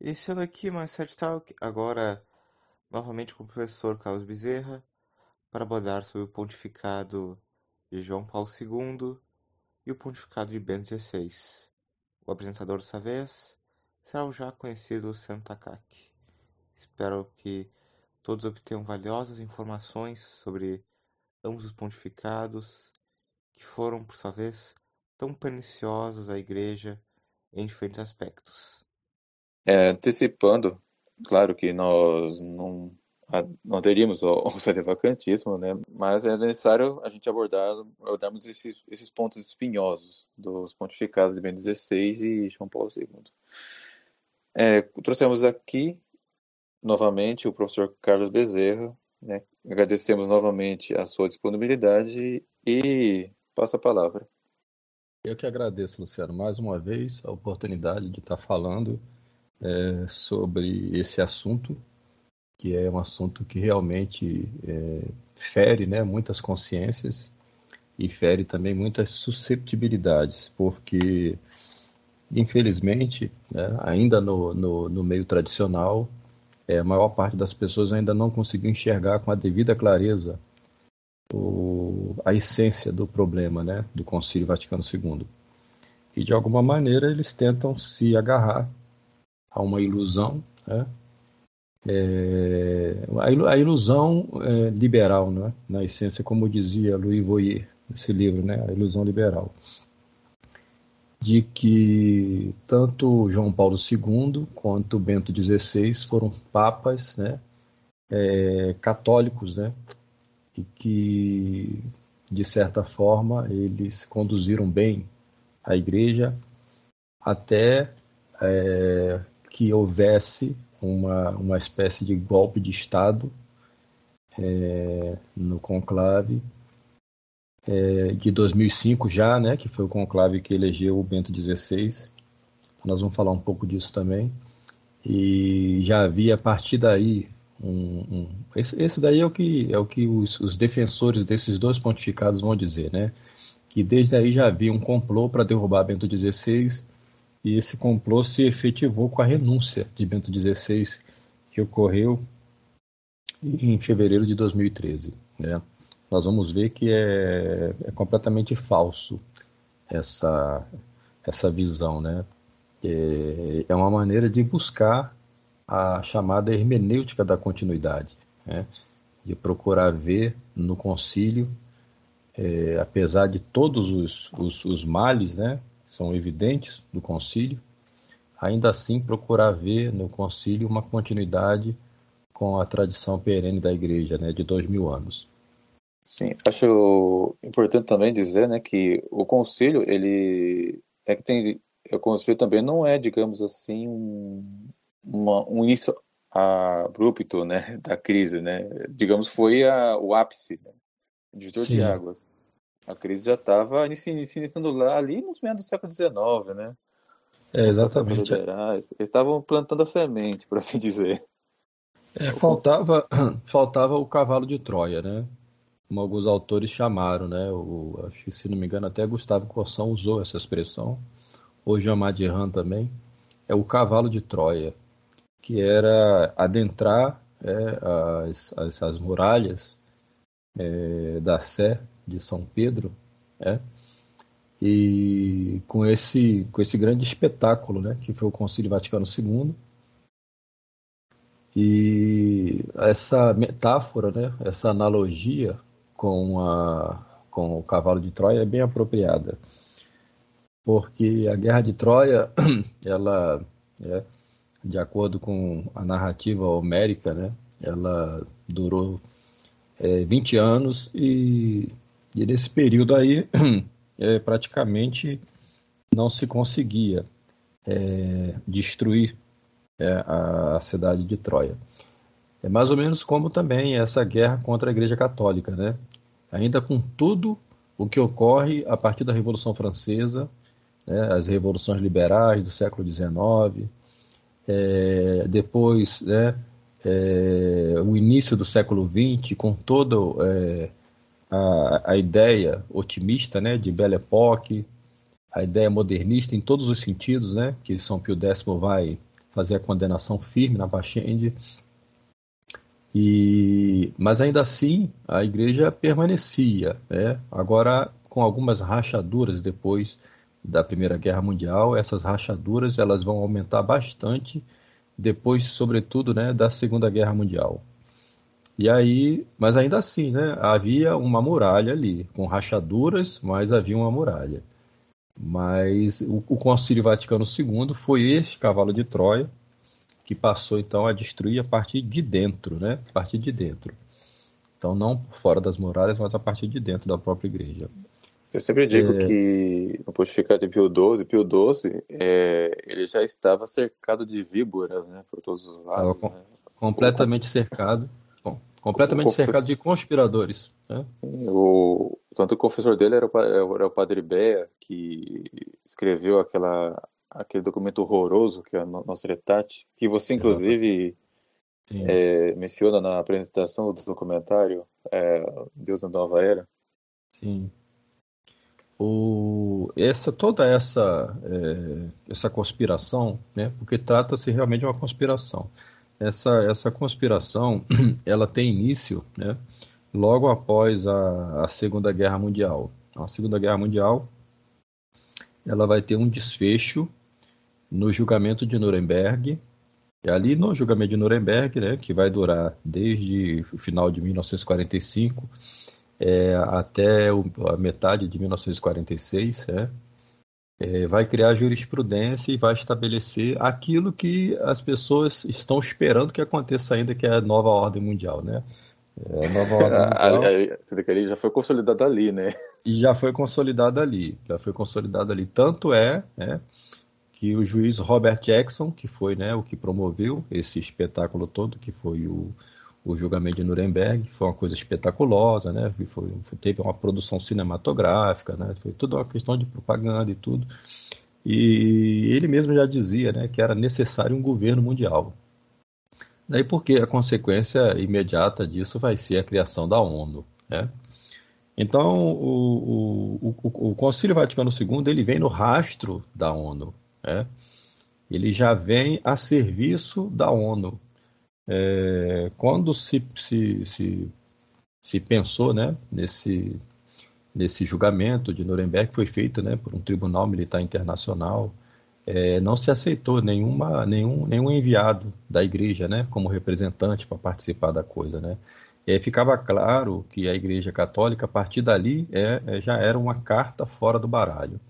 Iniciando aqui mais Side Talk, agora novamente com o professor Carlos Bezerra, para abordar sobre o pontificado de João Paulo II e o pontificado de Bento XVI. O apresentador dessa vez será o já conhecido Santa Takaki. Espero que todos obtenham valiosas informações sobre ambos os pontificados, que foram, por sua vez, tão perniciosos à Igreja em diferentes aspectos. É, antecipando, claro que nós não, não teríamos o, o sedevacantismo, né? mas é necessário a gente abordar abordarmos esses, esses pontos espinhosos dos pontificados de Bento XVI e João Paulo II. É, trouxemos aqui novamente o professor Carlos Bezerra, né? agradecemos novamente a sua disponibilidade e passa a palavra. Eu que agradeço, Luciano, mais uma vez a oportunidade de estar falando é, sobre esse assunto, que é um assunto que realmente é, fere né, muitas consciências e fere também muitas susceptibilidades, porque, infelizmente, né, ainda no, no, no, meio tradicional, é, a maior parte das pessoas ainda não conseguiu enxergar com a devida clareza o, a essência do problema né, do Concílio Vaticano II. E, de alguma maneira, eles tentam se agarrar a uma ilusão, né? é, a ilusão é, liberal, né? na essência, como dizia Louis Voyer nesse livro, né? a ilusão liberal, de que tanto João Paulo II quanto Bento XVI foram papas né? É, católicos, né? e que, de certa forma, eles conduziram bem a igreja até é, que houvesse uma, uma espécie de golpe de Estado é, no conclave é, de 2005 já, né, que foi o conclave que elegeu o Bento XVI. Nós vamos falar um pouco disso também. E já havia a partir daí um, um esse, esse, daí é o que é o que os, os defensores desses dois pontificados vão dizer, né? Que desde aí já havia um complô para derrubar Bento XVI e esse complô se efetivou com a renúncia de Bento XVI, que ocorreu em fevereiro de 2013. Né? Nós vamos ver que é, é completamente falso essa, essa visão. Né? É, é uma maneira de buscar a chamada hermenêutica da continuidade, né? de procurar ver no concílio, é, apesar de todos os, os, os males, né? São evidentes do concílio, ainda assim procurar ver no concílio uma continuidade com a tradição perene da igreja, né, de dois mil anos. Sim, acho importante também dizer, né, que o concílio, ele é que tem, o concílio também não é, digamos assim, um, uma, um início abrupto, né, da crise, né, digamos foi a, o ápice, né, de de águas. A crise já estava se iniciando lá ali nos meados do século XIX, né? É, exatamente. Eles estavam plantando a semente, por assim dizer. É, faltava, faltava o cavalo de Troia, né? Como alguns autores chamaram, né? O, acho que, se não me engano, até Gustavo Corsão usou essa expressão, ou Jamar de Han também. É o cavalo de Troia, que era adentrar é, as, as, as muralhas é, da Sé de São Pedro, né? e com esse, com esse grande espetáculo, né, que foi o Concílio Vaticano II, e essa metáfora, né, essa analogia com, a, com o cavalo de Troia é bem apropriada, porque a Guerra de Troia, ela, é, de acordo com a narrativa homérica, né, ela durou é, 20 anos e e nesse período aí, é, praticamente não se conseguia é, destruir é, a cidade de Troia. É mais ou menos como também essa guerra contra a Igreja Católica, né? Ainda com tudo o que ocorre a partir da Revolução Francesa, né, as revoluções liberais do século XIX, é, depois né, é, o início do século XX, com todo é, a, a ideia otimista né, de Belle Époque, a ideia modernista em todos os sentidos, né, que São Pio X vai fazer a condenação firme na Pachende. E, mas ainda assim, a igreja permanecia, né? agora com algumas rachaduras depois da Primeira Guerra Mundial, essas rachaduras elas vão aumentar bastante depois, sobretudo, né, da Segunda Guerra Mundial. E aí, mas ainda assim, né, havia uma muralha ali, com rachaduras, mas havia uma muralha. Mas o, o Concílio Vaticano II foi este cavalo de Troia que passou então a destruir a partir de dentro, né? A partir de dentro. Então não fora das muralhas, mas a partir de dentro da própria igreja. Eu sempre digo é... que no pontificado de Pio XII, Pio XII, é, ele já estava cercado de víboras, né, por todos os lados. Com, né? Completamente cercado, completamente cercado de conspiradores. Né? O, tanto o confessor dele era o, era o padre Bea, que escreveu aquela, aquele documento horroroso que é a nossa Retate, que você inclusive é, menciona na apresentação do documentário é, Deus da Nova Era. Sim o, essa toda essa é, essa conspiração, né? Porque trata-se realmente de uma conspiração. Essa essa conspiração, ela tem início, né? Logo após a, a Segunda Guerra Mundial. A Segunda Guerra Mundial, ela vai ter um desfecho no julgamento de Nuremberg. E ali no julgamento de Nuremberg, né, que vai durar desde o final de 1945 é, até o, a metade de 1946, é, é, vai criar jurisprudência e vai estabelecer aquilo que as pessoas estão esperando que aconteça ainda, que é a nova ordem mundial, né? É, a nova ordem mundial. já foi consolidada ali, né? E já foi consolidada ali, já foi consolidada ali. Tanto é, né, que o juiz Robert Jackson, que foi, né, o que promoveu esse espetáculo todo, que foi o o julgamento de Nuremberg, foi uma coisa espetaculosa, né? Foi, teve uma produção cinematográfica, né? Foi tudo uma questão de propaganda e tudo. E ele mesmo já dizia, né, que era necessário um governo mundial. Daí porque a consequência imediata disso vai ser a criação da ONU, né? Então, o, o, o, o Vaticano II ele vem no rastro da ONU, né? Ele já vem a serviço da ONU, é, quando se, se, se, se, pensou né, nesse, nesse julgamento de Nuremberg, que foi feito né, por um tribunal militar internacional, é, não se aceitou nenhuma, nenhum, nenhum enviado da igreja né, como representante para participar da coisa. Né? E aí ficava claro que a Igreja Católica, a partir dali, é, é, já era uma carta fora do baralho.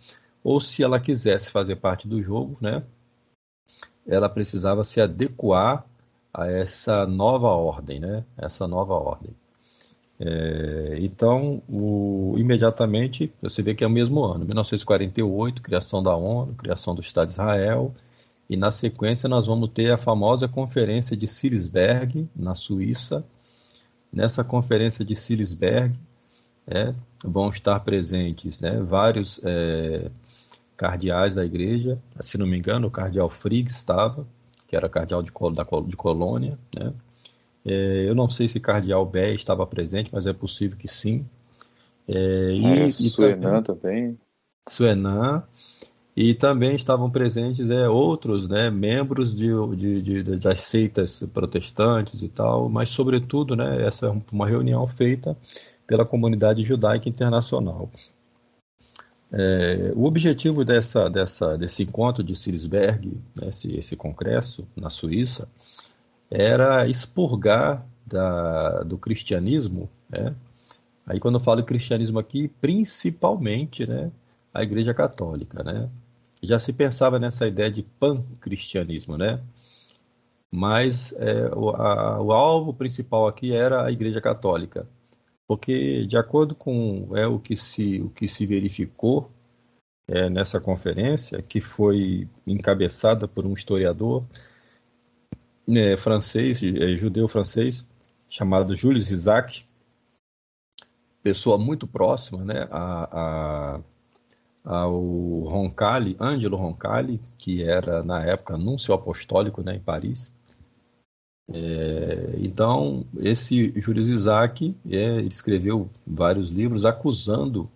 Ou se ela quisesse fazer parte do jogo, né, ela precisava se adequar a essa nova ordem, né? Essa nova ordem. É, então, o, imediatamente, você vê que é o mesmo ano, 1948, criação da ONU, criação do Estado de Israel, e na sequência nós vamos ter a famosa Conferência de Silisberg, na Suíça. Nessa Conferência de Silisberg é, vão estar presentes né, vários é, cardeais da igreja, se não me engano, o cardeal Frigg estava, que era cardeal de, da, de Colônia. Né? É, eu não sei se cardeal Bé estava presente, mas é possível que sim. É, e, é, Suenan também. Suenan. E também estavam presentes é, outros né, membros de, de, de, das seitas protestantes e tal, mas, sobretudo, né, essa é uma reunião feita pela comunidade judaica internacional. É, o objetivo dessa, dessa, desse encontro de Sirisberg, né, esse, esse congresso na Suíça, era expurgar da, do cristianismo, né? aí quando eu falo cristianismo aqui, principalmente né, a Igreja Católica. Né? Já se pensava nessa ideia de pan-cristianismo, né? mas é, o, a, o alvo principal aqui era a Igreja Católica porque de acordo com é, o, que se, o que se verificou é, nessa conferência, que foi encabeçada por um historiador é, francês, é, judeu francês, chamado Jules Isaac, pessoa muito próxima né, a, a, ao Roncalli, Angelo Roncalli, que era na época núncio apostólico né, em Paris, é, então, esse Jules Isaac é, escreveu vários livros acusando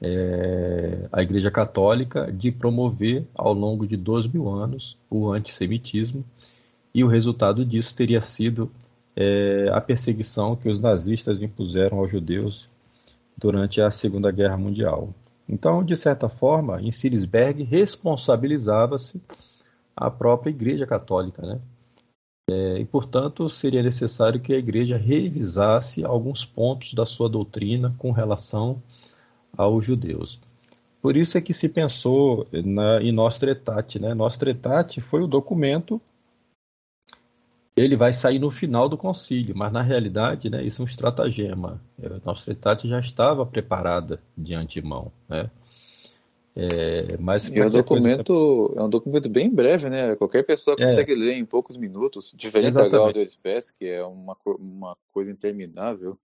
é, a Igreja Católica de promover ao longo de dois mil anos o antissemitismo e o resultado disso teria sido é, a perseguição que os nazistas impuseram aos judeus durante a Segunda Guerra Mundial. Então, de certa forma, em Silisberg responsabilizava-se a própria Igreja Católica, né? É, e, portanto, seria necessário que a Igreja revisasse alguns pontos da sua doutrina com relação aos judeus. Por isso é que se pensou na, em Nostra Aetate. Né? Nostra Aetate foi o documento, ele vai sair no final do concílio, mas na realidade né, isso é um estratagema. É, Nostra Aetate já estava preparada de antemão. Né? É, mas e é um, documento, coisa... é um documento bem breve, né? Qualquer pessoa é. consegue é. ler em poucos minutos, diferente Exatamente. da Gaudium Spes, que é uma, uma coisa interminável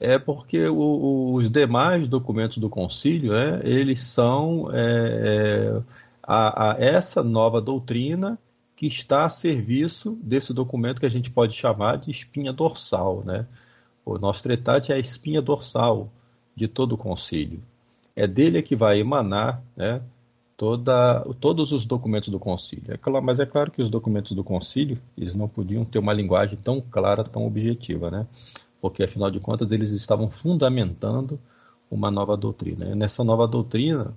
é porque o, os demais documentos do concílio, é, eles são é, é, a, a essa nova doutrina que está a serviço desse documento que a gente pode chamar de espinha dorsal, né? O nosso tratado é a espinha dorsal de todo o concílio. É dele que vai emanar, né? Toda, todos os documentos do concílio. É claro, mas é claro que os documentos do concílio eles não podiam ter uma linguagem tão clara, tão objetiva, né? porque afinal de contas eles estavam fundamentando uma nova doutrina. E nessa nova doutrina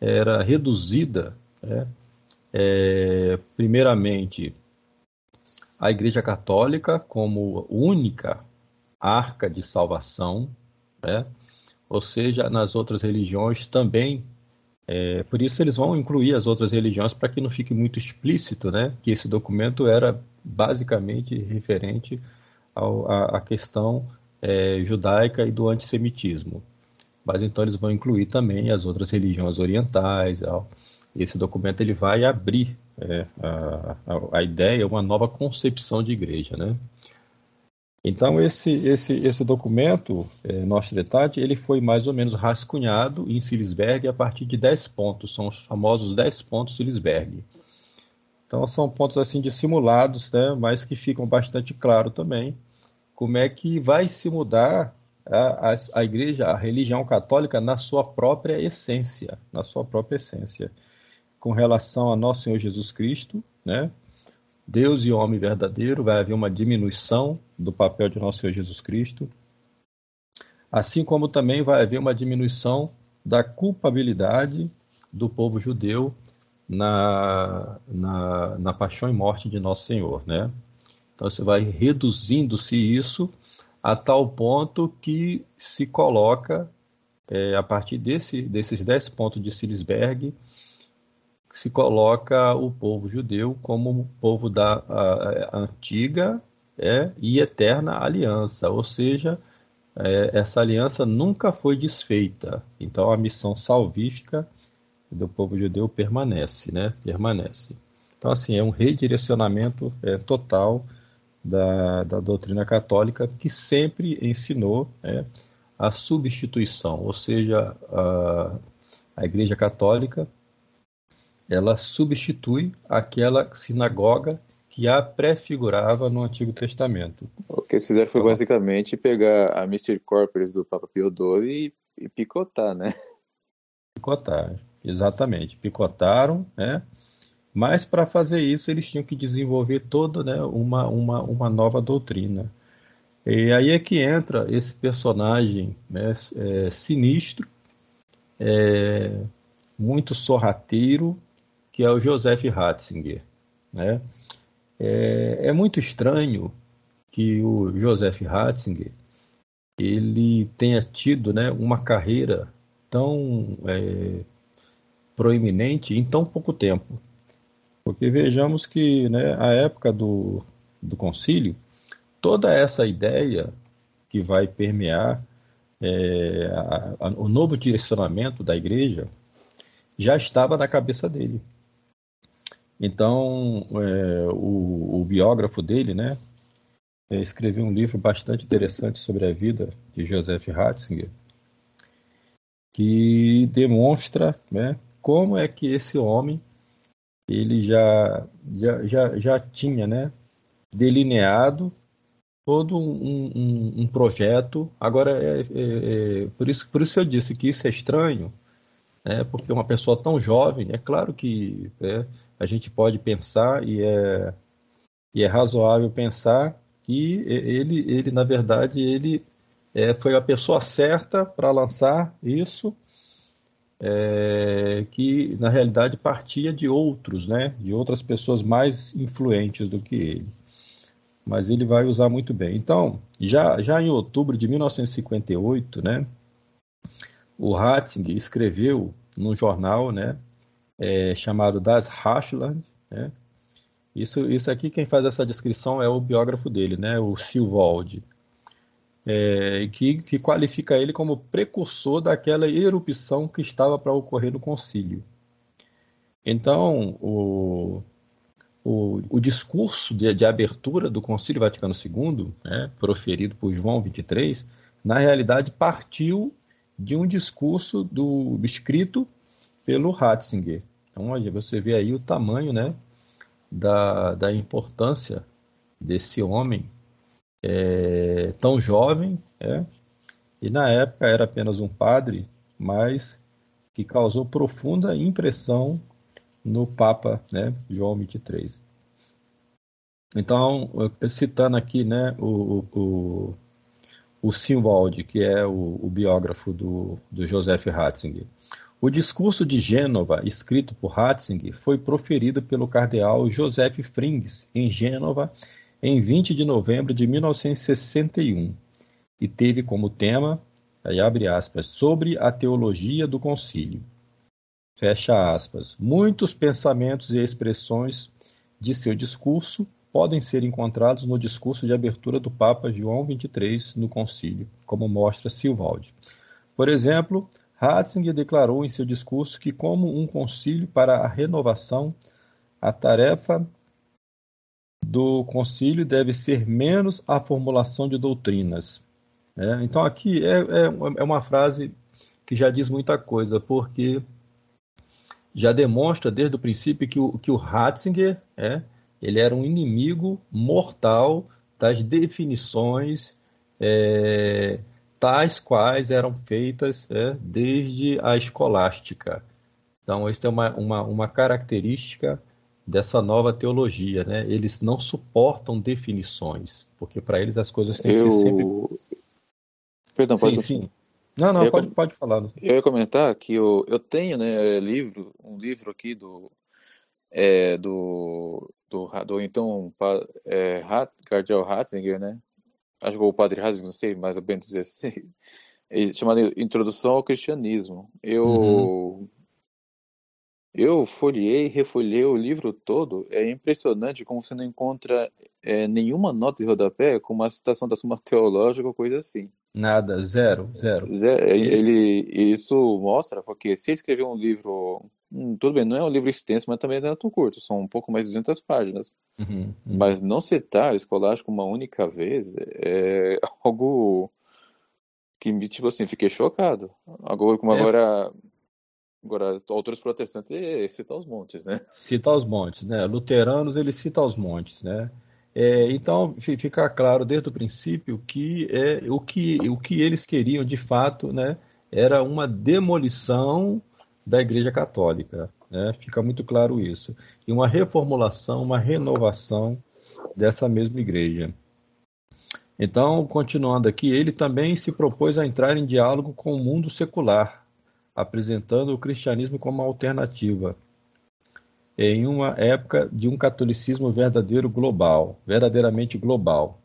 era reduzida, é, é, primeiramente, a Igreja Católica como única arca de salvação, né? Ou seja, nas outras religiões também. É, por isso eles vão incluir as outras religiões para que não fique muito explícito, né, que esse documento era basicamente referente a, questão é, judaica e do antissemitismo. Mas então eles vão incluir também as outras religiões orientais. Esse documento ele vai abrir é, a, a, a, ideia, uma nova concepção de igreja, né? Então esse esse esse documento, é, Nostra ele foi mais ou menos rascunhado em Silisberg a partir de 10 pontos, são os famosos 10 pontos Silisberg. Então são pontos assim dissimulados, né, mas que ficam bastante claro também como é que vai se mudar a, a, a, igreja, a religião católica na sua própria essência, na sua própria essência, com relação a nosso Senhor Jesus Cristo, né? Deus e homem verdadeiro, vai haver uma diminuição do papel de nosso Senhor Jesus Cristo, assim como também vai haver uma diminuição da culpabilidade do povo judeu na, na, na paixão e morte de nosso Senhor, né? Então você vai reduzindo-se isso a tal ponto que se coloca, é, a partir desse, desses 10 pontos de Silisberg, se coloca o povo judeu como povo da a, a antiga é, e eterna aliança, ou seja, é, essa aliança nunca foi desfeita. Então a missão salvífica do povo judeu permanece, né? Permanece. Então assim é um redirecionamento é, total da, da doutrina católica que sempre ensinou né, a substituição, ou seja, a, a Igreja Católica ela substitui aquela sinagoga que a prefigurava no Antigo Testamento. O que eles fizeram foi então, basicamente pegar a Mystic Corporis do Papa Pio XII e, e picotar, né? Picotar, exatamente. Picotaram, né? Mas para fazer isso eles tinham que desenvolver toda né, uma, uma, uma nova doutrina. E aí é que entra esse personagem né, é, sinistro, é, muito sorrateiro, que é o Joseph Ratzinger. Né? É, é muito estranho que o Joseph Ratzinger ele tenha tido né, uma carreira tão é, proeminente em tão pouco tempo. Porque vejamos que né, a época do, do concílio, toda essa ideia que vai permear é, a, a, o novo direcionamento da igreja já estava na cabeça dele. Então, é, o, o, biógrafo dele, né, é, escreveu um livro bastante interessante sobre a vida de Joseph Ratzinger, que demonstra né, como é que esse homem ele já, já, já, já tinha né, delineado todo um, um, um projeto. Agora, é, é, é, por, isso, por isso eu disse que isso é estranho, né? porque uma pessoa tão jovem, é claro que é, a gente pode pensar e é, e é razoável pensar que ele, ele na verdade, ele é, foi a pessoa certa para lançar isso, é, que na realidade partia de outros, né, de outras pessoas mais influentes do que ele. Mas ele vai usar muito bem. Então, já, já em outubro de 1958, né, o Ratzinger escreveu num jornal, né, é, chamado Das Rachland, né, isso, isso aqui, quem faz essa descrição é o biógrafo dele, né, o Silvaldi é, que, que qualifica ele como precursor daquela erupção que estava para ocorrer no concílio. Então, o, o, o discurso de, de, abertura do Concílio Vaticano II, né, proferido por João 23, na realidade partiu de um discurso do escrito pelo Ratzinger. Então, olha, você vê aí o tamanho né, da, da importância desse homem é, tão jovem, é, e na época era apenas um padre, mas que causou profunda impressão no Papa né, João XXIII. Então, citando aqui né, o, o, o Simwald, que é o, o biógrafo do, do Joseph Ratzinger. O discurso de Gênova, escrito por Ratzinger, foi proferido pelo cardeal Joseph Frings em Gênova em 20 de novembro de 1961 e teve como tema, aí abre aspas, sobre a teologia do concílio. Fecha aspas. Muitos pensamentos e expressões de seu discurso podem ser encontrados no discurso de abertura do Papa João XXIII no concílio, como mostra Silvaldi. Por exemplo, Ratzinger declarou em seu discurso que, como um concílio para a renovação, a tarefa do concílio deve ser menos a formulação de doutrinas. É, então, aqui é, é, é, uma frase que já diz muita coisa, porque já demonstra desde o princípio que o, que o Ratzinger é, ele era um inimigo mortal das definições é, tais quais eram feitas é, desde a escolástica. Então, isso é uma, uma, uma característica dessa nova teologia, né? Eles não suportam definições, porque para eles as coisas têm eu... que ser sempre. Perdão, sim, pode. Sim. Não, não, pode, pode falar. Eu ia comentar que eu, eu tenho, né, é, livro, um livro aqui do é, do, do, do então é, Hat, Cardeal Ratzinger, né? Acho que o Padre Ratzinger, não sei, mais ou menos dizer assim, chamado Introdução ao Cristianismo. Eu uhum. Eu folhei, refolhei o livro todo. É impressionante como você não encontra é, nenhuma nota de rodapé com uma citação da Suma Teológica ou coisa assim. Nada, zero, zero. ele, isso mostra, porque se ele escreveu um livro, tudo bem, não é um livro extenso, mas também não é tão curto, são um pouco mais de 200 páginas. Uhum, uhum. Mas não citar escolástico uma única vez é algo que, tipo assim, fiquei chocado. Agora, como é. agora Agora, autores protestantes citam os montes, né? Cita os montes, né? Luteranos, ele cita os montes, né? É, então, fica claro desde o princípio que, é, o que o que eles queriam, de fato, né, era uma demolição da Igreja Católica. Né? Fica muito claro isso. E uma reformulação, uma renovação dessa mesma igreja. Então, continuando aqui, ele também se propôs a entrar em diálogo com o mundo secular, apresentando o cristianismo como alternativa em uma época de um catolicismo verdadeiro global, verdadeiramente global.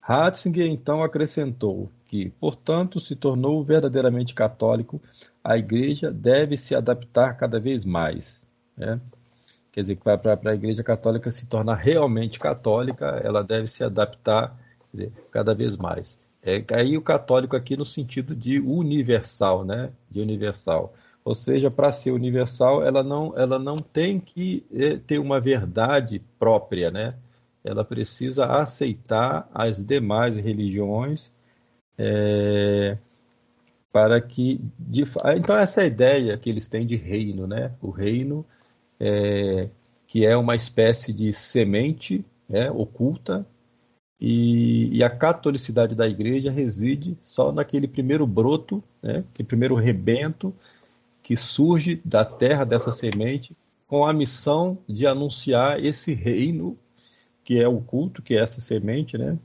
Ratzinger então acrescentou que, portanto, se tornou verdadeiramente católico, a Igreja deve se adaptar cada vez mais. Né? Quer dizer, para a Igreja Católica se tornar realmente católica, ela deve se adaptar dizer, cada vez mais. É, aí o católico aqui no sentido de universal, né? De universal. Ou seja, para ser universal, ela não, ela não tem que é, ter uma verdade própria, né? Ela precisa aceitar as demais religiões é, para que... De, então, essa é ideia que eles têm de reino, né? O reino é, que é uma espécie de semente é, oculta E, e, a catolicidade da igreja reside só naquele primeiro broto, né, primeiro rebento que surge da terra dessa semente com a missão de anunciar esse reino que é o culto, que é essa semente, né,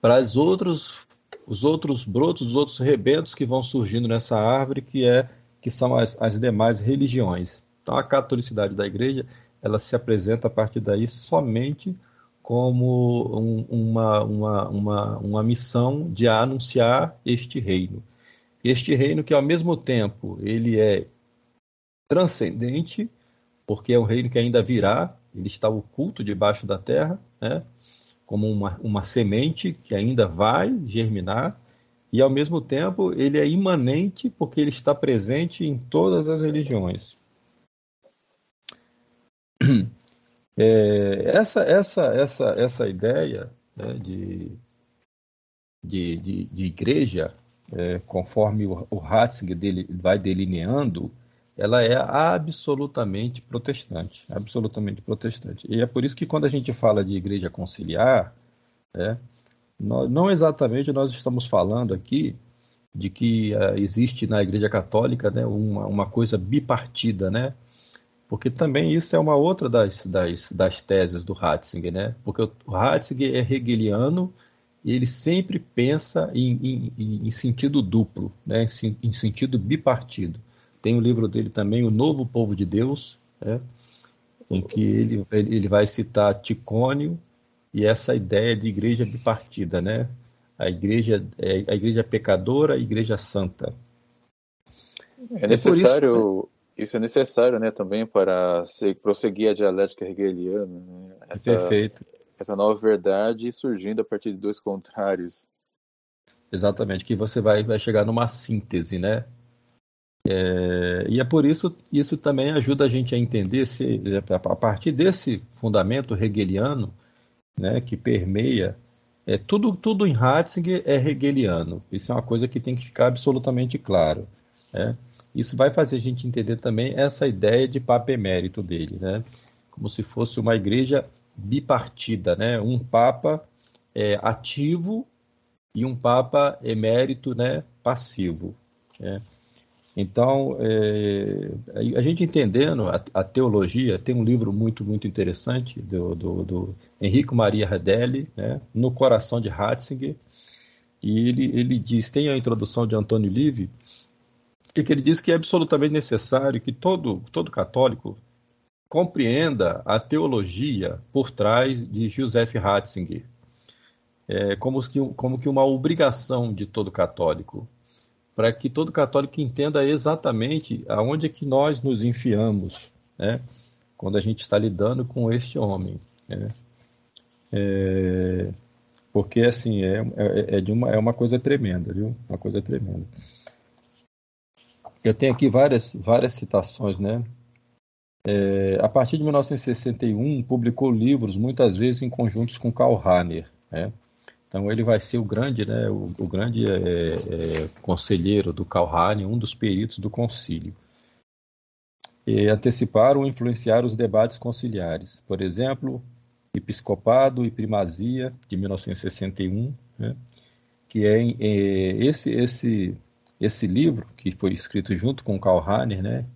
para os outros os outros brotos, os outros rebentos que vão surgindo nessa árvore, que é que são as, as demais religiões. Então a catolicidade da igreja ela se apresenta a partir daí somente como um, uma, uma, uma, uma missão de anunciar este reino. Este reino que, ao mesmo tempo, ele é transcendente, porque é um reino que ainda virá, ele está oculto debaixo da terra, né? Como uma, uma semente que ainda vai germinar, e, ao mesmo tempo, ele é imanente, porque ele está presente em todas as religiões. É, essa, essa, essa, essa ideia né, de, de, de, de, igreja, é, conforme o, o dele, vai delineando, ela é absolutamente protestante, absolutamente protestante. E é por isso que quando a gente fala de igreja conciliar, né, não exatamente nós estamos falando aqui de que uh, existe na igreja católica né, uma, uma coisa bipartida, né? Porque também isso é uma outra das, das, das teses do Ratzinger, né? Porque o Ratzinger é hegeliano e ele sempre pensa em, em, em sentido duplo, né? em, em, sentido bipartido. Tem o livro dele também, O Novo Povo de Deus, né? em que ele, ele vai citar Ticônio e essa ideia de igreja bipartida, né? A igreja, é, a igreja pecadora, a igreja santa. É necessário isso é necessário, né, também para prosseguir a dialética hegeliana, né? essa, Perfeito. Essa nova verdade surgindo a partir de dois contrários. Exatamente, que você vai, vai chegar numa síntese, né? É, e é por isso isso também ajuda a gente a entender se a partir desse fundamento hegeliano, né, que permeia é tudo tudo em Ratzinger é hegeliano. Isso é uma coisa que tem que ficar absolutamente claro, né? Isso vai fazer a gente entender também essa ideia de Papa emérito dele, né? Como se fosse uma igreja bipartida, né? Um Papa é, ativo e um Papa emérito, né? Passivo. Né? Então, é, a gente entendendo a, a, teologia, tem um livro muito, muito interessante do, do, do Henrico Maria Redelli, né, No Coração de Ratzinger, e ele, ele diz, tem a introdução de Antônio Livre, e que ele diz que é absolutamente necessário que todo, todo católico compreenda a teologia por trás de Joseph Ratzinger, é, como, que, como que uma obrigação de todo católico, para que todo católico entenda exatamente aonde é que nós nos enfiamos, né, quando a gente está lidando com este homem. Né. É, porque assim é, é, é, de uma, é uma coisa tremenda, viu? Uma coisa tremenda. Eu tenho aqui várias, várias citações, né? É, a partir de 1961, publicou livros, muitas vezes em conjuntos com Karl Rahner, né? Então ele vai ser o grande, né, o, o grande é, é, conselheiro do Karl Rahner, um dos peritos do concílio. E anteciparam ou influenciaram os debates conciliares. Por exemplo, Episcopado e Primazia, de 1961, né, que é, é esse, esse esse livro, que foi escrito junto com Karl Rahner, né,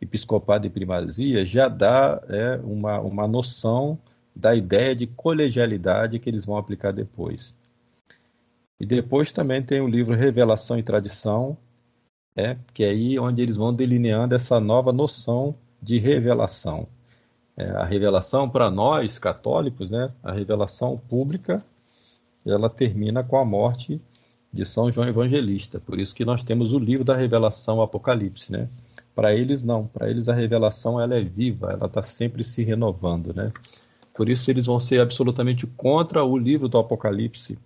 Episcopado e Primazia, já dá é, uma, uma noção da ideia de colegialidade que eles vão aplicar depois. E depois também tem o livro Revelação e Tradição, é, que é aí onde eles vão delineando essa nova noção de revelação. É, a revelação para nós católicos, né, a revelação pública, ela termina com a morte de São João Evangelista. Por isso que nós temos o livro da revelação, Apocalipse, né? Para eles não, para eles a revelação ela é viva, ela está sempre se renovando, né? Por isso eles vão ser absolutamente contra o livro do Apocalipse.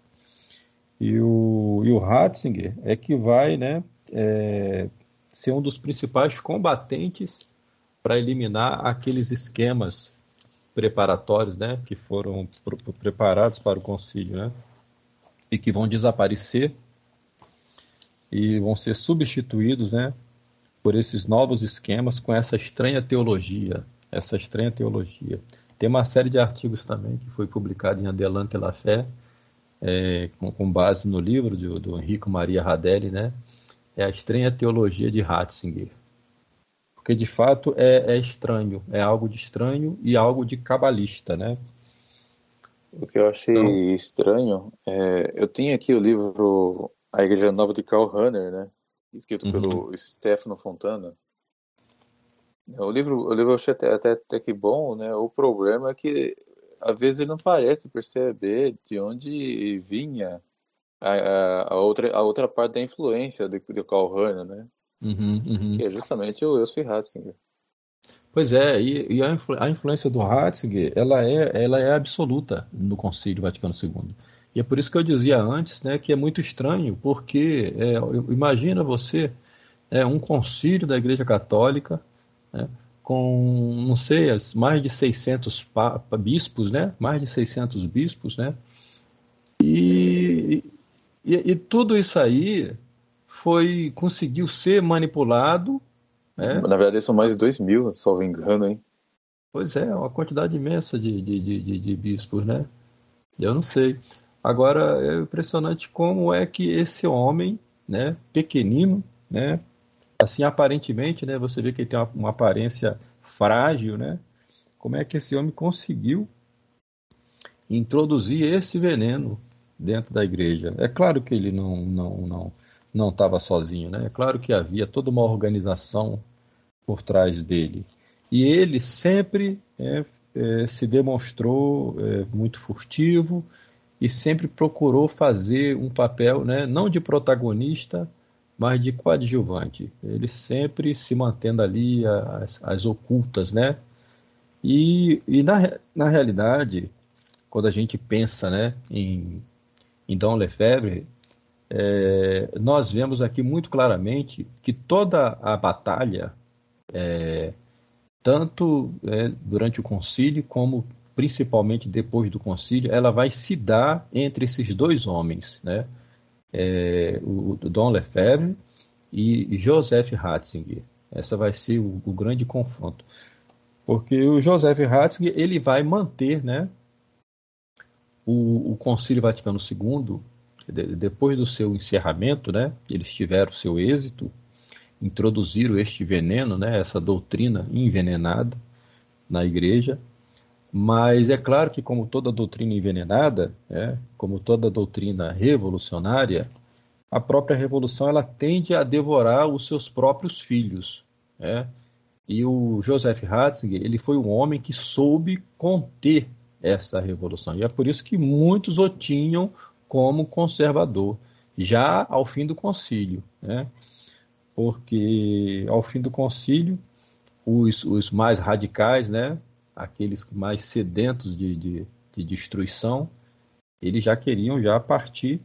E o, e o Ratzinger é que vai, né, é, ser um dos principais combatentes para eliminar aqueles esquemas preparatórios, né, que foram preparados para o concílio, né? e que vão desaparecer e vão ser substituídos, né, por esses novos esquemas com essa estranha teologia, essa estranha teologia. Tem uma série de artigos também que foi publicado em Adelante la Fé, é, com, com, base no livro do, do Enrico Maria Radelli, né? É a estranha teologia de Ratzinger. Porque de fato é, é estranho, é algo de estranho e algo de cabalista, né? O que eu achei então, estranho, é, eu tinha aqui o livro A Igreja Nova de Karl Rahner, né? Escrito uhum. pelo Stefano Fontana. O livro, o livro eu achei até, até, até que bom, né? O problema é que às vezes ele não parece perceber de onde vinha a, a, a outra, a outra parte da influência do, do Karl Rahner, né? Uhum, uhum. Que é justamente o Elcio Ratzinger. Pois é, e, e a, influ, a, influência do Ratzinger, ela é, ela é absoluta no Concílio Vaticano II. E é por isso que eu dizia antes, né, que é muito estranho, porque é, imagina você é um concílio da Igreja Católica né, com, não sei, mais de 600 bispos, né, mais de 600 bispos, né, e, e, e tudo isso aí foi conseguiu ser manipulado. Né? Na verdade, são mais de 2 mil, se me engano, hein? Pois é, uma quantidade imensa de, de, de, de, bispos, né? Eu não sei. Agora, é impressionante como é que esse homem, né, pequenino, né, assim, aparentemente, né, você vê que ele tem uma, uma aparência frágil, né, como é que esse homem conseguiu introduzir esse veneno dentro da igreja. É claro que ele não não não não estava sozinho, né? É claro que havia toda uma organização por trás dele. E ele sempre é, é, se demonstrou é, muito furtivo e sempre procurou fazer um papel, né, não de protagonista, mas de coadjuvante. Ele sempre se mantendo ali as, as ocultas, né? E, e na, na realidade, quando a gente pensa né, em em Dom Lefebvre, é, nós vemos aqui muito claramente que toda a batalha, é, tanto é, durante o concílio como principalmente depois do concílio, ela vai se dar entre esses dois homens, né? É, o, Dom Lefebvre e Joseph Ratzinger. Essa vai ser o, o grande confronto, porque o Joseph Ratzinger ele vai manter, né, o, o Concílio Vaticano II, de, depois do seu encerramento, né, eles tiveram seu êxito, introduziram este veneno, né, essa doutrina envenenada na igreja, mas é claro que, como toda doutrina envenenada, é, como toda doutrina revolucionária, a própria revolução ela tende a devorar os seus próprios filhos. É? E o Joseph Ratzinger ele foi um homem que soube conter essa revolução. E é por isso que muitos o tinham como conservador, já ao fim do concílio. Né? Porque ao fim do concílio, os, os mais radicais, né? Aqueles mais sedentos de, de, de destruição, eles já queriam já partir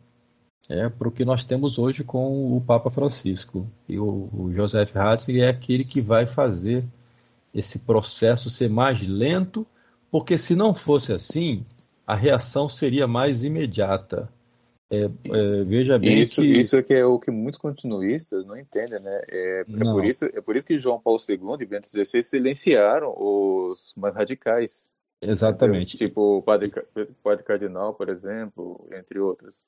é, para o que nós temos hoje com o Papa Francisco. E o, o Joseph Ratzinger é aquele que vai fazer esse processo ser mais lento porque se não fosse assim, a reação seria mais imediata. É, é, veja bem isso, que... Isso é que é o que muitos continuistas não entendem, né? É, é, por, isso, é por isso que João Paulo II e Bento XVI silenciaram os mais radicais. Exatamente. Entendeu? Tipo o padre, padre Cardinal, por exemplo, entre outros.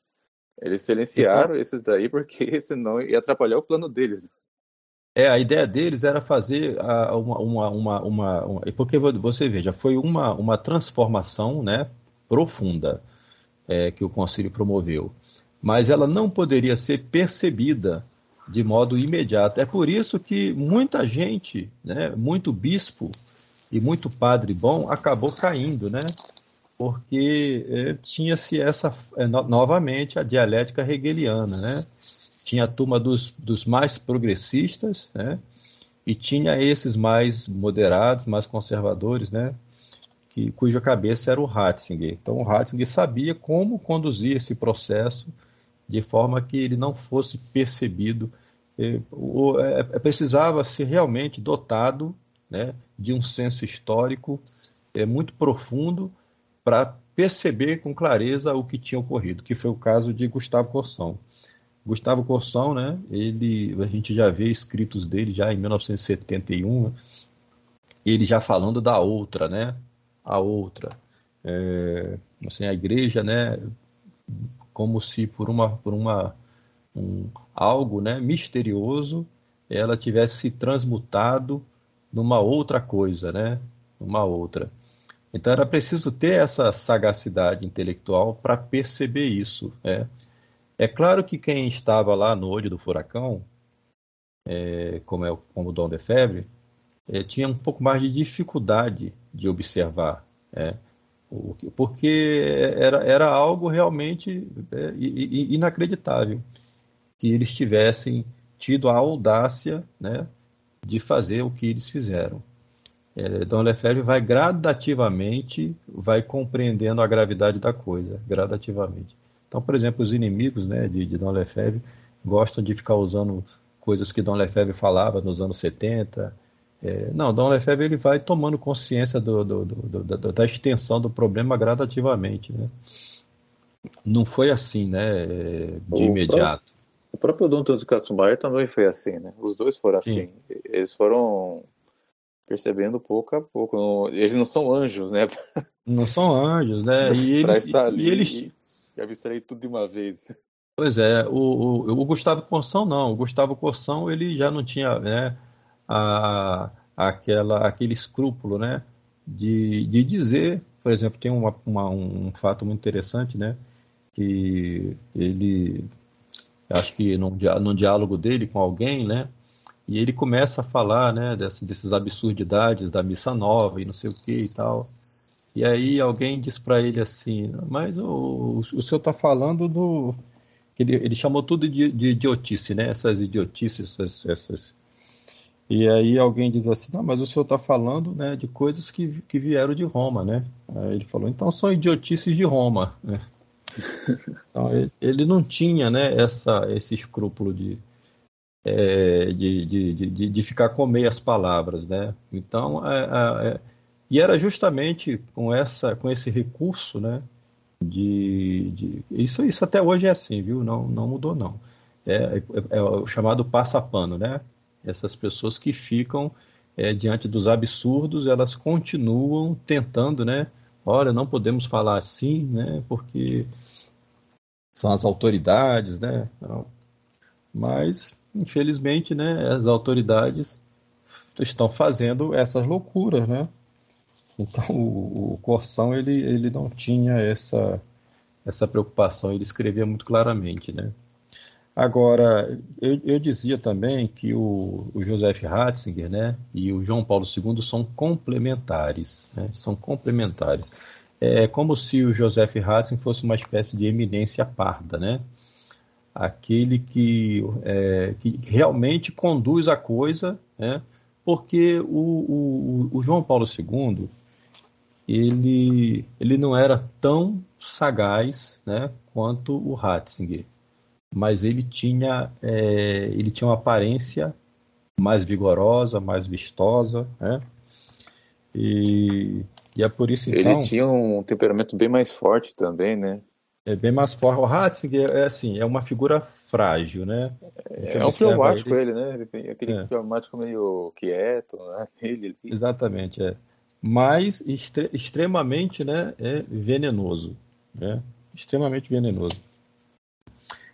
Eles silenciaram então... esses daí porque senão ia atrapalhar o plano deles. É, a ideia deles era fazer uma, uma, uma, uma, uma, Porque você veja, foi uma, uma transformação né, profunda é, que o Concílio promoveu. Mas ela não poderia ser percebida de modo imediato. É por isso que muita gente, né, muito bispo e muito padre bom acabou caindo, né? Porque é, tinha-se essa, é, no, novamente, a dialética hegeliana, né? tinha a turma dos, dos mais progressistas, né? E tinha esses mais moderados, mais conservadores, né? Que, cuja cabeça era o Ratzinger. Então, o Ratzinger sabia como conduzir esse processo de forma que ele não fosse percebido. É, é, é, precisava ser realmente dotado né, de um senso histórico é, muito profundo para perceber com clareza o que tinha ocorrido, que foi o caso de Gustavo Corsão. Gustavo Corsão, né? Ele, a gente já vê escritos dele já em 1971, ele já falando da outra, né? A outra. É, assim, a igreja, né, como se por uma, por uma um, algo né, misterioso ela tivesse se transmutado numa outra coisa, né, numa outra. Então era preciso ter essa sagacidade intelectual para perceber isso. Né? É claro que quem estava lá no olho do furacão, é, como é como o Dom Lefebvre, é, tinha um pouco mais de dificuldade de observar, é, porque era, era algo realmente é, inacreditável que eles tivessem tido a audácia né, de fazer o que eles fizeram. É, Dom Lefebvre vai gradativamente, vai compreendendo a gravidade da coisa, gradativamente. Então, por exemplo, os inimigos né, de, de Dom Lefebvre gostam de ficar usando coisas que Dom Lefebvre falava nos anos 70, é, não, Dom Lefebvre ele vai tomando consciência do, do, do, da extensão do problema gradativamente. Né? Não foi assim, né, de o imediato. Próprio, o próprio Dom Tanto Katsumair também foi assim, né? Os dois foram assim. Sim. Eles foram percebendo pouco a pouco. Eles não são anjos, né? Não são anjos, né? E eles, ali e eles... e abstrair tudo de uma vez. Pois é, o, o, o Gustavo Corsão não. O Gustavo Corsão ele já não tinha, né? A, aquela, aquele escrúpulo, né? De, de dizer, por exemplo, tem uma, uma, um fato muito interessante, né? Que ele, acho que num, diálogo dele com alguém, né? E ele começa a falar, né? Dessas, absurdidades da missa nova e não sei o que e tal. E aí alguém diz para ele assim, mas o, o senhor está falando do... Ele, ele chamou tudo de, de idiotice, né? Essas idiotices, essas, essas e aí alguém diz assim, não, mas o senhor está falando né, de coisas que, que vieram de Roma, né? Aí ele falou, então são idiotices de Roma. Né? Então, ele, ele não tinha né, essa, esse escrúpulo de, é, de, de, de, de, ficar com meias palavras, né? Então, é, é, é, e era justamente com, essa, com esse recurso, né? De, de, isso, isso até hoje é assim, viu? Não, não mudou, não. É, é, é o chamado passapano, né? Essas pessoas que ficam é, diante dos absurdos, elas continuam tentando, né? Olha, não podemos falar assim, né? Porque são as autoridades, né? Mas, infelizmente, né? As autoridades estão fazendo essas loucuras, né? Então, o, o ele, ele não tinha essa, essa preocupação, ele escrevia muito claramente, né? Agora, eu, eu dizia também que o, o Joseph Ratzinger né, e o João Paulo II são complementares. Né, são complementares. É como se o Joseph Ratzinger fosse uma espécie de eminência parda, né? aquele que, é, que realmente conduz a coisa, né? porque o, o, o João Paulo II ele, ele não era tão sagaz né, quanto o Ratzinger mas ele tinha, é, ele tinha uma aparência mais vigorosa, mais vistosa, né? E, e é por isso então. Ele tinha um temperamento bem mais forte também, né? É bem mais forte. O Ratzinger é assim, é uma figura frágil, né? É, é um pneumático ele, ele né? Ele, aquele é. pneumático meio quieto, né? Ele, ele... Exatamente, é. Mas extre extremamente, né? É venenoso, né? Extremamente venenoso.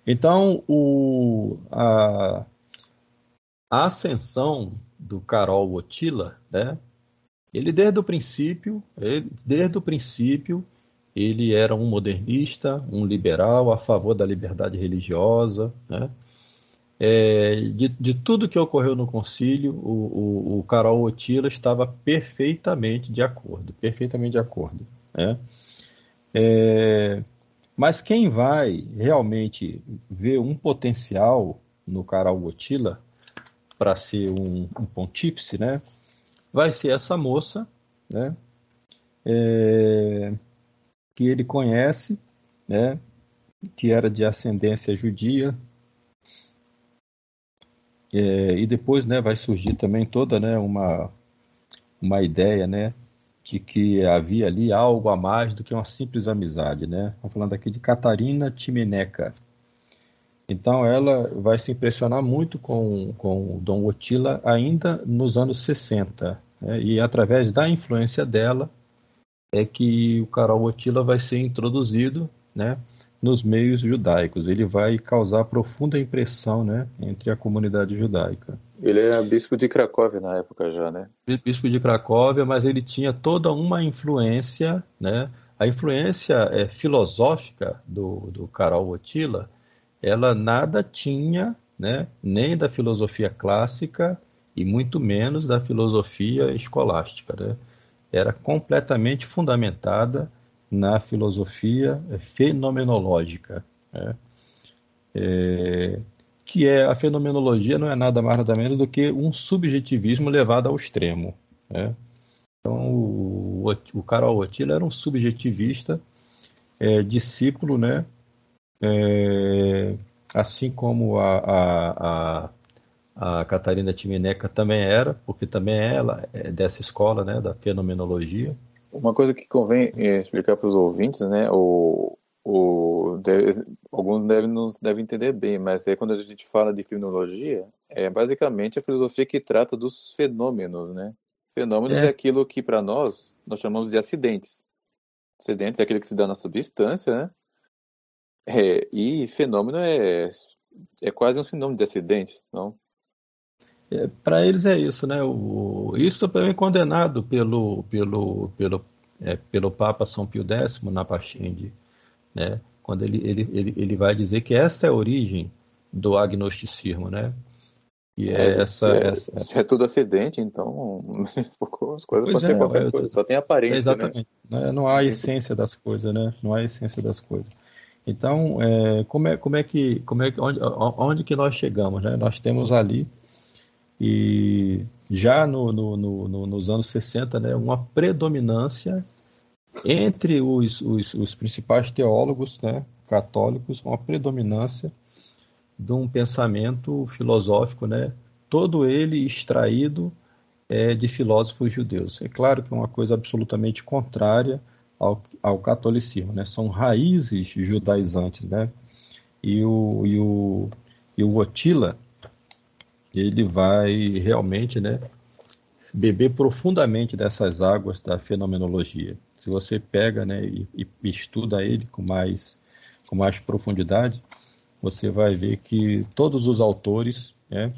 Então, o, a, a ascensão do Carol Wotila, né? Ele desde o princípio, ele, desde o princípio, ele era um modernista, um liberal a favor da liberdade religiosa, né? É, de, de, tudo que ocorreu no concílio, o, o, o Carol Otila estava perfeitamente de acordo, perfeitamente de acordo. Né? É, mas quem vai realmente ver um potencial no Caral Gotila para ser um, um, pontífice, né? Vai ser essa moça, né? É, que ele conhece, né? Que era de ascendência judia. É, e depois, né? Vai surgir também toda, né? Uma uma ideia, né? De que havia ali algo a mais do que uma simples amizade, né? Estamos falando aqui de Catarina Timeneca. Então ela vai se impressionar muito com, com Dom Otila ainda nos anos 60. Né? E através da influência dela, é que o Carol Otila vai ser introduzido, né, nos meios judaicos. Ele vai causar profunda impressão, né, entre a comunidade judaica. Ele era bispo de Cracóvia na época já, né? Bispo de Cracóvia, mas ele tinha toda uma influência, né? A influência é, filosófica do, do Karol Wojtyla, ela nada tinha, né? Nem da filosofia clássica e muito menos da filosofia escolástica, né? Era completamente fundamentada na filosofia fenomenológica, né? É, que é a fenomenologia não é nada mais nada menos do que um subjetivismo levado ao extremo. Né? Então, o, o Karol Wojtyla era um subjetivista, é, discípulo, né? É, assim como a, a, a, a, Catarina Timineca também era, porque também ela é dessa escola né, da fenomenologia. Uma coisa que convém é, explicar para os ouvintes, né? O, o, deve, alguns devem, não devem entender bem, mas é quando a gente fala de fenomenologia, é basicamente a filosofia que trata dos fenômenos, né? Fenômenos é, é aquilo que para nós nós chamamos de acidentes. Acidentes é aquilo que se dá na substância, né? É, e fenômeno é, é quase um sinônimo de acidentes, não? É, para eles é isso, né? O, isso também é condenado pelo, pelo, pelo, é, pelo Papa São Pio X na Pachinde né? Quando ele, ele, ele, ele vai dizer que essa é a origem do agnosticismo, né? E é, é essa, é, essa... Se é tudo acidente, então as coisas podem ser é, qualquer é, coisa, só tem aparência, né? exatamente. Né? Não há a essência das coisas, né? Não há a essência das coisas. Então, é, como, é, como é que, como é que onde, onde que nós chegamos, né? Nós temos ali e já no, no, no, nos anos 60, né, uma predominância entre os, os, os principais teólogos né, católicos, uma predominância de um pensamento filosófico, né, todo ele extraído é, de filósofos judeus. É claro que é uma coisa absolutamente contrária ao, ao catolicismo, né? são raízes judaizantes. Né? E o, e o, e o Otila, ele vai realmente né, beber profundamente dessas águas da fenomenologia se você pega né, e, e, estuda ele com mais, com mais profundidade, você vai ver que todos os autores né,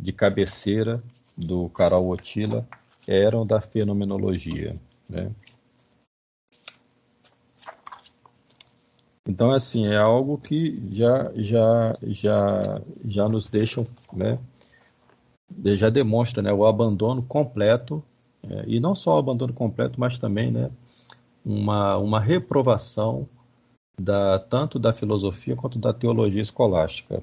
de cabeceira do Carol Otila eram da fenomenologia. Né? Então, assim, é algo que já, já, já, já nos deixa, né, já demonstra né, o abandono completo, é, e não só o abandono completo, mas também né, uma, uma reprovação da, tanto da filosofia quanto da teologia escolástica,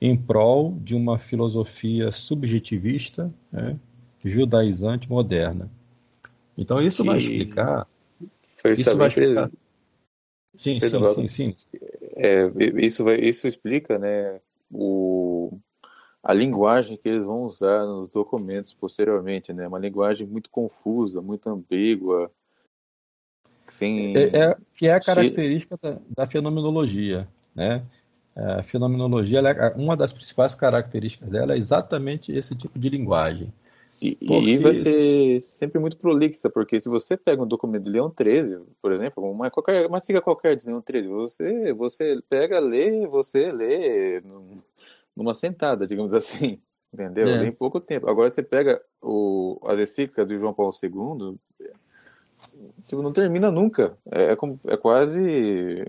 em prol de uma filosofia subjetivista, né, judaizante moderna. Então isso que... vai explicar. isso vai explicar. Sim, sim, sim, sim. É, isso, vai, isso explica, né, o, a linguagem que eles vão usar nos documentos posteriormente, né, uma linguagem muito confusa, muito ambígua, Sim. É, é, que é a característica da, da, fenomenologia, né? A fenomenologia, é, uma das principais características dela é exatamente esse tipo de linguagem. E, porque... e, vai ser sempre muito prolixa, porque se você pega um documento de Leão 13, por exemplo, uma, qualquer, uma sigla qualquer de Leão 13, você, você pega, lê, você lê numa sentada, digamos assim, entendeu? É. Em pouco tempo. Agora você pega o, a encíclica do João Paulo II, Tipo, não termina nunca. É, é, é quase.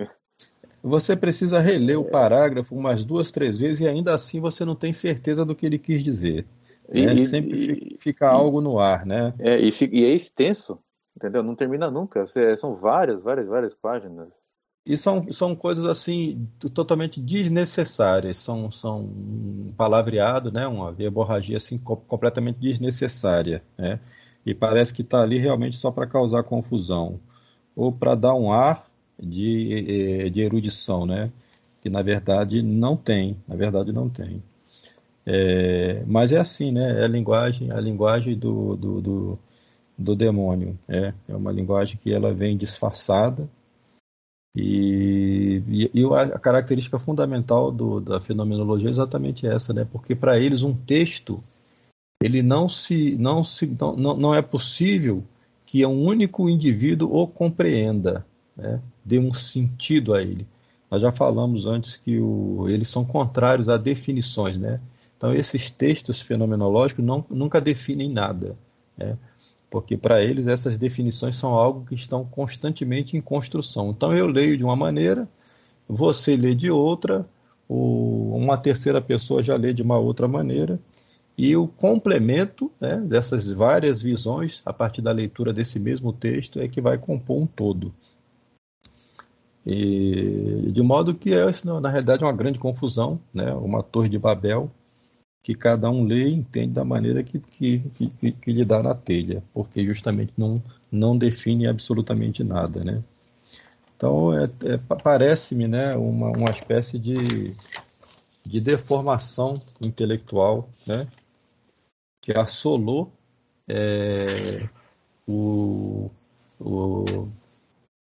Você precisa reler o parágrafo umas duas, três vezes e ainda assim você não tem certeza do que ele quis dizer. E, né? Sempre e, fica e, algo no ar, né? É, e, e, é extenso, entendeu? Não termina nunca. São várias, várias, várias páginas. E são, são coisas assim totalmente desnecessárias, são, são um palavreado, né? uma verborragia assim completamente desnecessária, né? e parece que está ali realmente só para causar confusão ou para dar um ar de, eh, de erudição, né? Que na verdade não tem, na verdade não tem. É, mas é assim, né? É a linguagem, a linguagem do, do, do, do demônio. É, é uma linguagem que ela vem disfarçada e, e, e a característica fundamental do, da fenomenologia é exatamente essa, né? Porque para eles um texto ele não se não se não, não é possível que um único indivíduo o compreenda, né? dê um sentido a ele. Nós já falamos antes que o, eles são contrários a definições, né? Então esses textos fenomenológicos não, nunca definem nada, né? Porque para eles essas definições são algo que estão constantemente em construção. Então eu leio de uma maneira, você lê de outra, uma terceira pessoa já lê de uma outra maneira, e o complemento né, dessas várias visões, a partir da leitura desse mesmo texto, é que vai compor um todo. E, de modo que é, na realidade, uma grande confusão, né, uma torre de Babel, que cada um lê e entende da maneira que, que, que, que lhe dá na telha, porque justamente não, não define absolutamente nada. Né? Então, é, é, parece-me né, uma, uma espécie de, de deformação intelectual né, que assolou é, o, o,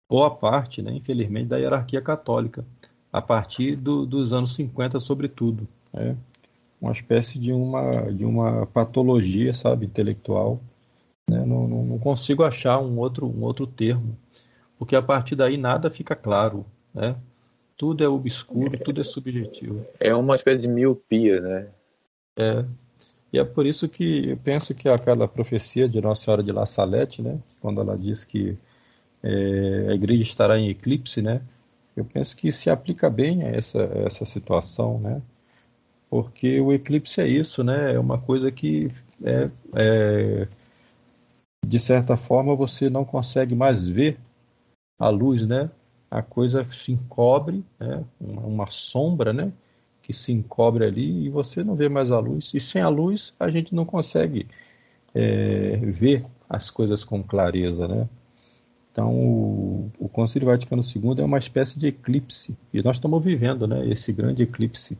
boa parte, né, infelizmente, da hierarquia católica, a partir do, dos anos 50, sobretudo. Né? Uma espécie de uma, de uma patologia, sabe, intelectual. Né? Não, não, não consigo achar um outro, um outro termo, porque a partir daí nada fica claro. Né? Tudo é obscuro, tudo é subjetivo. É uma espécie de miopia, né? É, e é por isso que eu penso que aquela profecia de Nossa Senhora de La Salette, né, quando ela diz que é, a igreja estará em eclipse, né, eu penso que se aplica bem a essa, essa situação, né, porque o eclipse é isso, né, é uma coisa que é, é, de certa forma você não consegue mais ver a luz, né, a coisa se encobre, né, uma, sombra, né, que se encobre ali e você não vê mais a luz. E sem a luz a gente não consegue é, ver as coisas com clareza, né? Então o, o Concílio Vaticano II é uma espécie de eclipse e nós estamos vivendo, né? Esse grande eclipse.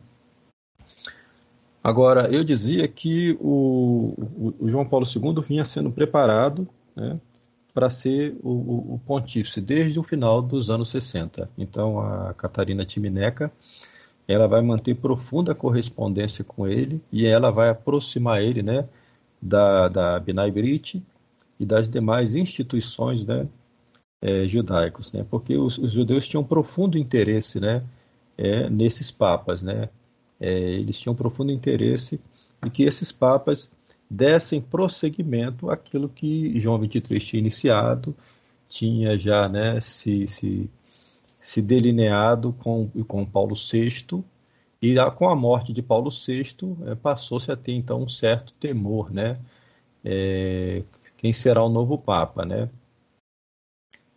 Agora eu dizia que o, o, João Paulo II vinha sendo preparado, né? para ser o, o, pontífice desde o final dos anos 60. Então a Catarina Timineca ela vai manter profunda correspondência com ele e ela vai aproximar ele, né, da, da Binai Brit e das demais instituições, né, é, judaicos, né, porque os, os, judeus tinham profundo interesse, né, é, nesses papas, né, é, eles tinham profundo interesse em que esses papas dessem prosseguimento àquilo que João 23 tinha iniciado, tinha já, né, se, se se delineado com, com Paulo VI, e com a morte de Paulo VI é, passou-se a ter então um certo temor, né? É, quem será o novo Papa, né?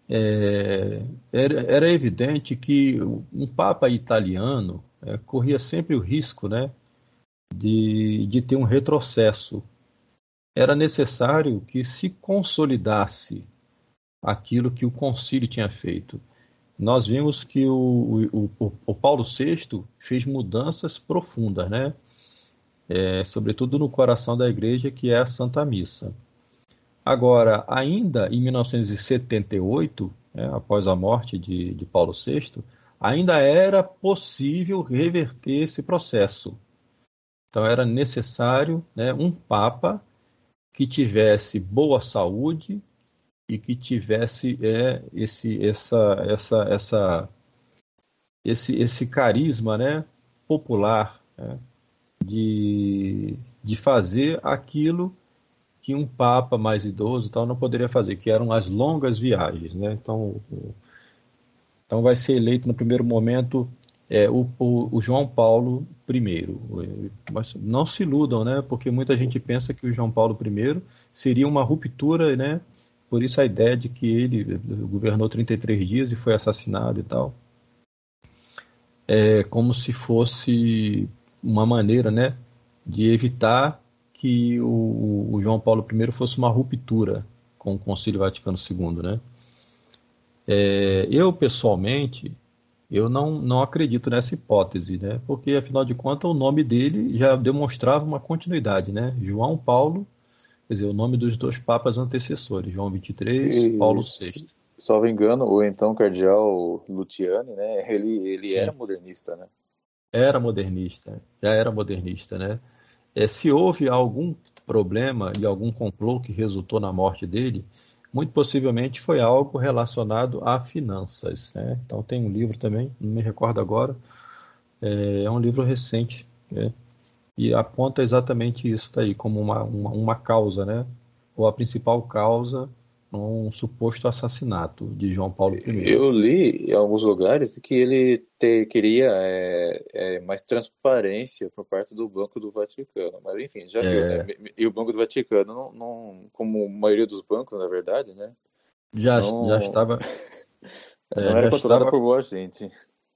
É, era, era, evidente que um Papa italiano é, corria sempre o risco, né? De, de ter um retrocesso. Era necessário que se consolidasse aquilo que o concílio tinha feito nós vimos que o, o, o Paulo VI fez mudanças profundas, né? É, sobretudo no coração da igreja, que é a Santa Missa. Agora, ainda em 1978, né, após a morte de, de Paulo VI, ainda era possível reverter esse processo. Então, era necessário né, um Papa que tivesse boa saúde, e que tivesse é, esse, essa, essa, essa, esse, esse carisma né, popular né, de, de fazer aquilo que um papa mais idoso tal não poderia fazer, que eram as longas viagens. Né? Então, então vai ser eleito no primeiro momento é, o, o, o, João Paulo I. Mas não se iludam, né? porque muita gente pensa que o João Paulo I seria uma ruptura né, por isso a ideia de que ele governou 33 dias e foi assassinado e tal. É como se fosse uma maneira né, de evitar que o, o João Paulo I fosse uma ruptura com o Concílio Vaticano II. Né? É, eu, pessoalmente, eu não, não acredito nessa hipótese, né? porque, afinal de contas, o nome dele já demonstrava uma continuidade. Né? João Paulo Quer dizer, o nome dos dois papas antecessores, João XXIII e Paulo VI. Salvo engano, o então cardeal Lutiani, né, ele, ele era modernista, né? Era modernista, já era modernista, né? É, se houve algum problema e algum complô que resultou na morte dele, muito possivelmente foi algo relacionado a finanças. Né? Então tem um livro também, não me recordo agora, é, é um livro recente né? e aponta exatamente isso daí como uma, uma, uma causa, né? ou a principal causa um suposto assassinato de João Paulo I. Eu li em alguns lugares que ele te, queria é, é, mais transparência por parte do Banco do Vaticano, mas enfim, já viu, né? É. E o Banco do Vaticano, não, não, como a maioria dos bancos, na verdade, né? Já, não, já estava. não é, era controlado estava... por boa gente.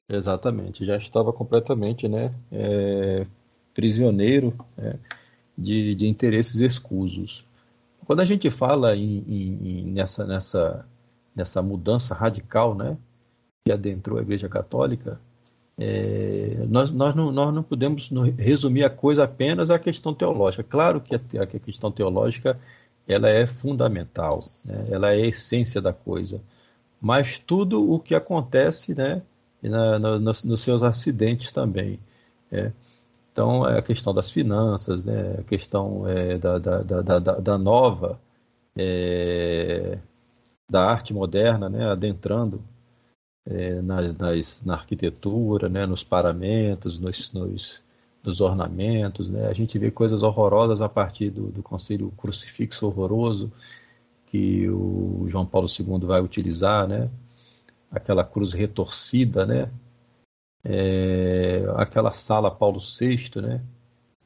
Exatamente, já estava completamente né, é, prisioneiro né, de, de interesses escusos. Quando a gente fala em, em, nessa, nessa, nessa mudança radical né, que adentrou a Igreja Católica, é, nós, nós, não, nós não podemos resumir a coisa apenas à questão teológica. Claro que a, a questão teológica ela é fundamental, né, ela é a essência da coisa. Mas tudo o que acontece né, na, na, nos, nos, seus acidentes também. É. Então, é a questão das finanças, né? a questão é, da, da, da, da, nova, é, da arte moderna, né? adentrando é, nas, nas, na arquitetura, né? nos paramentos, nos, nos, nos, ornamentos. Né? A gente vê coisas horrorosas a partir do, do concílio crucifixo horroroso que o João Paulo II vai utilizar, né? aquela cruz retorcida, né? É, aquela sala Paulo VI, né?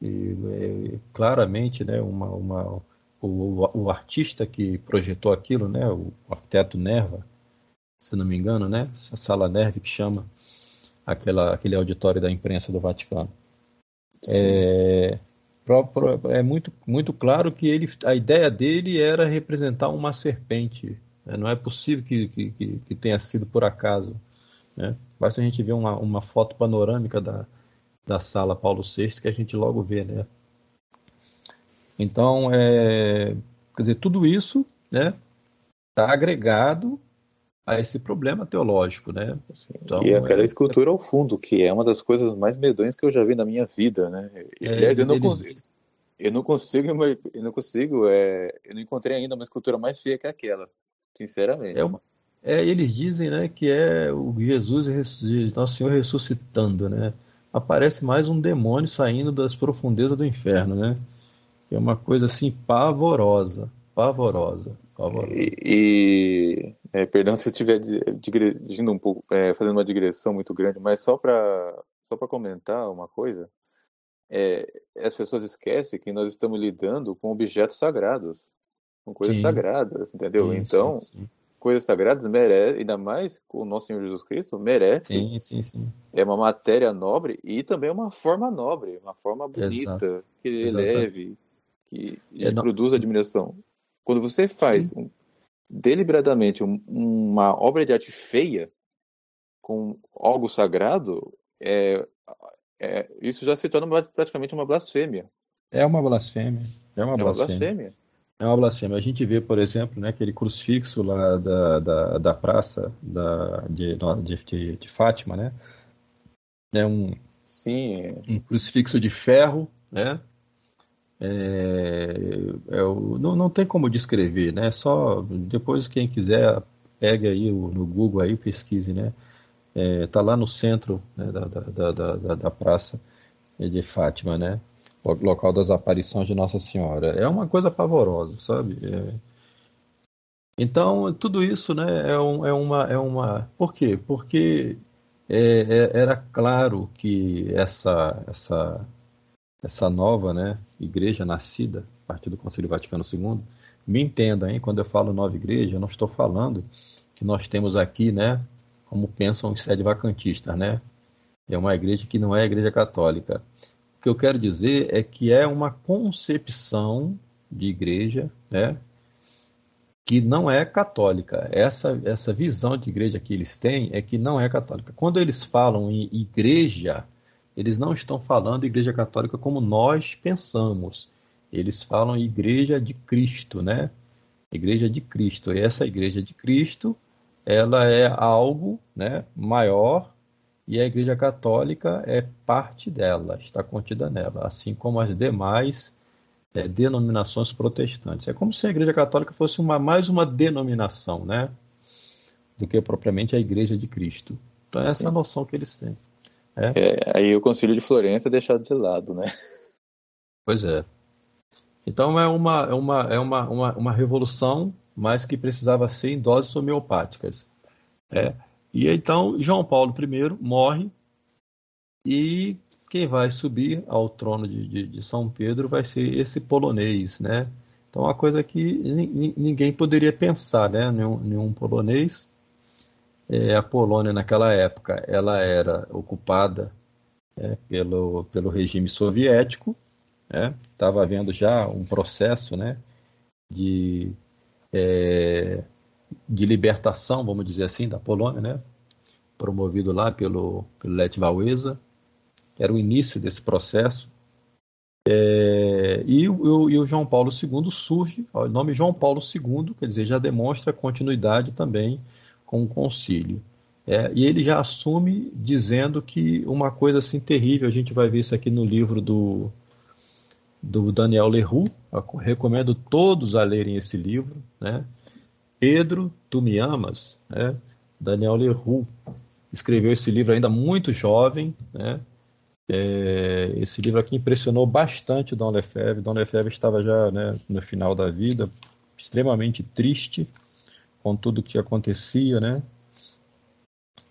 E, é, claramente, né? Uma, uma, o, o, artista que projetou aquilo, né? O arquiteto Nerva, se não me engano, né? A sala Nerva que chama aquela, aquele auditório da imprensa do Vaticano. É, é muito, muito claro que ele, a ideia dele era representar uma serpente. Né? Não é possível que, que, que tenha sido por acaso. Né? Basta a gente ver uma, uma foto panorâmica da, da sala Paulo VI que a gente logo vê, né? Então, é, quer dizer, tudo isso, né, está agregado a esse problema teológico, né? Então, e aquela é, escultura ao fundo, que é uma das coisas mais medonhas que eu já vi na minha vida, né? E, é, aliás, eu não consigo, eu não consigo, eu não consigo, é, eu não encontrei ainda uma escultura mais feia que aquela, sinceramente. É uma, é, eles dizem né, que é o Jesus, Nosso Senhor ressuscitando, né? Aparece mais um demônio saindo das profundezas do inferno, né? É uma coisa assim pavorosa, pavorosa, pavorosa. E, e é, perdão se eu estiver digredindo um pouco, é, fazendo uma digressão muito grande, mas só para só para comentar uma coisa, é, as pessoas esquecem que nós estamos lidando com objetos sagrados, com coisas sim. sagradas, entendeu? Sim, então sim, coisas sagradas merece, ainda mais com o nosso Senhor Jesus Cristo, merece. Sim, sim, sim. É uma matéria nobre e também uma forma nobre, uma forma bonita, Exato. que eleve, que é, produz admiração. Quando você faz um, deliberadamente um, uma obra de arte feia com algo sagrado, é, é, isso já se torna praticamente uma blasfêmia. É uma blasfêmia. É uma, é uma blasfêmia. É uma blasfêmia. A gente vê, por exemplo, né, aquele crucifixo lá da, da, da praça da, de, de, de Fátima, né? É um, Sim. um crucifixo de ferro, né? É, é o, não, não tem como descrever, né? Só depois quem quiser pegue aí o, no Google aí pesquise, né? É, tá lá no centro né, da, da, da, da, da praça de Fátima, né? Local das aparições de Nossa Senhora. É uma coisa pavorosa, sabe? É... Então, tudo isso né, é, um, é, uma, é uma. Por quê? Porque é, é, era claro que essa, essa, essa nova né, igreja nascida a partir do Concílio Vaticano II, me entenda, hein? Quando eu falo nova igreja, eu não estou falando que nós temos aqui, né, como pensam os sede vacantistas, né? É uma igreja que não é a igreja católica que eu quero dizer é que é uma concepção de igreja, né, que não é católica. Essa, essa visão de igreja que eles têm é que não é católica. Quando eles falam em igreja, eles não estão falando igreja católica como nós pensamos. Eles falam igreja de Cristo, né? Igreja de Cristo. E essa igreja de Cristo, ela é algo, né, maior e a Igreja Católica é parte dela, está contida nela, assim como as demais é, denominações protestantes. É como se a Igreja Católica fosse uma, mais uma denominação, né? Do que propriamente a Igreja de Cristo. Então, essa Sim. é a noção que eles têm. É? É, aí o Concílio de Florença é deixado de lado, né? Pois é. Então é uma, é uma, é uma, uma, uma revolução, mas que precisava ser em doses homeopáticas. É. E então João Paulo I morre e quem vai subir ao trono de, de, de São Pedro vai ser esse polonês, né? Então, uma coisa que ninguém poderia pensar, né? Nenhum, nenhum polonês. É, a Polônia, naquela época, ela era ocupada é, pelo, pelo regime soviético, estava né? havendo já um processo né, de, é, libertação, vamos dizer assim, da Polônia, né? promovido lá pelo, pelo Lech Wałęsa, que era o início desse processo. É, e, o, e, o, João Paulo II surge, o nome João Paulo II, quer dizer, já demonstra continuidade também com o concílio. É, e ele já assume dizendo que uma coisa assim terrível, a gente vai ver isso aqui no livro do, do Daniel Leroux, recomendo todos a lerem esse livro, né? Pedro, tu me amas, né? Daniel Leroux escreveu esse livro ainda muito jovem, né? É, esse livro aqui impressionou bastante Dom Lefebvre. Dom Lefebvre estava já né, no final da vida, extremamente triste com tudo que acontecia, né?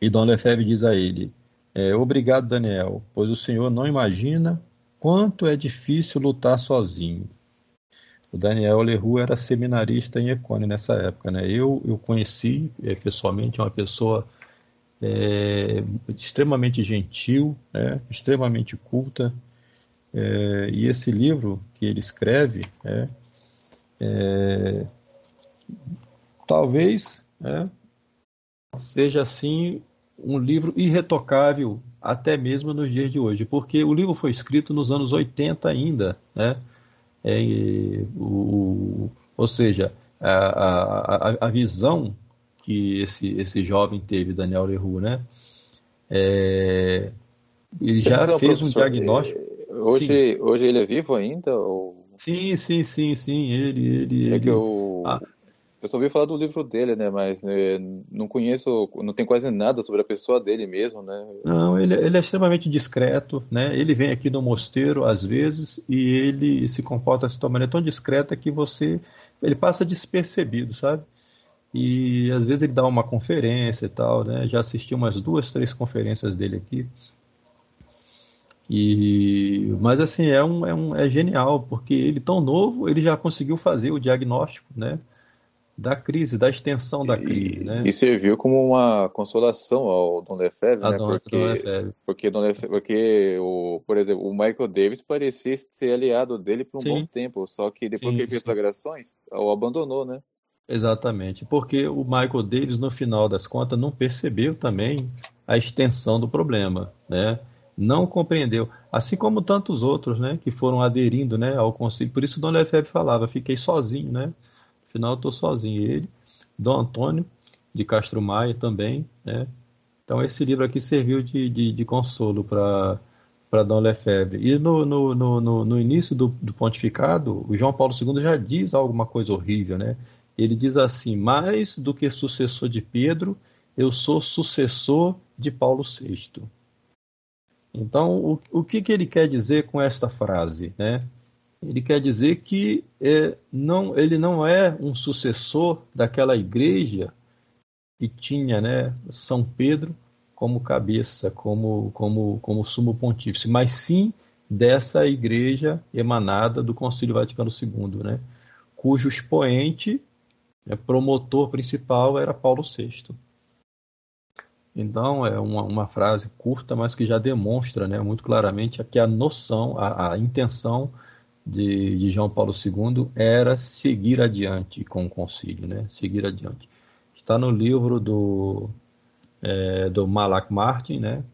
E Dom Lefebvre diz a ele: é, Obrigado, Daniel, pois o senhor não imagina quanto é difícil lutar sozinho. O Daniel Leroux era seminarista em Econe nessa época, né? Eu, eu conheci é, pessoalmente uma pessoa é, extremamente gentil, né, extremamente culta. É, e esse livro que ele escreve, é, talvez né, seja assim um livro irretocável até mesmo nos dias de hoje, porque o livro foi escrito nos anos 80 ainda, né? É, o, ou seja, a, a, a visão que esse, esse jovem teve, Daniel Leroux, né? É, ele já então, fez um diagnóstico. É, hoje, hoje ele é vivo ainda? Ou... Sim, sim, sim, sim. Ele, ele, é ele... que eu, ah. Eu só ouvi falar do livro dele, né? Mas né, não conheço, não tem quase nada sobre a pessoa dele mesmo, né? Não, ele, ele é extremamente discreto, né? Ele vem aqui no mosteiro às vezes e ele se comporta de uma maneira tão discreta que você ele passa despercebido, sabe? E às vezes ele dá uma conferência e tal, né? Já assisti umas duas, três conferências dele aqui. E, mas assim, é, um, é, um, é genial, porque ele tão novo, ele já conseguiu fazer o diagnóstico, né? Da crise, da extensão da crise, e, né? E serviu como uma consolação ao Don Lefebvre, né? Don, porque, Don Lefebvre. Porque, Don Lefebvre, porque o, por exemplo, o Michael Davis parecia ser aliado dele por um Sim. bom tempo, só que depois Sim, que ele fez sagrações, o abandonou, né? Exatamente, porque o Michael Davis, no final das contas, não percebeu também a extensão do problema, né? Não compreendeu, assim como tantos outros, né, que foram aderindo, né, ao conselho. Por isso Dom Lefebvre falava, fiquei sozinho, né? Afinal, estou sozinho. Ele, Dom Antônio de Castro Maia também, né? Então esse livro aqui serviu de, de, de consolo para para Dom Lefebvre. E no, no, no, no início do, do, pontificado, o João Paulo II já diz alguma coisa horrível, né? Ele diz assim: mais do que sucessor de Pedro, eu sou sucessor de Paulo VI. Então, o, o que, que ele quer dizer com esta frase? Né? Ele quer dizer que é, não, ele não é um sucessor daquela igreja que tinha né, São Pedro como cabeça, como, como, como sumo pontífice, mas sim dessa igreja emanada do Concílio Vaticano II, né, cujo expoente é, promotor principal era Paulo VI. Então é uma, uma, frase curta, mas que já demonstra né, muito claramente que a noção, a, a intenção de, de, João Paulo II era seguir adiante com o concílio, né? seguir adiante. Está no livro do, é, do Malak Martin, né?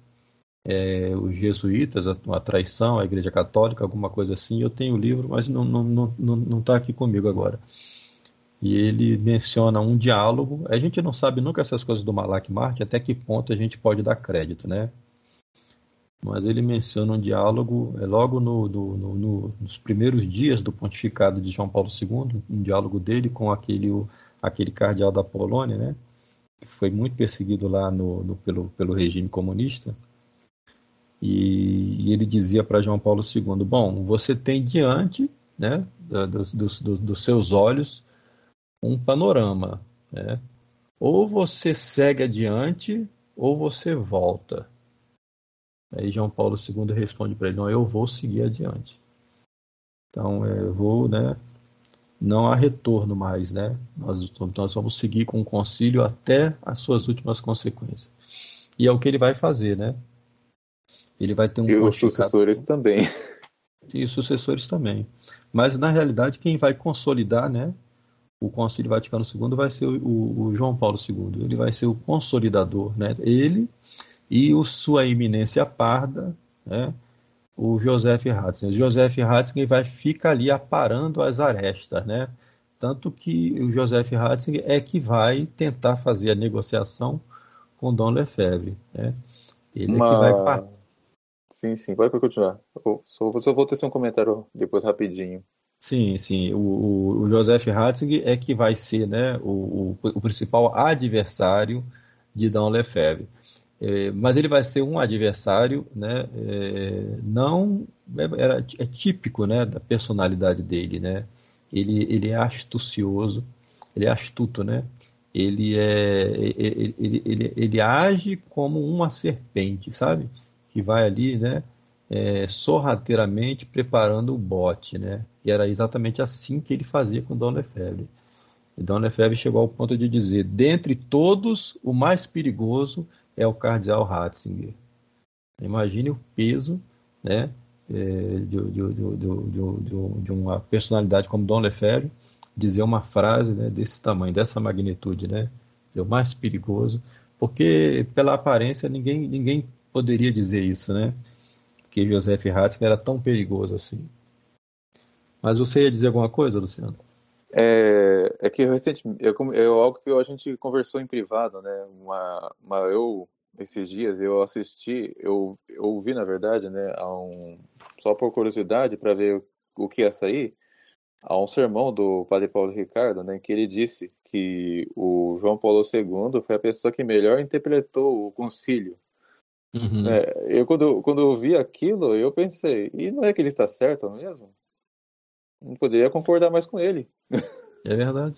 É, os jesuítas, a, a, traição à Igreja Católica, alguma coisa assim. Eu tenho o livro, mas não está não, não, não tá aqui comigo agora e ele menciona um diálogo. A gente não sabe nunca essas coisas do Malak Martin, até que ponto a gente pode dar crédito, né? Mas ele menciona um diálogo é logo no, no, no, nos primeiros dias do pontificado de João Paulo II, um diálogo dele com aquele, aquele cardeal da Polônia, né, que foi muito perseguido lá no, pelo, pelo regime comunista. E, e ele dizia para João Paulo II: Bom, você tem diante né, dos, dos, dos seus olhos um panorama. Né? Ou você segue adiante, ou você volta. Aí João Paulo II responde para ele: Não, eu vou seguir adiante. Então, é, eu vou, né? Não há retorno mais, né? Nós, nós vamos seguir com o concílio até as suas últimas consequências. E é o que ele vai fazer, né? Ele vai ter um. E os sucessores também. E os sucessores também. Mas, na realidade, quem vai consolidar, né? O Concílio Vaticano II vai ser o, o João Paulo II. Ele vai ser o consolidador, né? Ele e o Sua Eminência Parda, né? o Joseph Ratzinger. O Joseph Ratzinger vai ficar ali aparando as arestas, né? Tanto que o Joseph Ratzinger é que vai tentar fazer a negociação com Dom Lefebvre, né? Ele Uma... é que vai Sim, sim, pode continuar. Eu só, só vou ter um comentário depois rapidinho. Sim, sim. O, o Joseph Ratzinger é que vai ser né, o, o, o principal adversário de Dom Lefebvre. É, mas ele vai ser um adversário, né, é, não é, era, é típico, né, da personalidade dele, né. Ele, ele é astucioso, ele é astuto, né. Ele é, ele, ele, ele, ele age como uma serpente, sabe? Que vai ali, né, é, sorrateiramente preparando o bote, né. E era exatamente assim que ele fazia com Dom Lefebvre. E Dom chegou ao ponto de dizer: dentre todos, o mais perigoso é o cardeal Ratzinger. Imagine o peso né, de, de, de, de, uma personalidade como Dom Lefebvre dizer uma frase né, desse tamanho, dessa magnitude, né, o mais perigoso, porque pela aparência ninguém, ninguém poderia dizer isso, né, que Joseph Ratzinger era tão perigoso assim. Mas você ia dizer alguma coisa, Luciano? É, é que recentemente, é, é algo que a gente conversou em privado, né? Uma, uma, eu, esses dias, eu assisti, eu, eu ouvi, na verdade, né? A um, só por curiosidade, para ver o, o que ia sair, a um sermão do Padre Paulo Ricardo, né? Que ele disse que o João Paulo II foi a pessoa que melhor interpretou o concílio. Uhum. É, eu, quando, quando eu vi aquilo, eu pensei, e não é que ele está certo mesmo? Não poderia concordar mais com ele. É verdade.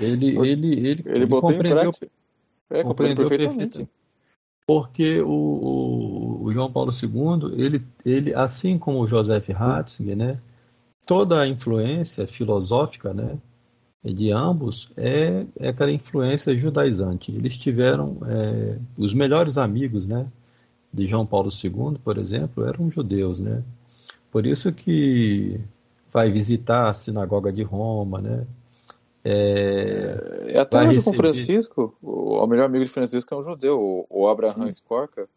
Ele, ele, ele, ele, botou em prática. É, compreendeu perfeitamente. Porque o, o, o, João Paulo II, ele, ele, assim como o Joseph Ratzinger, né, toda a influência filosófica né, de ambos é, é aquela influência judaizante. Eles tiveram é, os melhores amigos né, de João Paulo II, por exemplo, eram judeus. Né? Por isso que vai visitar a sinagoga de Roma, né? É, é até hoje receber... com Francisco, o, melhor amigo de Francisco é um judeu, o Abraham Skorka.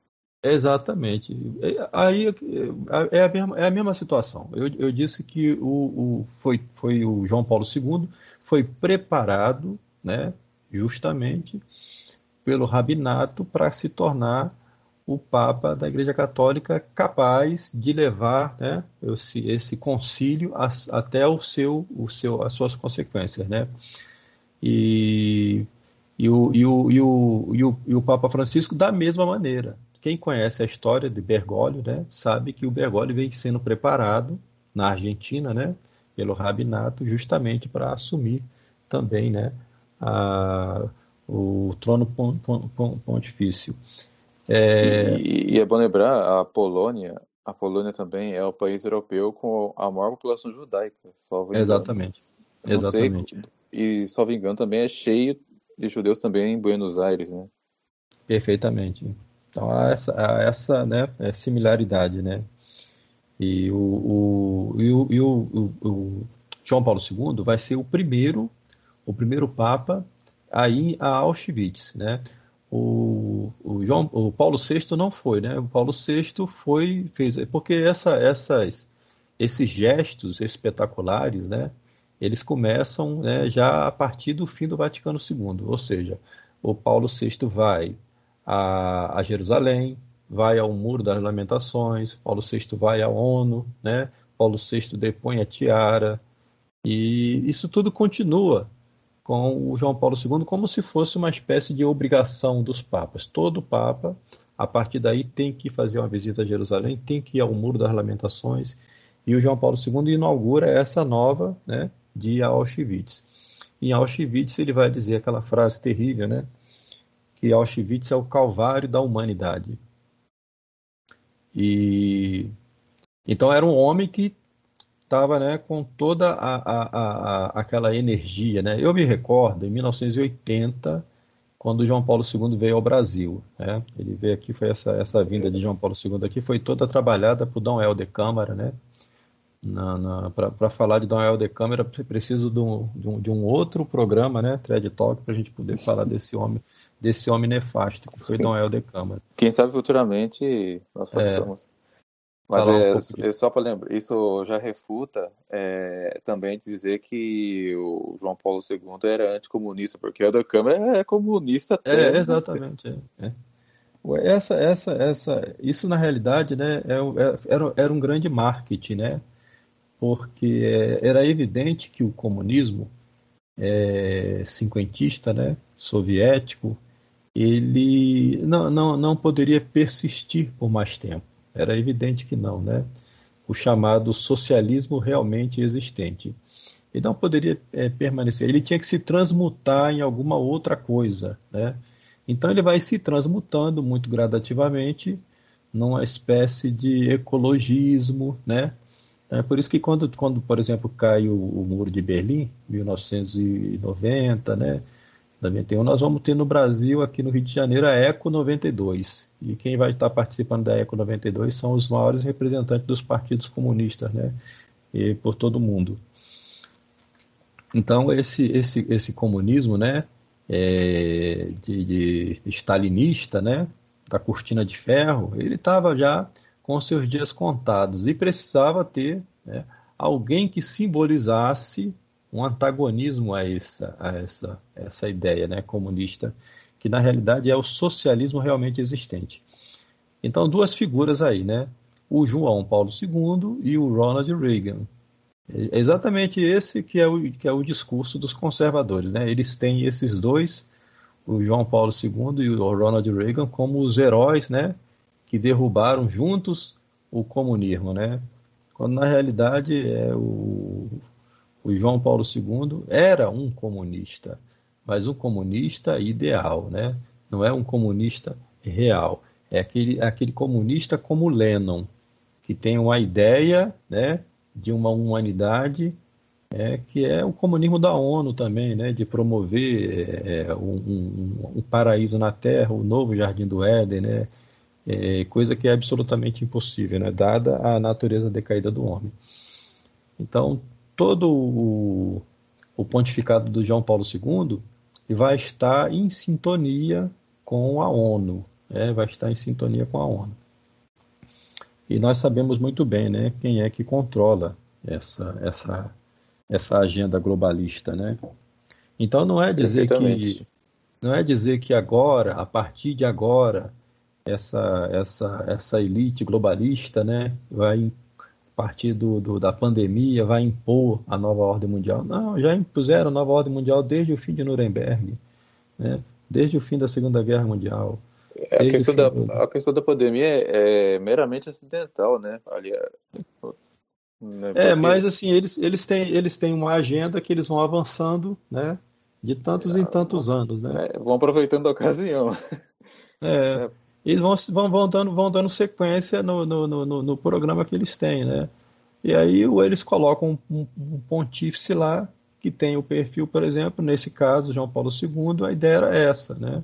Exatamente. É, aí é, é a mesma, é a mesma situação. Eu, eu disse que o, o, foi, foi o João Paulo II foi preparado, né, justamente pelo rabinato para se tornar o Papa da Igreja Católica capaz de levar né, esse, esse concílio a, até o seu, o seu, as suas consequências. Né? E, e, o, e, o, e, o, e, o, e o Papa Francisco, da mesma maneira. Quem conhece a história de Bergoglio né, sabe que o Bergoglio vem sendo preparado na Argentina né, pelo Rabinato justamente para assumir também né, a, o trono pontifício. É... E, e, é bom lembrar, a Polônia, a Polônia também é o país europeu com a maior população judaica. Exatamente. Exatamente. Sei, e, salvo engano, também é cheio de judeus também em Buenos Aires, né? Perfeitamente. Então há essa, há essa né, é similaridade, né? E o, o, e o, e o, o, João Paulo II vai ser o primeiro, o primeiro Papa a ir a Auschwitz, né? O, o, João, o Paulo VI não foi, né? O Paulo VI foi, fez, porque essa, essas, esses gestos espetaculares, né? Eles começam né, já a partir do fim do Vaticano II, ou seja, o Paulo VI vai a, a Jerusalém, vai ao Muro das Lamentações, Paulo VI vai à ONU, né? Paulo VI depõe a tiara, e isso tudo continua com o João Paulo II como se fosse uma espécie de obrigação dos papas. Todo papa, a partir daí, tem que fazer uma visita a Jerusalém, tem que ir ao Muro das Lamentações, e o João Paulo II inaugura essa nova né, de Auschwitz. Em Auschwitz, ele vai dizer aquela frase terrível, né? Que Auschwitz é o calvário da humanidade. E então era um homem que estava né, com toda a, a, a, aquela energia. Né? Eu me recordo, em 1980, quando João Paulo II veio ao Brasil. Né? Ele veio aqui, foi essa, essa vinda de João Paulo II aqui, foi toda trabalhada por Dom Helder Câmara, né? Para falar de Dom Helder Câmara, preciso de um, de um, de um outro programa, né? Thread Talk, para a gente poder falar desse homem, desse homem nefasto que foi Sim. Dom Helder Câmara. Quem sabe futuramente nós façamos. É. Mas é, um é, só para lembrar, isso já refuta é, também dizer que o João Paulo II era anticomunista, porque o da Câmara é comunista até. É, né? exatamente. É, é. Essa, essa, essa, isso na realidade, né, é era, era um grande marketing, né? Porque era evidente que o comunismo é, cinquentista, né, soviético, ele não, não, não poderia persistir por mais tempo era evidente que não, né? O chamado socialismo realmente existente. Ele não poderia é, permanecer, ele tinha que se transmutar em alguma outra coisa, né? Então ele vai se transmutando muito gradativamente numa espécie de ecologismo, né? É por isso que quando, quando por exemplo, cai o, o muro de Berlim, 1990, né? 91, nós vamos ter no Brasil, aqui no Rio de Janeiro, a ECO 92. E quem vai estar participando da ECO 92 são os maiores representantes dos partidos comunistas, né? E por todo o mundo. Então, esse, esse, esse comunismo, né? É, de, de, stalinista, né? Da cortina de ferro, ele estava já com seus dias contados e precisava ter né, alguém que simbolizasse um antagonismo a essa, a essa, essa ideia né, comunista, que na realidade é o socialismo realmente existente. Então, duas figuras aí, né? O João Paulo II e o Ronald Reagan. É exatamente esse que é o, que é o discurso dos conservadores, né? Eles têm esses dois, o João Paulo II e o Ronald Reagan, como os heróis, né? Que derrubaram juntos o comunismo, né? Quando na realidade é o o João Paulo II era um comunista, mas um comunista ideal, né? não é um comunista real. É aquele, aquele comunista como Lennon, que tem uma ideia né, de uma humanidade é, que é o comunismo da ONU também, né, de promover é, um, um, um, paraíso na Terra, o novo Jardim do Éden, né, é, coisa que é absolutamente impossível, né, dada a natureza decaída do homem. Então, todo o, o pontificado do João Paulo II vai estar em sintonia com a ONU, né? vai estar em sintonia com a ONU. E nós sabemos muito bem né, quem é que controla essa, essa, essa agenda globalista. Né? Então não é dizer que não é dizer que agora, a partir de agora, essa, essa, essa elite globalista né, vai partir do, do, da pandemia, vai impor a nova ordem mundial. Não, já impuseram a nova ordem mundial desde o fim de Nuremberg, né? desde o fim da Segunda Guerra Mundial. É, a questão, da, do... a questão da pandemia é, é meramente acidental, né? Ali, é, né? é, mas assim, eles, eles, têm, eles têm uma agenda que eles vão avançando, né? De tantos é, em tantos anos, né? É, vão aproveitando a ocasião. É, é eles vão, vão, vão, dando, vão dando sequência no, no, no, no programa que eles têm, né? E aí eles colocam um, um, pontífice lá que tem o perfil, por exemplo, nesse caso, João Paulo II, a ideia era essa, né?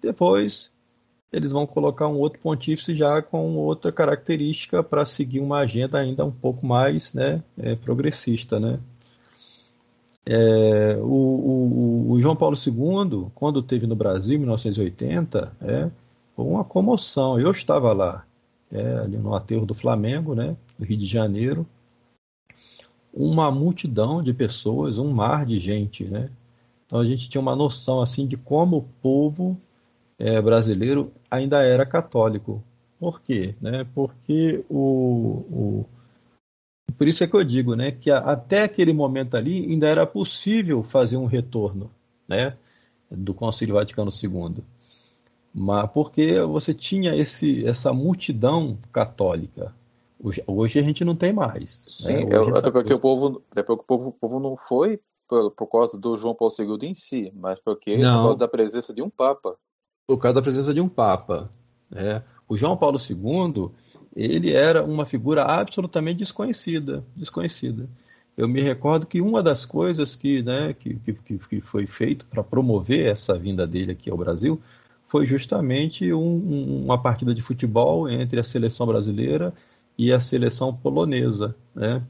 Depois eles vão colocar um outro pontífice já com outra característica para seguir uma agenda ainda um pouco mais né, é, progressista, né? É, o, o, o, João Paulo II, quando teve no Brasil, em 1980, é, foi uma comoção. Eu estava lá, é, ali no aterro do Flamengo, né, no Rio de Janeiro, uma multidão de pessoas, um mar de gente, né? Então a gente tinha uma noção assim de como o povo é, brasileiro ainda era católico, Por quê? Né? Porque o, o, por isso é que eu digo, né, que até aquele momento ali ainda era possível fazer um retorno, né, do Concílio Vaticano II. Mas porque você tinha esse, essa multidão católica. Hoje, hoje a gente não tem mais. Sim, né? eu, até porque, o povo, até porque o povo, o povo não foi por, por causa do João Paulo II em si, mas porque não. por causa da presença de um Papa. Por causa da presença de um Papa. Né? O João Paulo II, ele era uma figura absolutamente desconhecida, desconhecida. Eu me recordo que uma das coisas que, né, que, que, que foi feito para promover essa vinda dele aqui ao Brasil foi justamente um, uma partida de futebol entre a seleção brasileira e a seleção polonesa, né?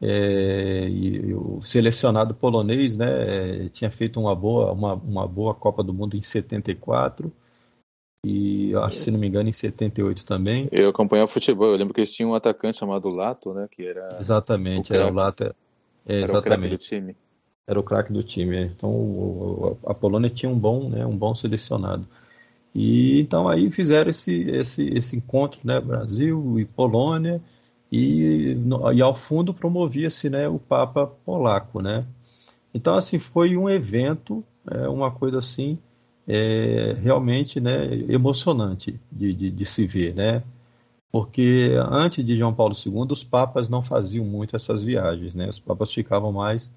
É, e, e o selecionado polonês, né, tinha feito uma boa, uma, uma boa Copa do Mundo em 74 e acho, se não me engano, em 78 também. Eu acompanhava futebol, eu lembro que eles tinham um atacante chamado Lato, né? Que era. Exatamente, o era o Lato. É, é, era exatamente. o do time. Era o craque do time. É. Então a Polônia tinha um bom, né, um bom selecionado. E então aí fizeram esse, esse, esse encontro, né? Brasil e Polônia, e, e ao fundo promovia-se né, o Papa polaco, né? Então, assim, foi um evento, é, uma coisa assim, é, realmente né, emocionante de, de, de, se ver, né? Porque antes de João Paulo II, os papas não faziam muito essas viagens, né? Os papas ficavam mais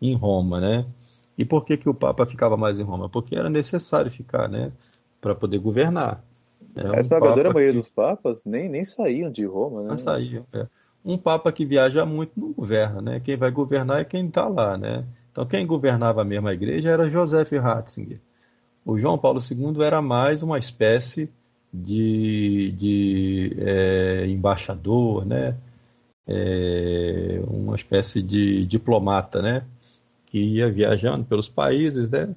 em Roma, né? E por que, que o papa ficava mais em Roma? Porque era necessário ficar, né? Para poder governar. É um a esmagadora maioria que... dos papas nem, nem saíam de Roma, né? Não saíam, é. Um papa que viaja muito não governa, né? Quem vai governar é quem está lá, né? Então quem governava a mesma igreja era Joseph Ratzinger. O João Paulo II era mais uma espécie de, de é, embaixador, né? É, uma espécie de diplomata, né? Que ia viajando pelos países, né?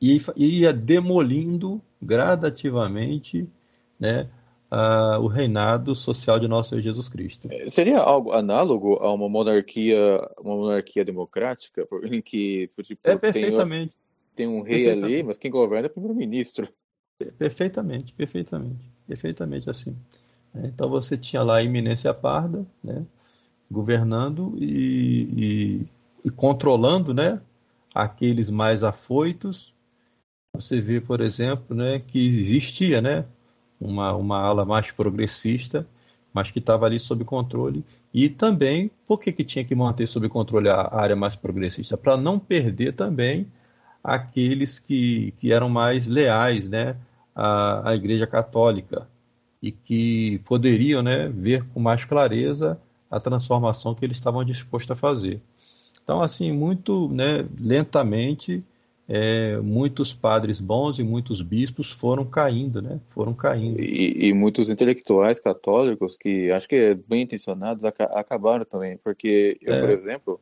E ia demolindo gradativamente, né? Uh, o reinado social de nosso Senhor Jesus Cristo. É, seria algo análogo a uma monarquia, uma monarquia democrática, em que tipo, é perfeitamente tem um rei ali, mas quem governa é o primeiro-ministro. Perfeitamente, perfeitamente, perfeitamente assim. É, então você tinha lá a iminência parda, né, governando e, e, e, controlando, né, aqueles mais afoitos. Você vê, por exemplo, né, que existia, né, uma, uma ala mais progressista, mas que estava ali sob controle. E também, por que, que tinha que manter sob controle a área mais progressista? Para não perder também aqueles que, que eram mais leais né, à, à Igreja Católica e que poderiam né, ver com mais clareza a transformação que eles estavam dispostos a fazer. Então, assim, muito né, lentamente, é, muitos padres bons e muitos bispos foram caindo, né? Foram caindo. E, e muitos intelectuais católicos que acho que bem intencionados acabaram também, porque eu, é. por exemplo,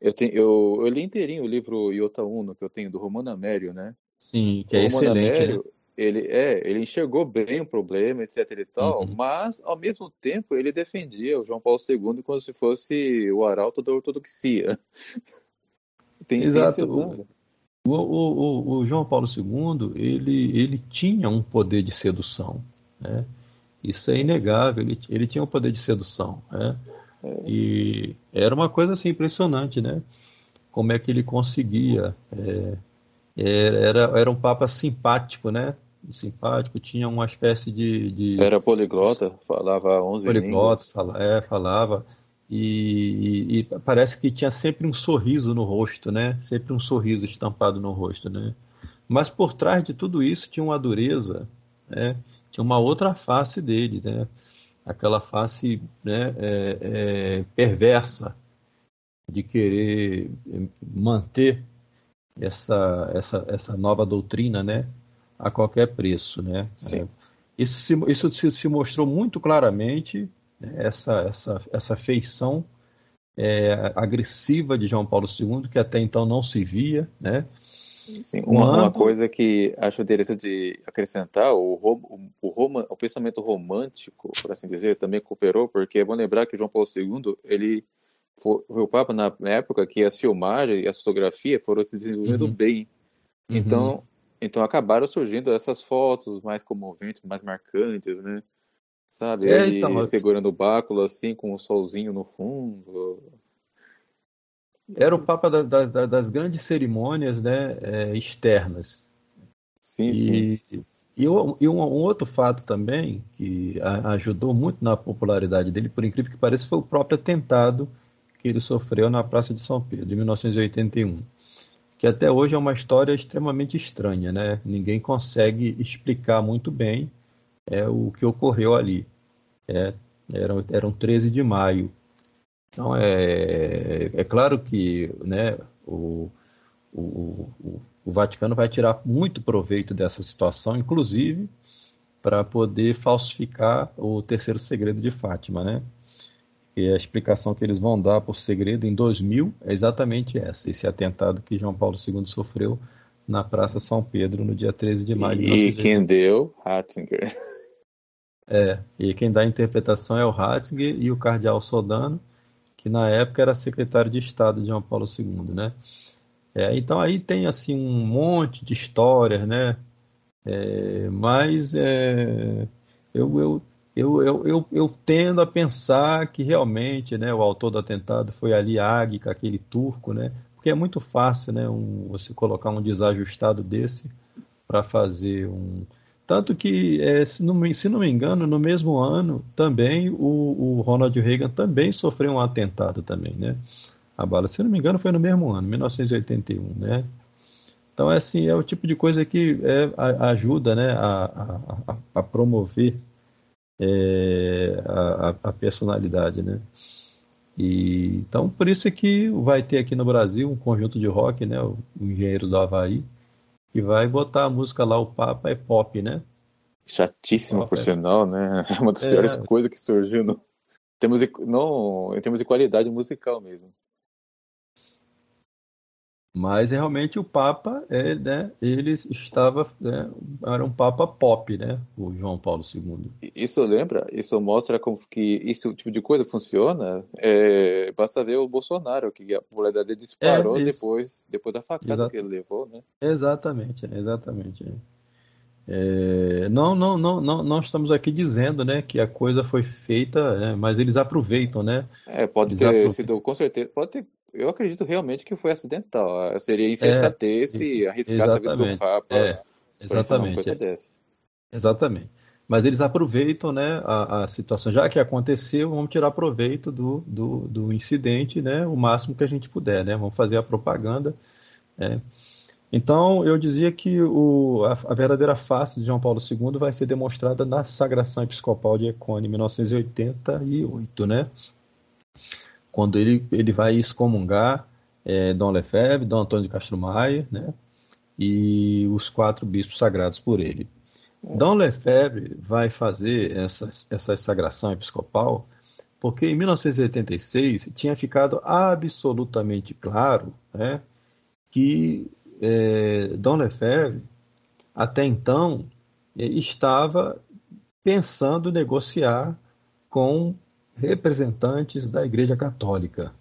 eu, tenho, eu, eu li inteirinho o livro Iota Uno, que eu tenho, do Romano Amério, né? Sim, que é excelente, Amério, né? Ele, é, ele enxergou bem o problema, etc e tal, uhum. mas, ao mesmo tempo, ele defendia o João Paulo II como se fosse o arauto da ortodoxia. Tem, Exato. Tem o, o, o, o, João Paulo II, ele, ele tinha um poder de sedução, né? Isso é inegável, ele, ele tinha um poder de sedução, né? E era uma coisa assim impressionante, né? Como é que ele conseguia. É, era, era um papa simpático, né? Simpático, tinha uma espécie de. de... Era poliglota, falava 11 poliglota, línguas. Fala, é, falava. E, e, e, parece que tinha sempre um sorriso no rosto, né? Sempre um sorriso estampado no rosto, né? Mas por trás de tudo isso tinha uma dureza, né? Tinha uma outra face dele, né? aquela face né, é, é, perversa de querer manter essa, essa, essa nova doutrina né, a qualquer preço. Né? É, isso, se, isso se, mostrou muito claramente, né, essa, essa, essa feição é, agressiva de João Paulo II, que até então não se via, né? Sim, uma, uma, coisa que acho interessante de acrescentar, o, o, o, Roma, o pensamento romântico, por assim dizer, também cooperou, porque é bom lembrar que João Paulo II, ele foi, foi o Papa na época que as filmagens e a fotografia foram se desenvolvendo uhum. bem. Uhum. Então, acabaram surgindo essas fotos mais comoventes, mais marcantes, né? Sabe? É, então, segurando o báculo assim, com o solzinho no fundo. era o Papa da- da- da- das grandes cerimônias, né, é, externas. Sim, sim. E, e, o- e um, um outro fato também que a- ajudou muito na popularidade dele, por incrível que pareça, foi o próprio atentado que ele sofreu na Praça de São Pedro, em 1981, que até hoje é uma história extremamente estranha, né? Ninguém consegue explicar muito bem é, o que ocorreu ali. É, eram, eram 13 de maio. Então, é, é claro que né, o, o, o, o Vaticano vai tirar muito proveito dessa situação, inclusive para poder falsificar o terceiro segredo de Fátima, né? E a explicação que eles vão dar por segredo em 2000 é exatamente essa, esse atentado que João Paulo II sofreu na Praça São Pedro no dia 13 de maio de E 1980. quem deu? Ratzinger. É, e quem dá a interpretação é o Ratzinger e o cardeal Sodano, que na época era secretário de Estado de João Paulo II, né? É, então aí tem assim um monte de histórias, né? É, mas é, eu, eu, eu, eu, eu, eu tendo a pensar que realmente, né, o autor do atentado foi Ali Agca, aquele turco, né? Porque é muito fácil, né, um, você colocar um desajustado desse para fazer um tanto que, é, se, não me, se não me engano, no mesmo ano também o, o Ronald Reagan também sofreu um atentado também, né? A bala, se não me engano, foi no mesmo ano, 1981, né? Então, é assim, é o tipo de coisa que é, ajuda, né, a, a- a promover é, a, a- personalidade, né? E, então, por isso é que vai ter aqui no Brasil um conjunto de rock, né? O, o Engenheiro do Havaí, que vai botar a música lá, o Papa é pop, né? Chatíssimo, Ó, por é. sinal, né? Uma das É. piores coisas que surgiu no... Temos no, em termos de qualidade musical mesmo. Mas realmente o Papa, é, né, ele estava, né, era um Papa pop, né, o João Paulo II. Isso lembra, isso mostra como que esse tipo de coisa funciona. É, basta ver o Bolsonaro, que a popularidade disparou É, depois, depois da facada Exato. que ele levou, né? Exatamente, exatamente. É, não, não, não, não, não estamos aqui dizendo, né, que a coisa foi feita, né, mas eles aproveitam, né? É, pode Eles ter aproveitam. sido, com certeza, pode ter, eu acredito realmente que foi acidental. Ah, Seria insensatez se arriscasse a vida do. Papa É, exatamente. coisa é. Exatamente. Mas eles aproveitam, né, a, a situação, já que aconteceu, vamos tirar proveito do, do, do incidente, né, o máximo que a gente puder, né, vamos fazer a propaganda. né. Então, eu dizia que o, a, a verdadeira face de João Paulo II vai ser demonstrada na Sagração Episcopal de Econe, em 1988, né, quando ele, ele vai excomungar eh, Dom Lefebvre, Dom Antônio de Castro Maia, né, e os quatro bispos sagrados por ele. Dom Lefebvre vai fazer essa, essa sagração episcopal porque em 1986 tinha ficado absolutamente claro né, que eh, Dom Lefebvre, até então, eh, estava pensando negociar com representantes da Igreja Católica.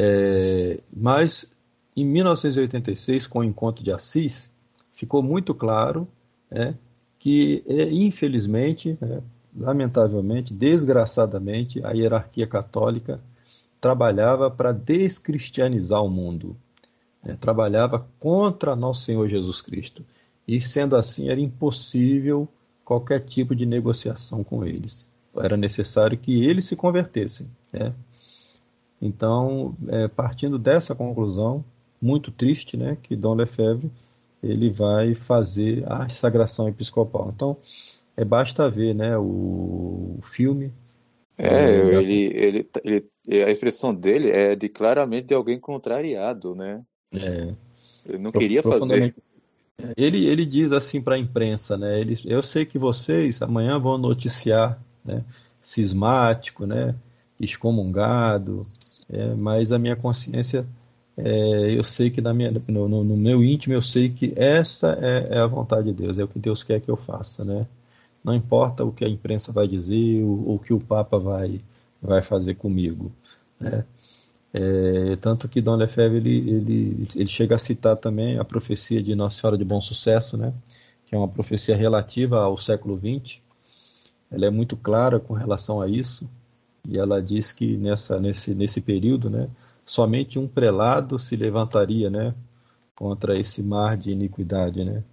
Eh, mas em 1986, com o encontro de Assis, ficou muito claro né, que, eh, infelizmente, né, lamentavelmente, desgraçadamente, a hierarquia católica trabalhava para descristianizar o mundo, né, trabalhava contra nosso Senhor Jesus Cristo. E sendo assim, era impossível qualquer tipo de negociação com eles. Era necessário que eles se convertessem. né? Então, é, partindo dessa conclusão, muito triste, né, que Dom Lefebvre ele vai fazer a sagração episcopal. Então, é, basta ver, né, o, o filme. É, É, ele, ele, ele, a expressão dele é de claramente de alguém contrariado, né? É, Ele não queria fazer. Ele, ele diz assim para a imprensa, né? Ele, eu sei que vocês amanhã vão noticiar, né? Cismático, né? Excomungado, é, mas a minha consciência, é, eu sei que na minha, no, no, meu íntimo, eu sei que essa é, é, a vontade de Deus, é o que Deus quer que eu faça, né? Não importa o que a imprensa vai dizer, ou o que o Papa vai, vai fazer comigo, né? É, tanto que Dom Lefebvre ele, ele, ele chega a citar também a profecia de Nossa Senhora de Bom Sucesso, né? que é uma profecia relativa ao século XX. Ela é muito clara com relação a isso e ela diz que nessa nesse nesse período, né, somente um prelado se levantaria, né, contra esse mar de iniquidade, né?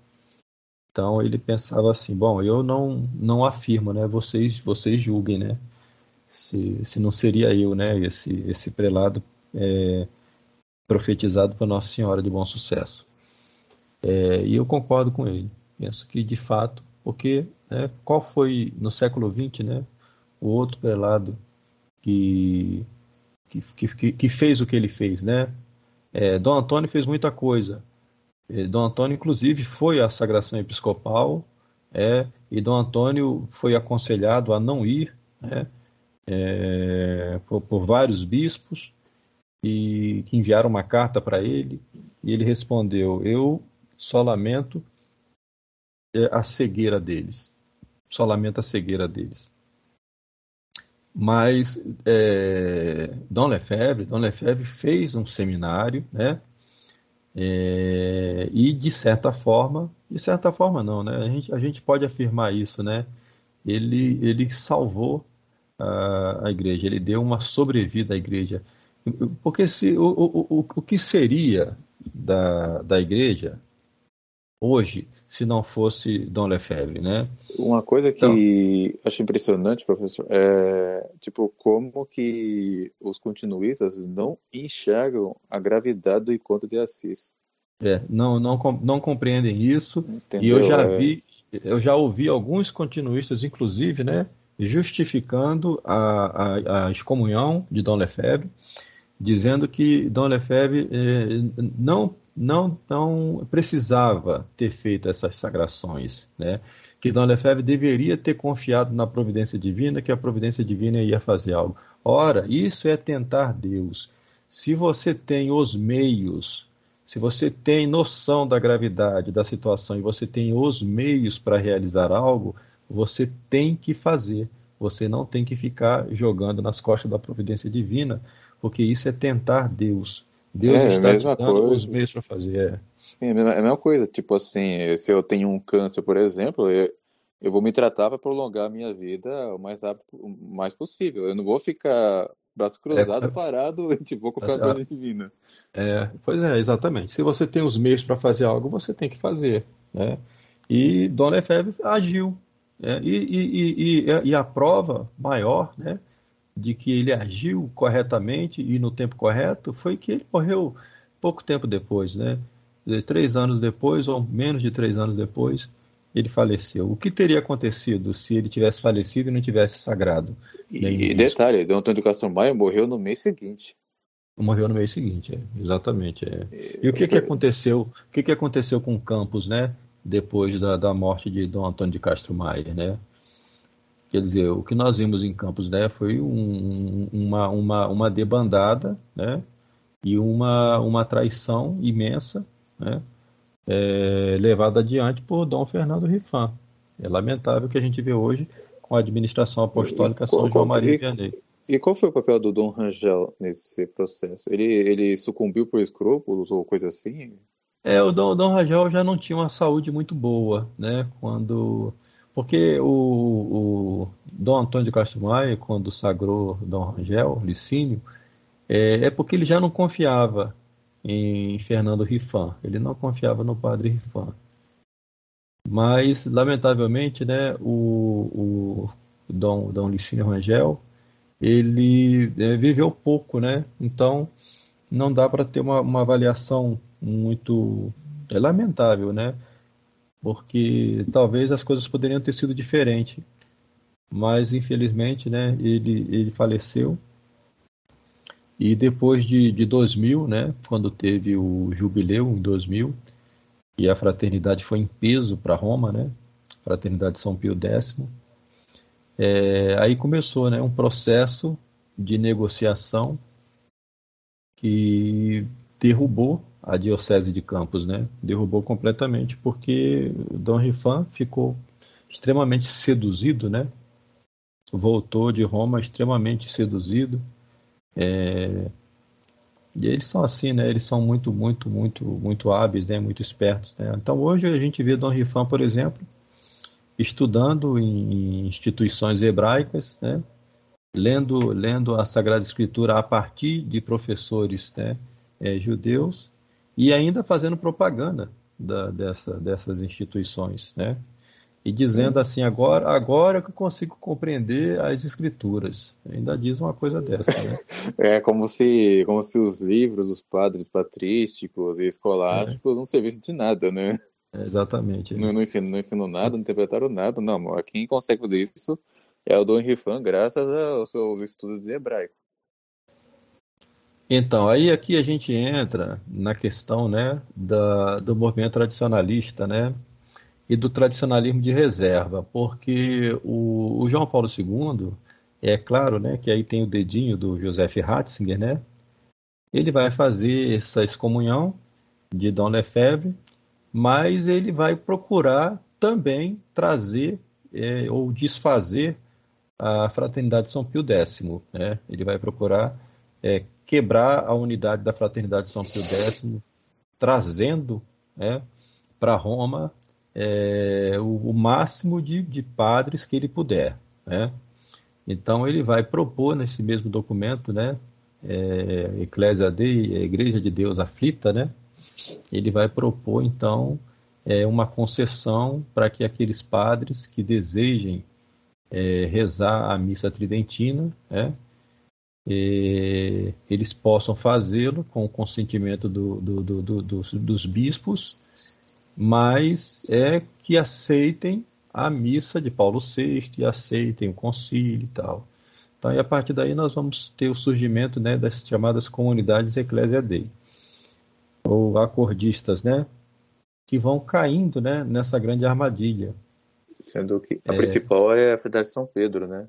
Então ele pensava assim, bom, eu não não afirmo, né? Vocês vocês julguem, né? Se, se não seria eu, né? Esse esse prelado é, profetizado por Nossa Senhora de Bom Sucesso. É, e eu concordo com ele. Penso que de fato, porque né, qual foi no século XX, né? O outro prelado que que, que, que fez o que ele fez, né? É, Dom Antônio fez muita coisa. E Dom Antônio, inclusive, foi à sagração episcopal, é, e Dom Antônio foi aconselhado a não ir né, é, por, por, vários bispos e que enviaram uma carta para ele, e ele respondeu: Eu só lamento é, a cegueira deles, só lamento a cegueira deles. Mas é, Dom Lefebvre, Dom Lefebvre fez um seminário, né? É, e de certa forma, de certa forma não, né? A gente, a gente pode afirmar isso, né? Ele, ele salvou a, a igreja, ele deu uma sobrevida à igreja. Porque se, o, o, o, o que seria da, da igreja hoje se não fosse Dom Lefebvre, né? Uma coisa que então, acho impressionante, professor, é tipo como que os continuistas não enxergam a gravidade do encontro de Assis. É, não, não, não compreendem isso. Entendeu? E eu já é. vi, eu já ouvi alguns continuistas, inclusive, né, justificando a, a, a excomunhão de Dom Lefebvre, dizendo que Dom Lefebvre eh, não não, não precisava ter feito essas sagrações, né? que Dom Lefebvre deveria ter confiado na providência divina, que a providência divina ia fazer algo. Ora, isso é tentar Deus. Se você tem os meios, se você tem noção da gravidade da situação e você tem os meios para realizar algo, você tem que fazer. Você não tem que ficar jogando nas costas da providência divina, porque isso é tentar Deus. Deus é, está te dando coisa. os meios para fazer. É. é. a mesma coisa, tipo assim, se eu tenho um câncer, por exemplo, eu, eu vou me tratar para prolongar a minha vida o mais rápido, o mais possível. Eu não vou ficar braço cruzado, é, é. parado, tipo, vou confiar na coisa divina. É, pois é, exatamente. Se você tem os meios para fazer algo, você tem que fazer, né? E Dom Lefebvre agiu, né? e, e, e, e, a prova maior, né? De que ele agiu corretamente e no tempo correto foi que ele morreu pouco tempo depois, né? Três anos depois, ou menos de três anos depois, ele faleceu. O que teria acontecido se ele tivesse falecido e não tivesse sagrado? E detalhe, Dom Antônio de Castro Maia morreu no mês seguinte. Morreu no mês seguinte, é, exatamente. É. E o que, que aconteceu? O que, que aconteceu com Campos, né? Depois da, da morte de Dom Antônio de Castro Maia, né? Quer dizer, o que nós vimos em Campos né, foi um, uma, uma, uma debandada né, e uma, uma traição imensa né, é, levada adiante por Dom Fernando Rifan. É lamentável que a gente vê hoje com a administração apostólica e, São qual, João Maria Vianney. E qual foi o papel do Dom Rangel nesse processo? Ele, ele sucumbiu por escrúpulos ou coisa assim? É, o Dom, Dom Rangel já não tinha uma saúde muito boa, né? Quando porque o, o Dom Antônio de Castro Maia, quando sagrou Dom Rangel, Licínio, é, é porque ele já não confiava em Fernando Rifan, ele não confiava no padre Rifan. Mas, lamentavelmente, né, o, o Dom, Dom Licínio Rangel, ele é, viveu pouco, né? Então, não dá para ter uma, uma avaliação muito é lamentável, né? Porque talvez as coisas poderiam ter sido diferentes. Mas infelizmente, né, ele, ele faleceu. E depois de, de 2000, né, quando teve o jubileu em 2000, e a fraternidade foi em peso para Roma, né, fraternidade São Pio X, é, aí começou né, um processo de negociação que derrubou a Diocese de Campos, né? Derrubou completamente porque Dom Rifan ficou extremamente seduzido, né? Voltou de Roma extremamente seduzido. É... E eles são assim, né? Eles são muito, muito, muito, muito hábeis, né? Muito espertos, né? Então hoje a gente vê Dom Rifan, por exemplo, estudando em instituições hebraicas, né? Lendo, lendo a Sagrada Escritura a partir de professores né? É, judeus e ainda fazendo propaganda da, dessa, dessas instituições, né? e dizendo assim agora agora que eu consigo compreender as escrituras ainda diz uma coisa dessa né? é como se como se os livros dos padres patrísticos e escolásticos é. não servissem de nada né é, exatamente não, não ensinam não nada não interpretaram nada não quem consegue fazer isso é o Dom Rifan graças aos seus estudos de hebraico então, aí aqui a gente entra na questão né, da, do movimento tradicionalista, né, e do tradicionalismo de reserva, porque o, o, João Paulo II, é claro, né, que aí tem o dedinho do Joseph Ratzinger, né, ele vai fazer essa excomunhão de Dom Lefebvre, mas ele vai procurar também trazer é, ou desfazer a fraternidade de São Pio X, né, ele vai procurar é, quebrar a unidade da fraternidade de São Pio X, trazendo né, para Roma é, o, o, máximo de, de, padres que ele puder. Né? Então ele vai propor nesse mesmo documento, né, é, Dei, a Igreja de Deus aflita, né, ele vai propor então é, uma concessão para que aqueles padres que desejem é, rezar a missa tridentina, né, eles possam fazê-lo com o consentimento do, do, do, dos bispos mas é que aceitem a missa de Paulo VI e aceitem o concílio e tal. Então, e a partir daí nós vamos ter o surgimento né, das chamadas comunidades Ecclesia Dei, ou acordistas, né, que vão caindo né, nessa grande armadilha. Sendo que a é, principal é a Fraternidade de São Pedro, né?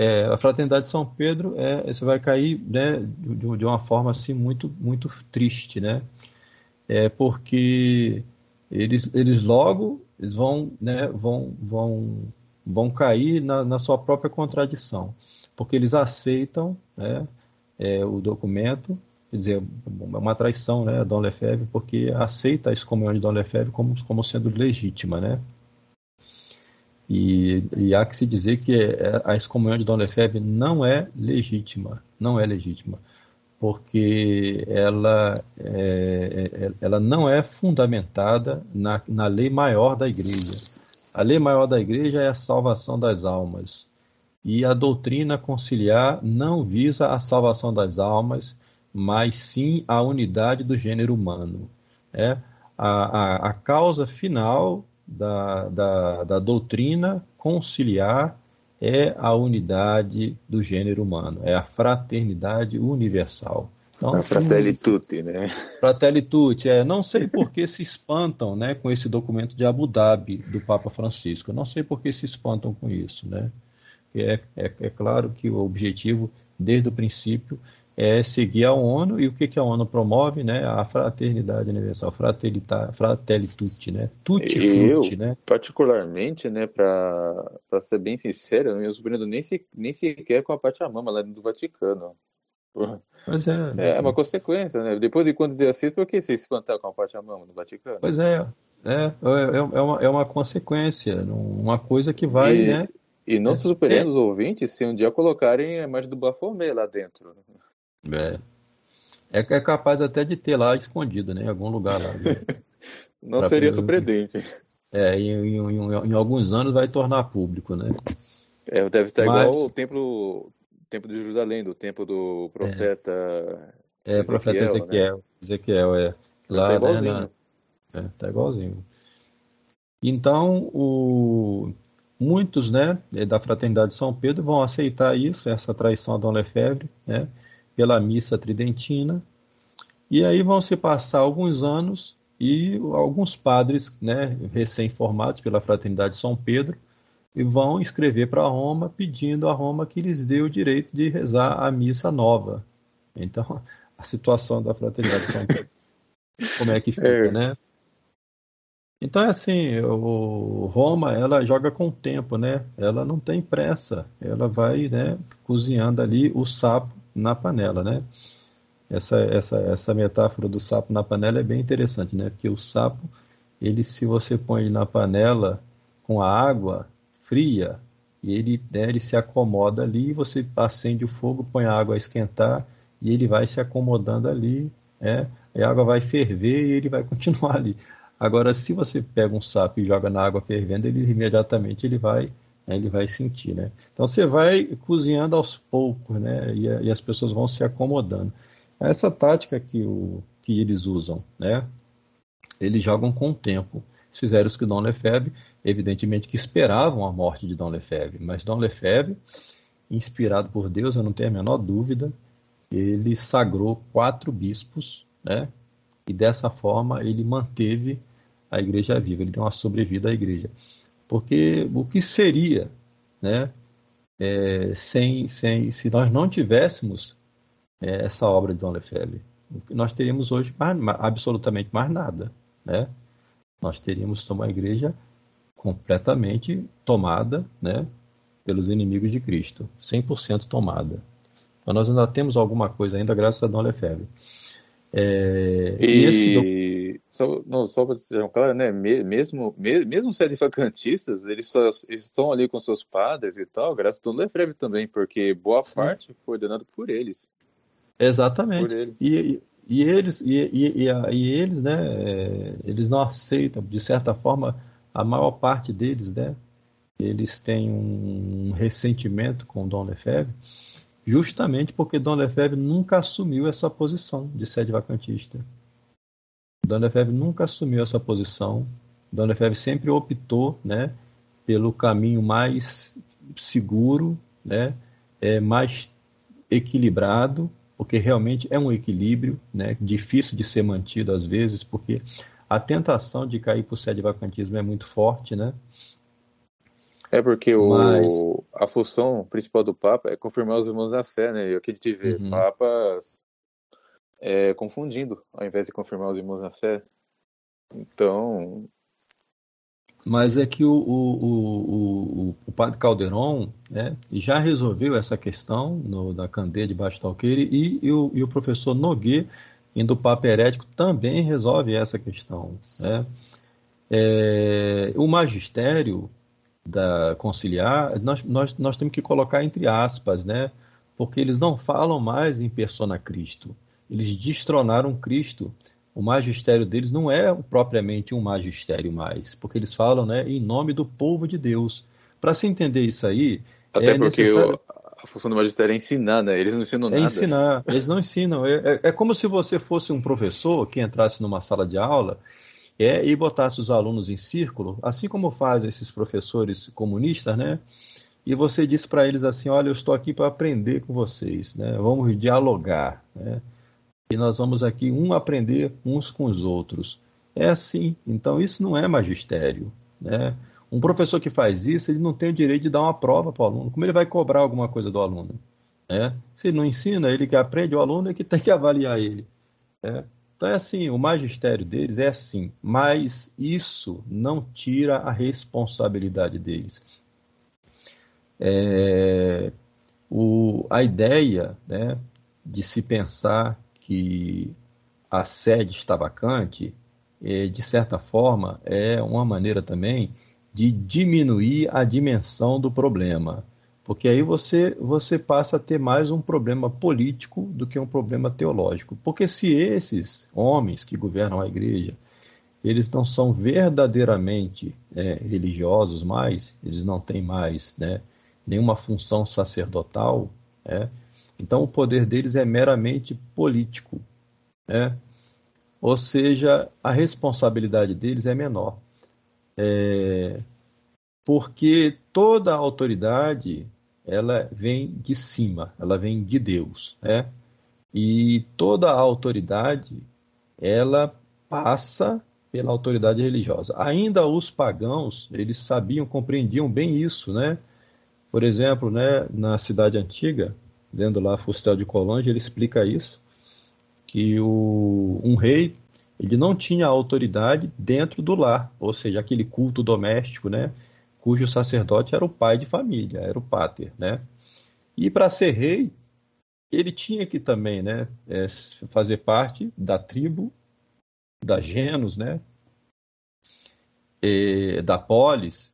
É, a Fraternidade de São Pedro, é, você vai cair né, de, de uma forma assim muito, muito triste, né? É porque eles, eles logo eles vão, né, vão, vão, vão cair na, na sua própria contradição, porque eles aceitam né, é, o documento, quer dizer, é uma traição né, a Dom Lefebvre, porque aceita a excomunhão de Dom Lefebvre como, como sendo legítima, né? E, e, há que se dizer que é, a excomunhão de Dom Lefebvre não é legítima, não é legítima porque ela, é, é, ela não é fundamentada na, na lei maior da igreja. A lei maior da igreja é a salvação das almas. E a doutrina conciliar não visa a salvação das almas, mas sim a unidade do gênero humano. É a, a, a causa final da, da, da doutrina conciliar é a unidade do gênero humano, é a fraternidade universal. Então, a fratelli tutti, né? Fratelli tutti, é. Não sei por que se espantam, né, com esse documento de Abu Dhabi do Papa Francisco. Não sei por que se espantam com isso, né? É, é, é claro que o objetivo, desde o princípio, é seguir a ONU e o que, que a ONU promove, né? A fraternidade universal, fratelli tutti, né? Tutti frutti, né? Particularmente, né, para ser bem sincero, eu não me surpreendo nem, se, nem sequer com a Pachamama lá do Vaticano. Pois é. É, é uma consequência, né? Depois de quando dizer assim, por que se espantar com a Pachamama no Vaticano? Pois é. É, é, é, uma, é uma consequência, uma coisa que vai, e, né? E não é, se surpreende é. os ouvintes se um dia colocarem a imagem do Bafomé lá dentro. É. é. É capaz até de ter lá escondido, né? Em algum lugar lá. Né? Não pra seria surpreendente. É, em, em, em, em, alguns anos vai tornar público, né? É, deve estar Mas... igual o templo, templo de Jerusalém, do templo do profeta. É, é Ezequiel, profeta Ezequiel. Né? Ezequiel, é. Lá, tá igualzinho. Né, na... É, tá igualzinho. Então, o... muitos, né, da Fraternidade de São Pedro vão aceitar isso, essa traição a Dom Lefebvre, né? Pela missa tridentina. E aí vão se passar alguns anos e alguns padres, né, recém-formados pela Fraternidade de São Pedro, e vão escrever para Roma pedindo a Roma que lhes dê o direito de rezar a missa nova. Então, a situação da Fraternidade de São Pedro, como é que fica, é. né? Então é assim, o Roma ela joga com o tempo, né? Ela não tem pressa, ela vai, né, cozinhando ali o sapo na panela, né? essa, essa, essa metáfora do sapo na panela é bem interessante, né? Porque o sapo, ele, se você põe na panela com a água fria, ele, né, ele se acomoda ali, você acende o fogo, põe a água a esquentar e ele vai se acomodando ali, é, a água vai ferver e ele vai continuar ali. Agora, se você pega um sapo e joga na água fervendo, ele imediatamente ele vai, né, ele vai sentir, né? Então você vai cozinhando aos poucos, né? E, e as pessoas vão se acomodando. Essa tática que, o, que eles usam, né? Eles jogam com o tempo. Fizeram isso com Dom Lefebvre, evidentemente que esperavam a morte de Dom Lefebvre, mas Dom Lefebvre, inspirado por Deus, eu não tenho a menor dúvida, ele sagrou quatro bispos, né? E dessa forma ele manteve a igreja viva, ele deu uma sobrevida à igreja. Porque o que seria, né? É, sem, sem, se nós não tivéssemos é, essa obra de Dom Lefebvre. Nós teríamos hoje mais, absolutamente mais nada. Né? Nós teríamos uma igreja completamente tomada né, pelos inimigos de Cristo, 100% tomada. Então nós ainda temos alguma coisa ainda graças a Dom Lefebvre. É, e esse... só, não, só para claro, né, mesmo, mesmo sendo vacantistas, eles só eles estão ali com seus padres e tal, graças a Dom Lefebvre também, porque boa Sim. parte foi ordenado por eles. Exatamente. Ele. E, e, eles, e, e, e, eles, né, é, eles não aceitam, de certa forma, a maior parte deles, né, eles têm um ressentimento com Dom Lefebvre, justamente porque Dom Lefebvre nunca assumiu essa posição de sede vacantista. Dom Lefebvre nunca assumiu essa posição. Dom Lefebvre sempre optou, né, pelo caminho mais seguro, né, é, mais equilibrado porque realmente é um equilíbrio, né, difícil de ser mantido às vezes, porque a tentação de cair para o sede vacantismo é muito forte, né? É porque Mas... o, a função principal do Papa é confirmar os irmãos da fé, né? E o que a gente vê, uhum. papas é, confundindo, ao invés de confirmar os irmãos da fé. Então, mas é que o, o, o, o, padre Calderon né, já resolveu essa questão no, da candeia de Baixo Talqueire e, e, o, e o professor Noguê, indo Papa Herético, também resolve essa questão. Né? É, o magistério da conciliar, nós, nós, nós temos que colocar entre aspas, né? porque eles não falam mais em persona Cristo. Eles destronaram Cristo o magistério deles não é propriamente um magistério mais, porque eles falam né, em nome do povo de Deus. Para se entender isso aí. Até é porque necessário... a função do magistério é ensinar, né? Eles não ensinam é nada. É ensinar, eles não ensinam. É, é, é, como se você fosse um professor que entrasse numa sala de aula é, e botasse os alunos em círculo, assim como fazem esses professores comunistas, né? E você diz para eles assim: olha, eu estou aqui para aprender com vocês, né? Vamos dialogar, né? E nós vamos aqui um aprender uns com os outros. É assim. Então isso não é magistério, né? Um professor que faz isso, ele não tem o direito de dar uma prova para o aluno. Como ele vai cobrar alguma coisa do aluno? Né? Se ele não ensina, ele que aprende, o aluno é que tem que avaliar ele. Né? Então é assim, o magistério deles é assim, mas isso não tira a responsabilidade deles. É, o, a ideia né, de se pensar que a sede está vacante, é, de certa forma, é uma maneira também de diminuir a dimensão do problema. Porque aí você, você passa a ter mais um problema político do que um problema teológico. Porque se esses homens que governam a igreja, eles não são verdadeiramente é, religiosos mais, eles não têm mais né, nenhuma função sacerdotal, é, então, o poder deles é meramente político. Né? Ou seja, a responsabilidade deles é menor. É... Porque toda a autoridade ela vem de cima, ela vem de Deus. Né? E toda a autoridade ela passa pela autoridade religiosa. Ainda os pagãos, eles sabiam, compreendiam bem isso, né? Por exemplo, né, na cidade antiga, dentro lá Fustel de Colonge, ele explica isso, que o, um rei ele não tinha autoridade dentro do lar, ou seja, aquele culto doméstico, né, cujo sacerdote era o pai de família, era o pater, né? E para ser rei, ele tinha que também né, é, fazer parte da tribo, da genus, né, é, da polis,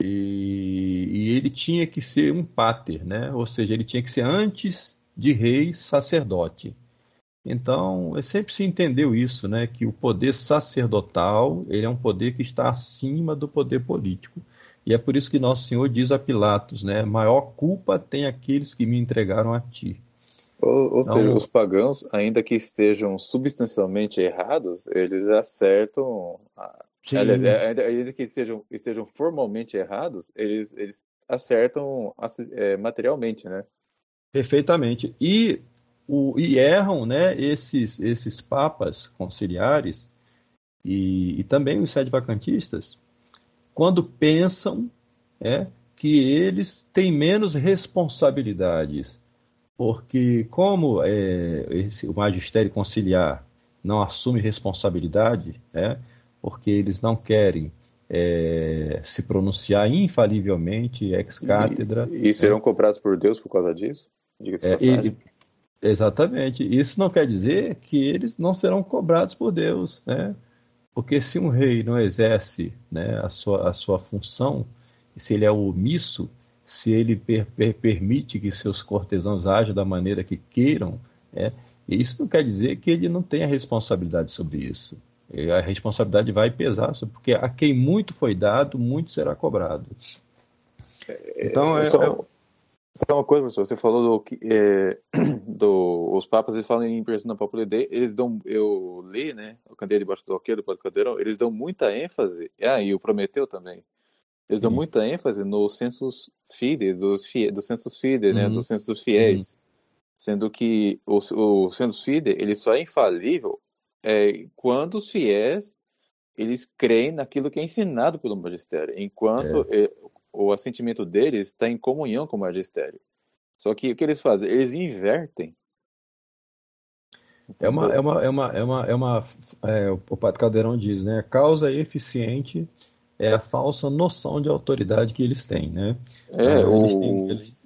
e, e, ele tinha que ser um pater, né, ou seja, ele tinha que ser antes de rei sacerdote. Então, sempre se entendeu isso, né, que o poder sacerdotal ele é um poder que está acima do poder político. E é por isso que Nosso Senhor diz a Pilatos, né, maior culpa tem aqueles que me entregaram a ti. Ou, ou então, seja, os pagãos, ainda que estejam substancialmente errados, eles acertam. Aliás, é, ainda que estejam, estejam formalmente errados, eles, eles acertam é, materialmente, né? Perfeitamente. E o, e erram né, esses, esses papas conciliares e, e também os sede vacantistas quando pensam é, que eles têm menos responsabilidades, porque como é, esse, o magistério conciliar não assume responsabilidade, é, porque eles não querem é, se pronunciar infalivelmente ex cátedra. E, e serão é, cobrados por Deus por causa disso? Diga-se é, Exatamente. Isso não quer dizer que eles não serão cobrados por Deus, né? Porque se um rei não exerce né, a, sua, a sua função, se ele é omisso, se ele per, per, permite que seus cortesãos ajam da maneira que queiram, é, isso não quer dizer que ele não tenha responsabilidade sobre isso. A responsabilidade vai pesar, porque a quem muito foi dado, muito será cobrado. Então, é, Só... é só uma coisa, professor, você falou do, é, do os papas, eles falam em persona popular dei, eles dão, eu li, né, o Candeiro debaixo do alqueiro, do Cadeirão, eles dão muita ênfase, ah, e o Prometeu também, eles dão muita ênfase no census fide, dos, fie, do census fide, né, uhum. do census dos fiéis, uhum. sendo que o, o census fide, ele só é infalível é, quando os fiéis eles creem naquilo que é ensinado pelo magistério, enquanto é. É, o assentimento deles está em comunhão com o magistério. Só que o que eles fazem? Eles invertem. É uma, é uma, é uma, é uma, é uma é, o Padre Caldeirão diz, né? A causa eficiente é a falsa noção de autoridade que eles têm, né? É, ah, o... Eles têm, eles...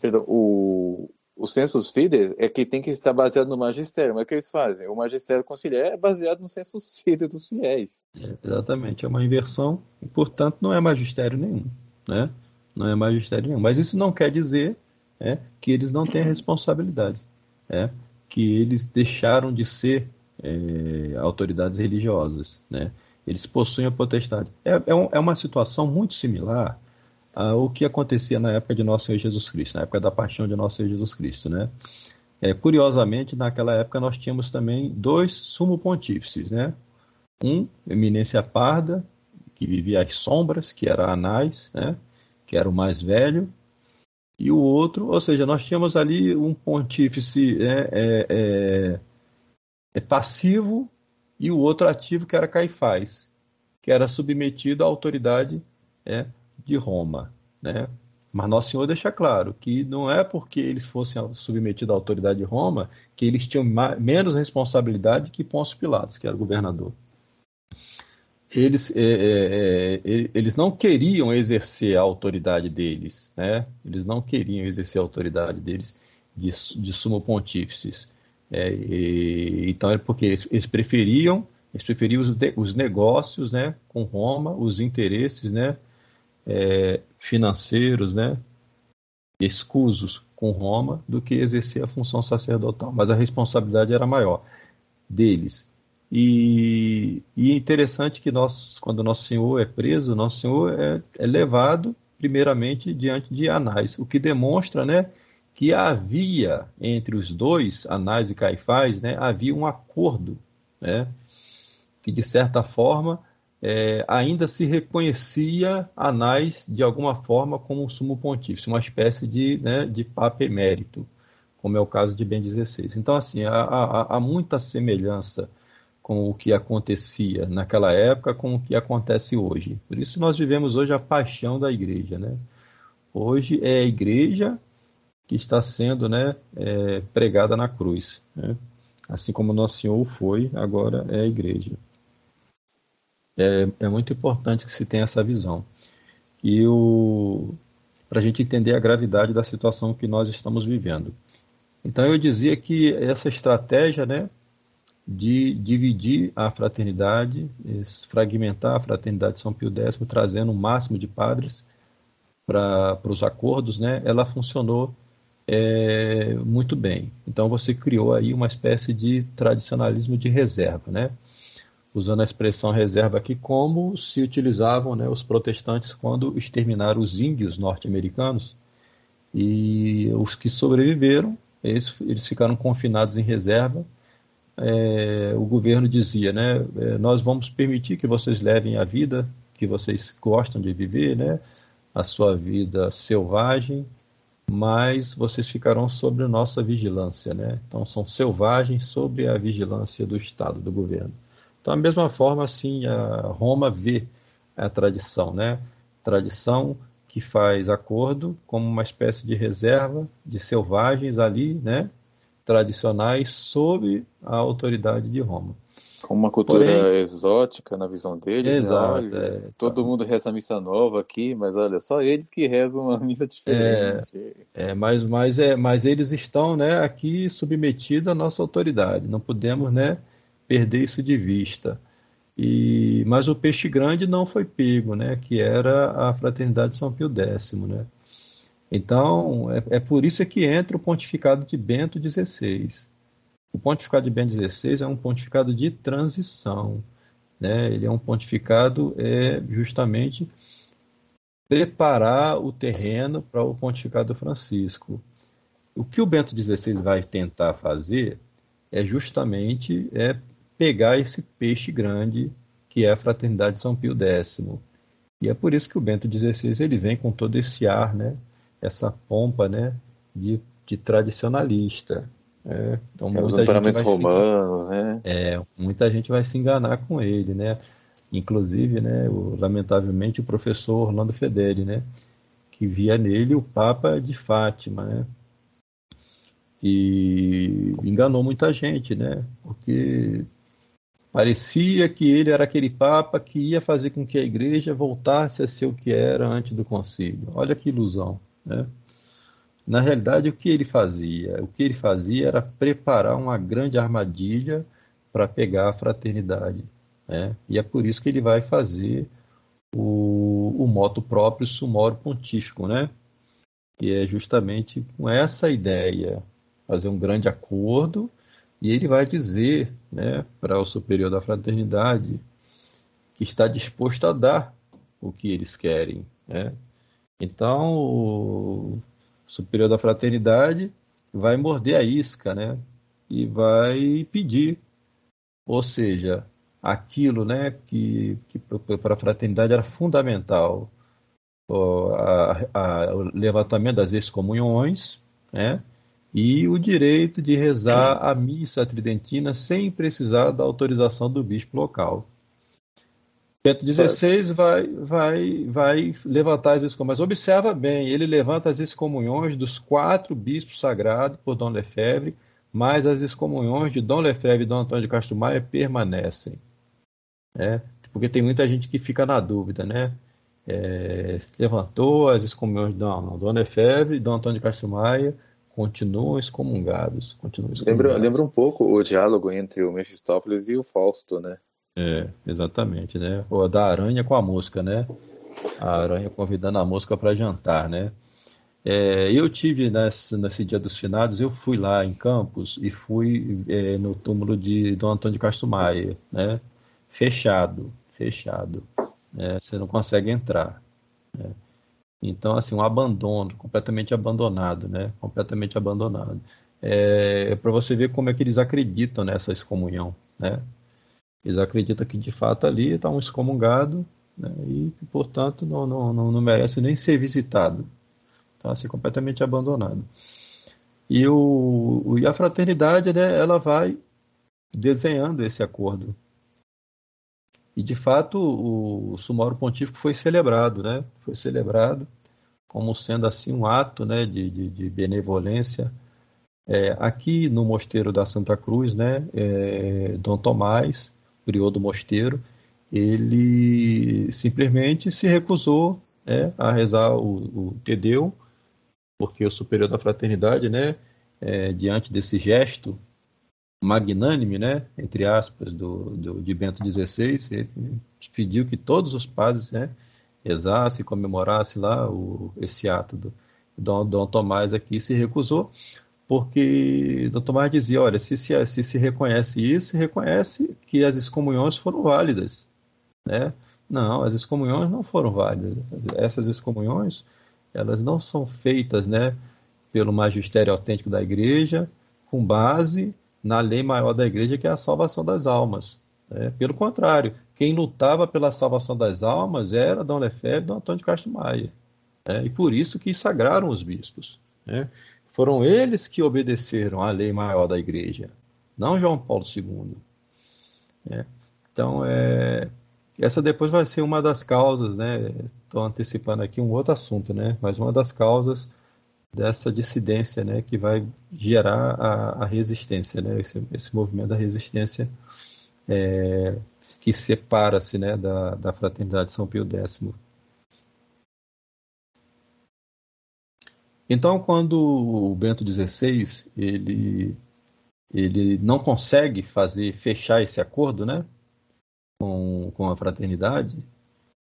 Perdão, o, o census fide é que tem que estar baseado no magistério. Mas o que eles fazem? O magistério conciliar é baseado no census fide dos fiéis. É, exatamente, é uma inversão e, portanto, não é magistério nenhum, né? Não é magistério nenhum. Mas isso não quer dizer é, que eles não têm responsabilidade, é, que eles deixaram de ser é, autoridades religiosas, né? Eles possuem a potestade. É, é, um, é uma situação muito similar ah, o que acontecia na época de Nosso Senhor Jesus Cristo, na época da paixão de Nosso Senhor Jesus Cristo, né? É, curiosamente, naquela época nós tínhamos também dois sumo pontífices, né? Um, eminência parda, que vivia às sombras, que era Anás, né? Que era o mais velho, e o outro, ou seja, nós tínhamos ali um pontífice é, é, é, é passivo e o outro ativo, que era Caifás, que era submetido à autoridade é, de Roma, né? Mas Nosso Senhor deixa claro que não é porque eles fossem submetidos à autoridade de Roma que eles tinham menos responsabilidade que Pôncio Pilatos, que era o governador. Eles, é, é, é, eles não queriam exercer a autoridade deles, né? Eles não queriam exercer a autoridade deles de, de sumo pontífices. É, e, então é porque eles, eles, preferiam, eles preferiam os, os negócios, né, com Roma, os interesses, né, é, financeiros, né, escusos com Roma do que exercer a função sacerdotal, mas a responsabilidade era maior deles. E, e é interessante que nós, quando nosso Senhor é preso, nosso Senhor é, é levado primeiramente diante de Anás, o que demonstra, né, que havia entre os dois, Anás e Caifás, né, havia um acordo, né, que de certa forma é, ainda se reconhecia Anás de alguma forma como um sumo pontífice, uma espécie de, né, de papa emérito, como é o caso de Ben XVI. Então, assim, há, há, há, muita semelhança com o que acontecia naquela época com o que acontece hoje. Por isso nós vivemos hoje a paixão da igreja. Né? Hoje é a igreja que está sendo né, é, pregada na cruz. Né? Assim como Nosso Senhor foi, agora é a igreja é, é muito importante que se tenha essa visão. E para a gente entender a gravidade da situação que nós estamos vivendo. Então eu dizia que essa estratégia, né, de dividir a fraternidade, fragmentar a fraternidade de São Pio X, trazendo o um máximo de padres para os acordos, né, ela funcionou é, muito bem. Então você criou aí uma espécie de tradicionalismo de reserva, né? Usando a expressão reserva aqui, como se utilizavam né, os protestantes quando exterminaram os índios norte-americanos. E os que sobreviveram, eles, eles ficaram confinados em reserva é, o governo dizia, né, é, nós vamos permitir que vocês levem a vida que vocês gostam de viver, né, a sua vida selvagem, mas vocês ficarão sob nossa vigilância, né? Então são selvagens sob a vigilância do Estado, do governo. Então, da mesma forma, assim, a Roma vê a tradição, né? Tradição que faz acordo como uma espécie de reserva de selvagens ali, né? tradicionais sob a autoridade de Roma. Com uma cultura Porém, exótica na visão deles. Né? Exato. Né? É, todo tá. mundo reza a missa nova aqui, mas olha, só eles que rezam uma missa diferente. É, é mas, mas, é, mas eles estão né, aqui submetidos à nossa autoridade. Não podemos né, perder isso de vista. E, mas o peixe grande não foi pego, né, que era a fraternidade de São Pio X. Né? Então, é, é por isso que entra o pontificado de Bento XVI. O pontificado de Bento XVI é um pontificado de transição. Né? Ele é um pontificado é, justamente preparar o terreno para o pontificado Francisco. O que o Bento XVI vai tentar fazer é justamente é pegar esse peixe grande que é a fraternidade de São Pio X. E é por isso que o Bento XVI ele vem com todo esse ar, né, essa pompa né, de, de tradicionalista. É, então, é, os paramentos romanos, se, né? É, muita gente vai se enganar com ele, né? Inclusive, né, o, lamentavelmente, o professor Orlando Fedeli, né? Que via nele o Papa de Fátima, né? E enganou muita gente, né? Porque parecia que ele era aquele Papa que ia fazer com que a igreja voltasse a ser o que era antes do concílio. Olha que ilusão. Né? Na realidade, o que ele fazia? O que ele fazia era preparar uma grande armadilha para pegar a fraternidade. Né? E é por isso que ele vai fazer o, o moto próprio sumório pontífico, né? que é justamente com essa ideia, fazer um grande acordo, e ele vai dizer né, para o superior da fraternidade que está disposto a dar o que eles querem. Né? Então, o superior da fraternidade vai morder a isca, né? E vai pedir. Ou seja, aquilo né, que, que para a fraternidade era fundamental. O, a, a, o levantamento das excomunhões, né? E o direito de rezar a missa tridentina sem precisar da autorização do bispo local. Bento XVI vai, vai, vai levantar as excomunhões. Observa bem, ele levanta as excomunhões dos quatro bispos sagrados por Dom Lefebvre, mas as excomunhões de Dom Lefebvre e Dom Antônio de Castro Maia permanecem. Né? Porque tem muita gente que fica na dúvida, né? É, levantou as excomunhões de Dom, Dom Lefebvre e Dom Antônio de Castro Maia, continuam excomungados. Continuam excomungados. Lembra, lembra um pouco o diálogo entre o Mefistófeles e o Fausto, né? É, exatamente, né? Ou da aranha com a mosca, né? A aranha convidando a mosca para jantar, né? É, eu tive nesse, nesse dia dos finados, eu fui lá em Campos e fui é, no túmulo de Dom Antônio de Castro Maia, né? Fechado, fechado. Né? Você não consegue entrar. Né? Então, assim, um abandono, completamente abandonado, né? Completamente abandonado. É, é para você ver como é que eles acreditam nessa excomunhão, né? Eles acreditam que de fato ali está um excomungado né, e, portanto, não, não, não, não, merece nem ser visitado. Está assim, completamente abandonado. E, o, e a fraternidade, né, ela vai desenhando esse acordo. E, de fato, o Sumório Pontífico foi celebrado, né? Foi celebrado como sendo assim um ato né, de, de, de benevolência. É, aqui no Mosteiro da Santa Cruz, né, é, Dom Tomás prior do mosteiro, ele simplesmente se recusou né, a rezar o, o Tedeu, porque o superior da fraternidade né, é, diante desse gesto magnânime, né, entre aspas, do, do, de Bento XVI, ele pediu que todos os padres né, exassem, comemorassem lá o, esse ato do Dom, Dom Tomás aqui se recusou, porque Dom Tomás dizia, olha, se se, se se reconhece isso, se reconhece que as excomunhões foram válidas, né? Não, as excomunhões não foram válidas. Essas excomunhões, elas não são feitas, né, pelo magistério autêntico da igreja, com base na lei maior da igreja, que é a salvação das almas. Né? Pelo contrário, quem lutava pela salvação das almas era Dom Lefebvre e Dom Antônio de Castro Maia. Né? E por isso que sagraram os bispos. Né? Foram eles que obedeceram à lei maior da igreja, não João Paulo II. Né? Então, é, essa depois vai ser uma das causas, né? Estou antecipando aqui um outro assunto, né? Mas uma das causas dessa dissidência, né, que vai gerar a, a resistência, né, esse, esse, movimento da resistência é, que separa-se, né, da, da fraternidade São Pio X. Então, quando o Bento XVI ele ele não consegue fazer fechar esse acordo, né, com, com a fraternidade,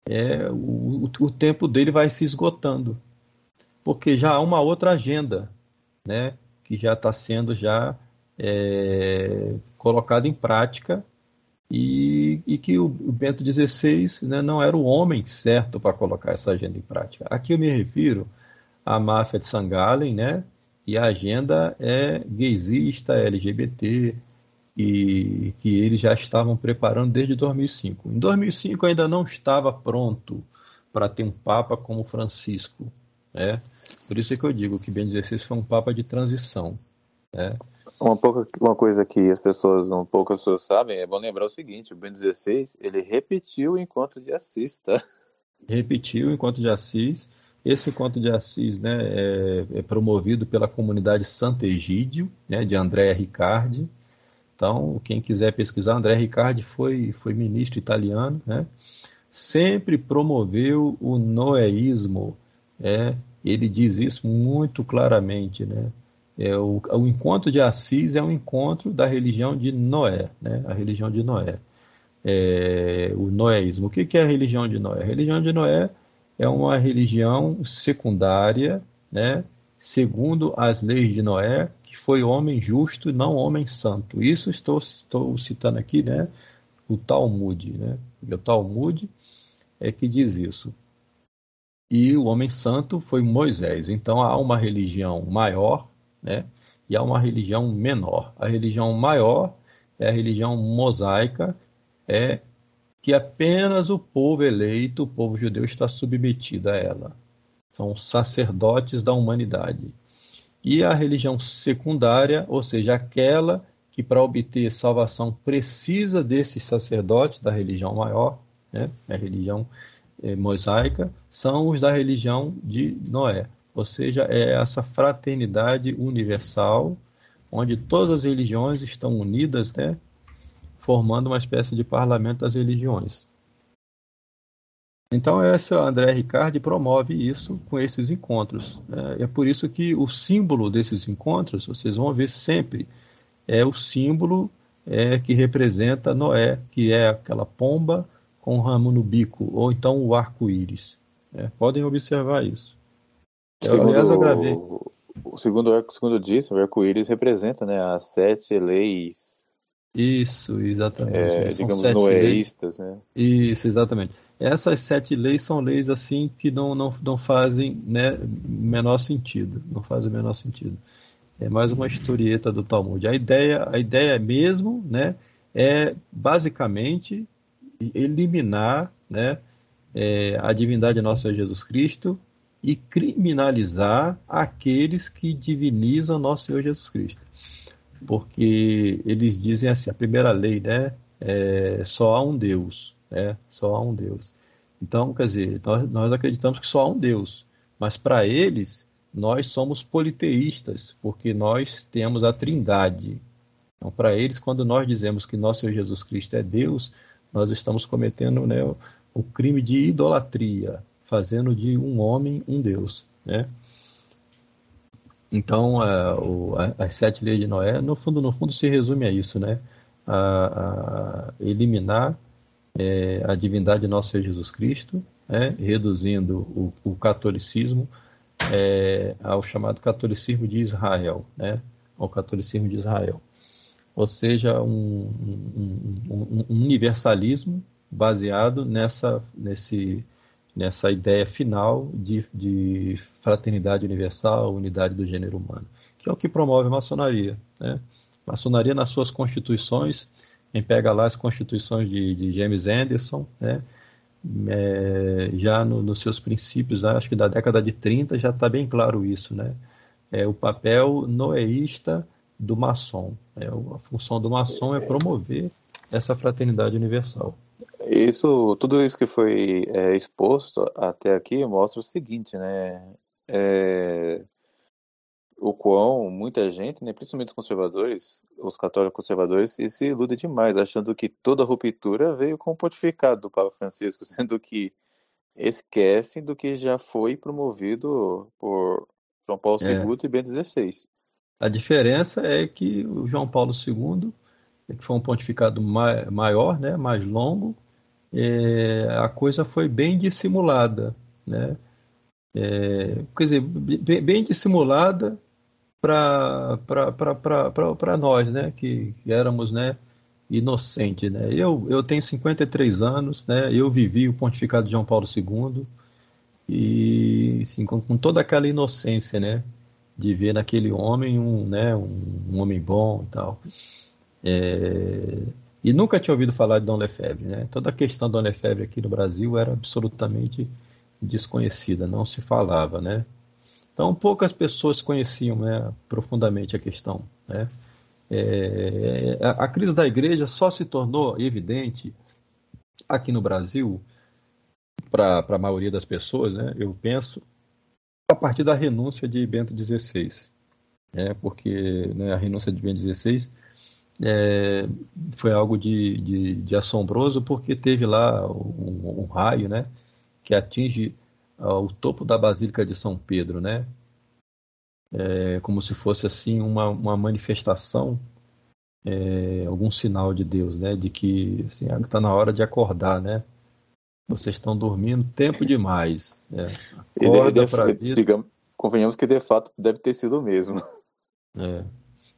é o, o tempo dele vai se esgotando porque já há uma outra agenda, né, que já está sendo já é, colocada em prática e, e que o, Bento XVI né, não era o homem certo para colocar essa agenda em prática. Aqui eu me refiro à máfia de Sangalen, né, e a agenda é gaysista, LGBT, e que eles já estavam preparando desde 2005. Em 2005 ainda não estava pronto para ter um papa como Francisco, né? Por isso é que eu digo que Ben XVI foi um papa de transição. Né? Uma, pouca, uma coisa que as pessoas, um pouco as pessoas sabem, é bom lembrar o seguinte, o Ben XVI, ele repetiu o encontro de Assis, tá? Repetiu o encontro de Assis. Esse encontro de Assis né, é, é promovido pela comunidade Santo Egídio, né, de André Riccardi. Então, quem quiser pesquisar, André Riccardi foi, foi ministro italiano, né? sempre promoveu o noeísmo, é, ele diz isso muito claramente, né? É, o, o, encontro de Assis é um encontro da religião de Noé, né? A religião de Noé. É, o noéismo. O que, que é a religião de Noé? A religião de Noé é uma religião secundária, né? Segundo as leis de Noé, que foi homem justo e não homem santo. Isso estou, estou citando aqui, né? O Talmud, né? O Talmud é que diz isso e o homem santo foi Moisés. Então há uma religião maior, né? E há uma religião menor. A religião maior é a religião mosaica, é que apenas o povo eleito, o povo judeu, está submetido a ela. São sacerdotes da humanidade. E a religião secundária, ou seja, aquela que para obter salvação precisa desses sacerdotes da religião maior, né? a religião é, mosaica são os da religião de Noé, ou seja, é essa fraternidade universal onde todas as religiões estão unidas, né, formando uma espécie de parlamento das religiões. Então, esse André Riccardi promove isso com esses encontros. É, é por isso que o símbolo desses encontros, vocês vão ver sempre, é o símbolo é, que representa Noé, que é aquela pomba com o ramo no bico, ou então o arco-íris. É, podem observar isso. Eu, segundo, aliás, eu gravei. O segundo, segundo disse, o arco-íris representa né, as sete leis. Isso, exatamente. É, digamos, noeístas, né? Isso, exatamente. Essas sete leis são leis assim que não, não, não fazem né, menor sentido. Não fazem o menor sentido. É mais uma historieta do Talmud. A ideia, a ideia mesmo né, é basicamente eliminar né, é, a divindade Senhor Jesus Cristo e criminalizar aqueles que divinizam nosso Senhor Jesus Cristo. Porque eles dizem assim, a primeira lei, né, é, só há um Deus, né, só há um Deus. Então, quer dizer, nós, nós acreditamos que só há um Deus, mas para eles nós somos politeístas, porque nós temos a trindade. Então, para eles, quando nós dizemos que nosso Senhor Jesus Cristo é Deus, nós estamos cometendo né, o crime de idolatria, fazendo de um homem um Deus. Né? Então, a, o, a, as sete leis de Noé, no fundo, no fundo, se resume a isso, né? A, a eliminar é, a divindade de nosso Senhor Jesus Cristo, né? reduzindo o, o catolicismo é, ao chamado catolicismo de Israel, né? Ao catolicismo de Israel. Ou seja, um, um, um, universalismo baseado nessa, nesse, nessa ideia final de, de, fraternidade universal, unidade do gênero humano, que é o que promove a maçonaria. Né? A maçonaria, nas suas constituições, quem pega lá as constituições de, de James Anderson, né? É, já no, nos seus princípios, acho que da década de 30 já está bem claro isso, né? É o papel noeísta do maçom. É, a função do maçom é promover essa fraternidade universal. Isso, tudo isso que foi é, exposto até aqui mostra o seguinte, né? É, o quão muita gente, né, principalmente os conservadores, os católicos conservadores, se iludem demais, achando que toda ruptura veio com o pontificado do Papa Francisco, sendo que esquecem do que já foi promovido por João Paulo II é. e Bento XVI. A diferença é que o João Paulo II, que foi um pontificado maior, né, mais longo, é, a coisa foi bem dissimulada, né? É, quer dizer, bem, bem dissimulada para nós, né? Que, que, éramos, né? Inocentes, né? Eu, eu tenho 53 anos, né? Eu vivi o pontificado de João Paulo II e, assim, com, com toda aquela inocência, né? De ver naquele homem um, né? Um, um homem bom e tal. É, e nunca tinha ouvido falar de Dom Lefebvre. Né? Toda a questão de Dom Lefebvre aqui no Brasil era absolutamente desconhecida, não se falava. Né? Então, poucas pessoas conheciam né, profundamente a questão. Né? É, a, a crise da igreja só se tornou evidente aqui no Brasil, para a maioria das pessoas, né, eu penso, a partir da renúncia de Bento XVI. É, porque né, a renúncia de Bento XVI é, foi algo de, de, de, assombroso porque teve lá um, um raio, né, que atinge uh, o topo da Basílica de São Pedro, né, é, como se fosse assim uma, uma manifestação, é, algum sinal de Deus, né, de que assim, está na hora de acordar, né. Vocês estão dormindo tempo demais. Né? Acorda para isso. Digamos, convenhamos que de fato deve ter sido o mesmo. É.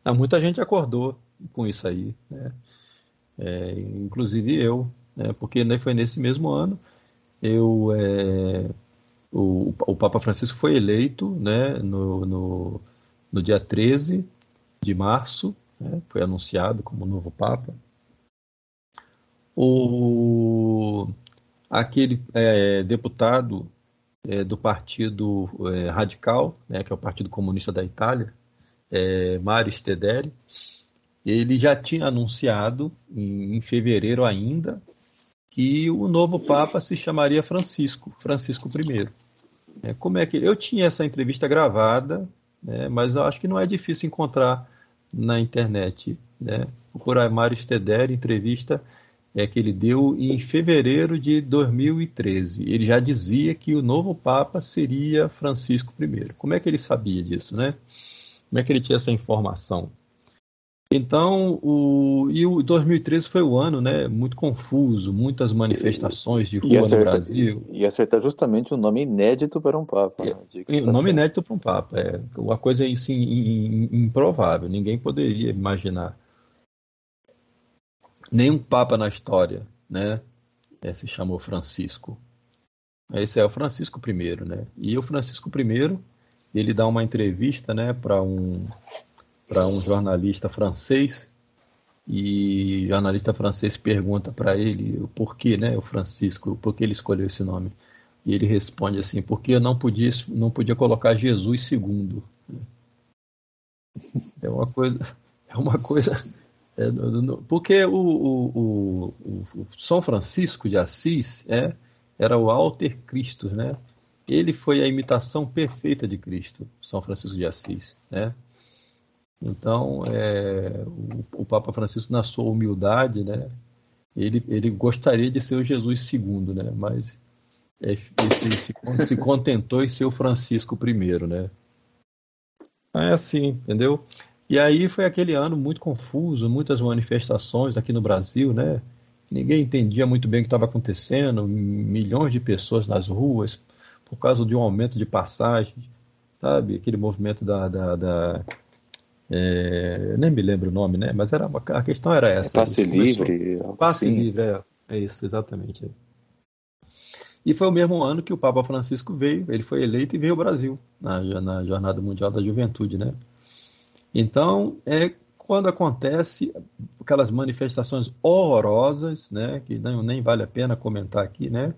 Ah, muita gente acordou com isso aí, né? É, inclusive eu, né? porque né, foi nesse mesmo ano eu é, o, o Papa Francisco foi eleito né, no, no, no dia 13 de março, né, foi anunciado como novo Papa. O, aquele é, deputado é, do Partido é, Radical, né, que é o Partido Comunista da Itália, é, Mario Stederi, ele já tinha anunciado, em, em fevereiro ainda, que o novo Papa se chamaria Francisco, Francisco I. É, como é que eu tinha essa entrevista gravada, né, mas eu acho que não é difícil encontrar na internet. Né? Procurar Mário Steder, entrevista é, que ele deu em fevereiro de 2013. Ele já dizia que o novo Papa seria Francisco I. Como é que ele sabia disso, né? Como é que ele tinha essa informação? Então, o, e o 2013 foi o ano, né, muito confuso, muitas manifestações de rua acerta, no Brasil. E acertar justamente um nome inédito para um Papa. Né? Um nome inédito para um Papa, é uma coisa assim, improvável, ninguém poderia imaginar. Nenhum Papa na história, né, é, se chamou Francisco. Esse é o Francisco I, né, e o Francisco I, ele dá uma entrevista, né, para um para um jornalista francês e o jornalista francês pergunta para ele o porquê, né, o Francisco, por que ele escolheu esse nome. E ele responde assim, porque eu não podia, não podia colocar Jesus segundo. É uma coisa, é uma coisa, porque o, o, o, o, São Francisco de Assis é, era o alter Cristo, né? Ele foi a imitação perfeita de Cristo, São Francisco de Assis, né? Então, é, o, Papa Francisco, na sua humildade, né, ele, ele gostaria de ser o Jesus segundo, né, mas é, se, se, se, contentou em ser o Francisco primeiro, né. É assim, entendeu? E aí foi aquele ano muito confuso, muitas manifestações aqui no Brasil, né? Ninguém entendia muito bem o que estava acontecendo, milhões de pessoas nas ruas por causa de um aumento de passagem, sabe? Aquele movimento da, da, da é, nem me lembro o nome, né? Mas era a questão era essa. É passe livre. Passe livre, é, é isso, exatamente. E foi o mesmo ano que o Papa Francisco veio, ele foi eleito e veio ao Brasil, na, na Jornada Mundial da Juventude, né? Então, é quando acontece aquelas manifestações horrorosas, né, que não, nem vale a pena comentar aqui, né,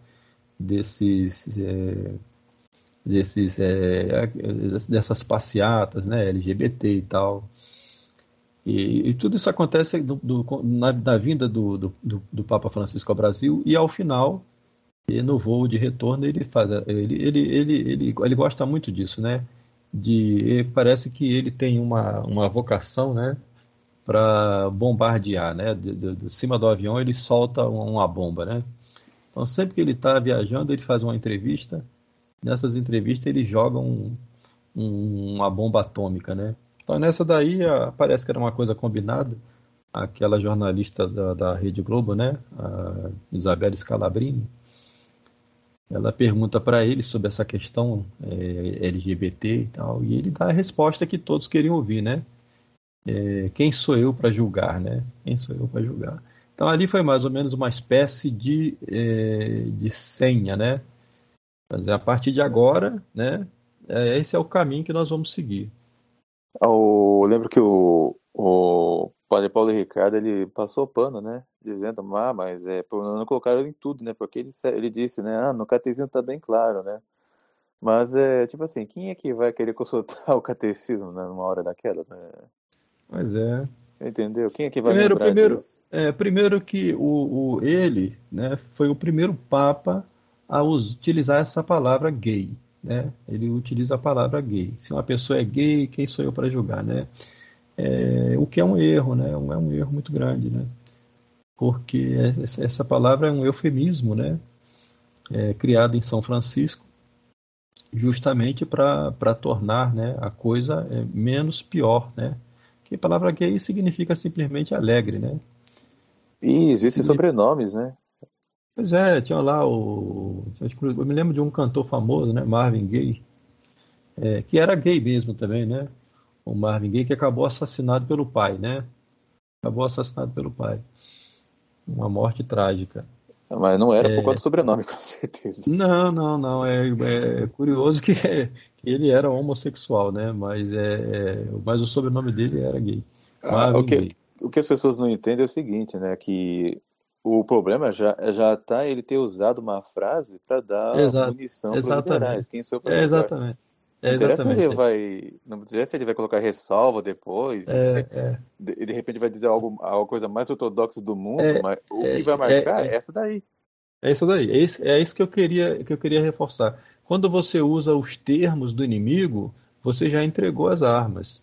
desses, é, desses é, dessas passeatas, né, LGBT e tal, e, e tudo isso acontece do, do, na, na, vinda do, do, Papa Francisco ao Brasil e ao final, no voo de retorno ele faz, ele, ele, ele, ele, ele gosta muito disso, né? De parece que ele tem uma, uma vocação, né, para bombardear, né, de, de, de, cima do avião ele solta uma bomba, né. Então sempre que ele está viajando ele faz uma entrevista, nessas entrevistas ele joga um, um, uma bomba atômica, né. Então nessa daí parece que era uma coisa combinada, aquela jornalista da, da Rede Globo, né, a Isabela Scalabrini, ela pergunta para ele sobre essa questão é, LGBT e tal, e ele dá a resposta que todos queriam ouvir, né? É, quem sou eu para julgar, né? Quem sou eu para julgar? Então ali foi mais ou menos uma espécie de, é, de senha, né? Mas a partir de agora, né? É, esse é o caminho que nós vamos seguir. Eu lembro que o, o Padre Paulo Ricardo ele passou pano, né? Dizendo, ah, mas é, não colocaram em tudo, né? Porque ele, ele disse, né? Ah, no catecismo tá bem claro, né? Mas é tipo assim, quem é que vai querer consultar o catecismo né, numa hora daquelas, né? Pois é. Entendeu? Quem é que vai primeiro, primeiro, disso? É, primeiro que o, o, ele né, foi o primeiro Papa a utilizar essa palavra gay. Né? Ele utiliza a palavra gay. Se uma pessoa é gay, quem sou eu para julgar? Né? É, o que é um erro, né? É um erro muito grande, né? Porque essa palavra é um eufemismo, né? É, criado em São Francisco, justamente para tornar né, a coisa é, menos pior, né? Que a palavra gay significa simplesmente alegre, né? E existem sobrenomes, né? Pois é, tinha lá o. Eu me lembro de um cantor famoso, né? Marvin Gaye, é, que era gay mesmo também, né? O Marvin Gaye, que acabou assassinado pelo pai, né? Acabou assassinado pelo pai. Uma morte trágica. Mas não era é... por conta do sobrenome, com certeza. Não, não, não. É, é curioso que, é, que, ele era homossexual, né? Mas, é, é mas o sobrenome dele era gay. Ah, o, que, o que as pessoas não entendem é o seguinte, né? Que o problema já já está ele ter usado uma frase para dar Exato, munição para os liberais. Quem sou é, Exatamente. É, não interessa se ele vai. Não interessa se ele vai colocar ressalva depois. É, é. De, de repente vai dizer algo, a coisa mais ortodoxa do mundo, é, mas o que vai é, marcar é, essa daí. É isso daí. É isso, é isso que eu queria que eu queria reforçar. Quando você usa os termos do inimigo, você já entregou as armas.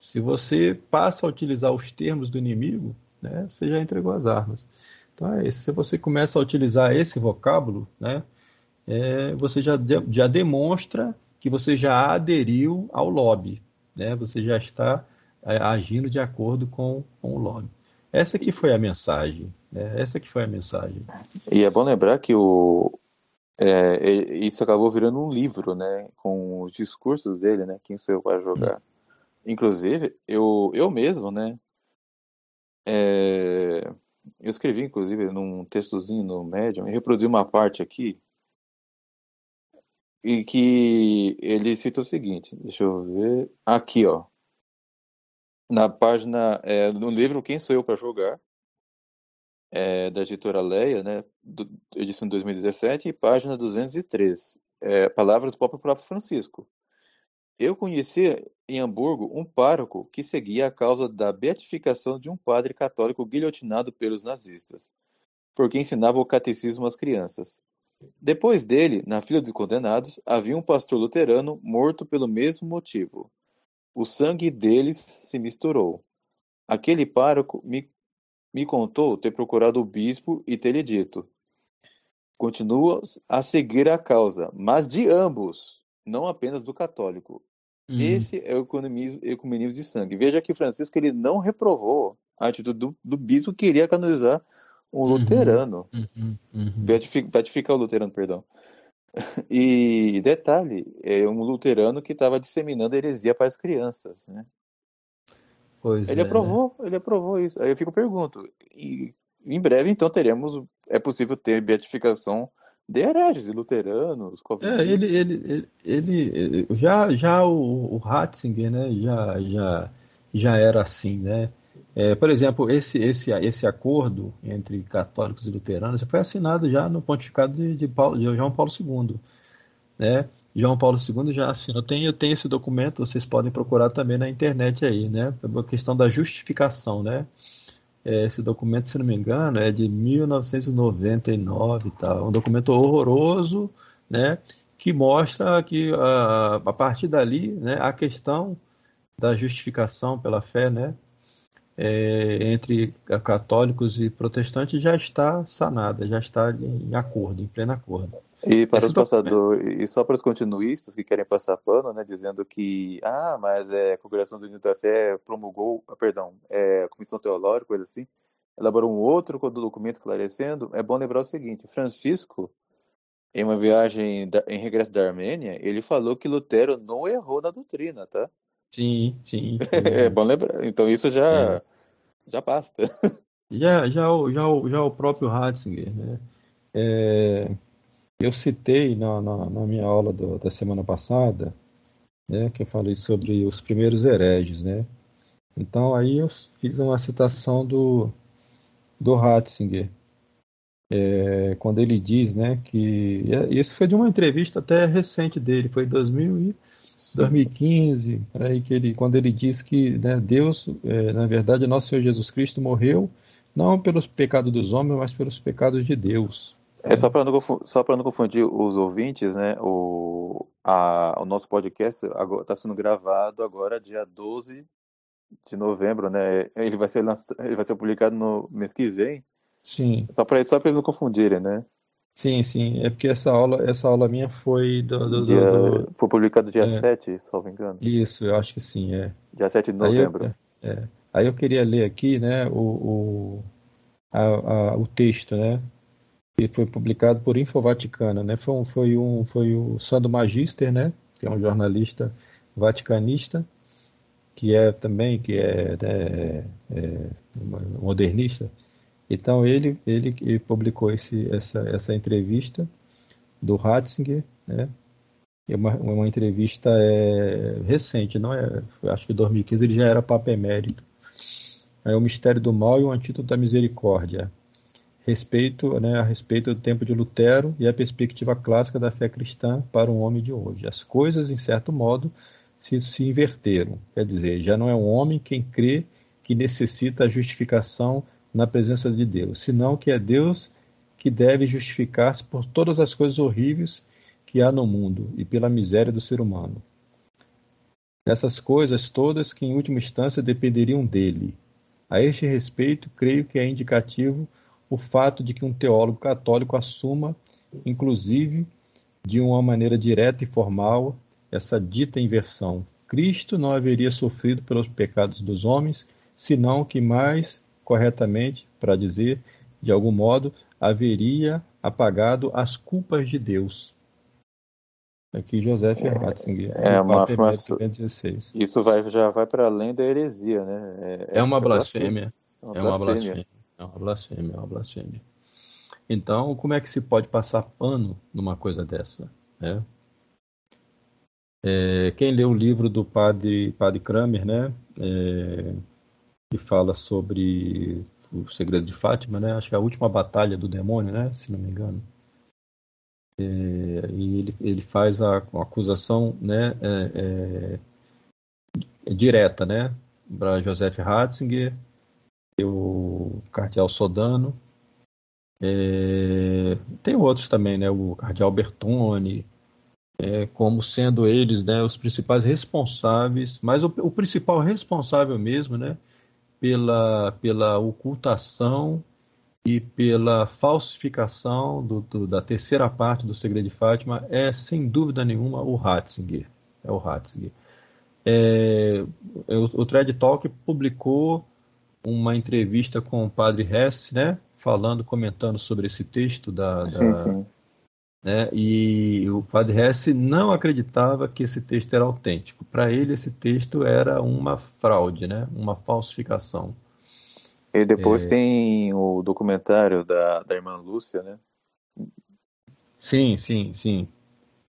Se você passa a utilizar os termos do inimigo, né, você já entregou as armas. Então, é se você começa a utilizar esse vocábulo, né, é, você já, já demonstra que você já aderiu ao lobby, né? Você já está é, agindo de acordo com, com o lobby. Essa que foi a mensagem, né? Essa que foi a mensagem. E é bom lembrar que o é, isso acabou virando um livro, né? Com os discursos dele, né? Quem sou eu para jogar? Hum. Inclusive, eu, eu mesmo, né? É, eu escrevi, inclusive, num textozinho no Medium, e reproduzi uma parte aqui e que ele cita o seguinte, deixa eu ver, aqui ó, na página, é, no livro Quem Sou Eu para Jogar, é, da editora Leia, né, do, edição de 2017, página 203, é, palavras do próprio próprio Francisco. Eu conheci em Hamburgo um pároco que seguia a causa da beatificação de um padre católico guilhotinado pelos nazistas, porque ensinava o catecismo às crianças. Depois dele, na fila dos condenados, havia um pastor luterano morto pelo mesmo motivo. O sangue deles se misturou. Aquele pároco me, me contou ter procurado o bispo e ter lhe dito: Continua a seguir a causa, mas de ambos, não apenas do católico. Hum. Esse é o ecumenismo, ecumenismo de sangue. Veja que Francisco ele não reprovou a atitude do, do bispo que queria canonizar um uhum. luterano. Uhum. Uhum. Beatificar, o luterano, perdão. E detalhe, é um luterano que estava disseminando heresia para as crianças, né? Pois ele é, aprovou, né? ele aprovou isso. Aí eu fico pergunto, e em breve então teremos, é possível ter beatificação de hereges e luteranos. É, ele, ele, ele, ele, já, já o, o Ratzinger, né, já, já, já era assim, né? É, por exemplo, esse, esse, esse acordo entre católicos e luteranos foi assinado já no pontificado de, de, Paulo, de João Paulo II, né? João Paulo II já assinou. Tenho, eu tenho esse documento, vocês podem procurar também na internet aí, né? A questão da justificação, né? É, esse documento, se não me engano, é de 1999 e tal. Um documento horroroso, né? Que mostra que a, a partir dali, né, a questão da justificação pela fé, né? É, entre católicos e protestantes já está sanada, já está em acordo, em pleno acordo. E para Esse os passadores, e só para os continuistas que querem passar pano, né, dizendo que, ah, mas é, a Congregação do Unido da Fé promulgou, ah, perdão, é, a Comissão Teológica, coisa assim, elaborou um outro documento esclarecendo, é bom lembrar o seguinte, Francisco, em uma viagem da, em regresso da Armênia, ele falou que Lutero não errou na doutrina, tá? Sim, sim. sim. é bom lembrar, então isso já, é. já basta. Já, já, já, já o próprio Ratzinger, né? É eu citei na, na, na minha aula do, da semana passada, né, que eu falei sobre os primeiros hereges, né? Então aí eu fiz uma citação do, do Ratzinger, é, quando ele diz, né, que isso foi de uma entrevista até recente dele, foi em 2000 e 2015, aí que ele, quando ele diz que né, Deus, é, na verdade, nosso Senhor Jesus Cristo morreu não pelos pecados dos homens, mas pelos pecados de Deus. É só para não, só não confundir os ouvintes, né? O, a, o nosso podcast está sendo gravado agora, dia 12 de novembro, né? Ele vai ser, lançado, ele vai ser publicado no mês que vem. Sim. Só para só eles não confundirem, né? Sim, sim. É porque essa aula, essa aula minha foi do. do, dia, do... Foi publicado dia é. 7, se não me engano. Isso, eu acho que sim, é. Dia 7 de novembro. Aí eu, é. Aí eu queria ler aqui, né, o, o, a, a, o texto, né? que foi publicado por Infovaticana, né? Foi, um, foi, um, foi o Sandro Magister, né? Que é um jornalista vaticanista, que é também que é, né, é modernista. Então ele ele, publicou esse, essa, essa entrevista do Ratzinger, né? É uma, uma entrevista é, recente, não é? Acho que em 2015 ele já era Papa Emérito. É o Mistério do Mal e o Antídoto da Misericórdia respeito, né, a respeito do tempo de Lutero e a perspectiva clássica da fé cristã para o homem de hoje. As coisas, em certo modo, se, se inverteram. Quer dizer, já não é um homem quem crê que necessita a justificação na presença de Deus, senão que é Deus que deve justificar-se por todas as coisas horríveis que há no mundo e pela miséria do ser humano. Essas coisas todas que, em última instância, dependeriam dele. A este respeito, creio que é indicativo o fato de que um teólogo católico assuma, inclusive de uma maneira direta e formal, essa dita inversão. Cristo não haveria sofrido pelos pecados dos homens, senão que mais corretamente, para dizer, de algum modo, haveria apagado as culpas de Deus. Aqui Joseph Ratzinger. É uma afirmação. Isso vai, já vai para além da heresia, né? É, é uma blasfêmia. É uma, é uma blasfêmia. É uma blasfêmia, é uma blasfêmia. Então, como é que se pode passar pano numa coisa dessa? Né? É, quem lê o livro do padre, padre Kramer, né, é, que fala sobre o segredo de Fátima, né, acho que é a última batalha do demônio, né, se não me engano. É, e ele, ele faz a, a acusação né, é, é, direta né, para Joseph Ratzinger, o cardeal Sodano. É, tem outros também, né? O cardeal Bertone, é, como sendo eles né, os principais responsáveis, mas o, o principal responsável mesmo, né? Pela, pela ocultação e pela falsificação do, do, da terceira parte do Segredo de Fátima é, sem dúvida nenhuma, o Ratzinger. É o Ratzinger. é, o, o Thread Talk publicou uma entrevista com o padre Hess, né, falando, comentando sobre esse texto da, da Sim, sim. Né, e o padre Hess não acreditava que esse texto era autêntico. Para ele, esse texto era uma fraude, né, uma falsificação. E depois tem o documentário da, da irmã Lúcia, né? Sim, sim, sim.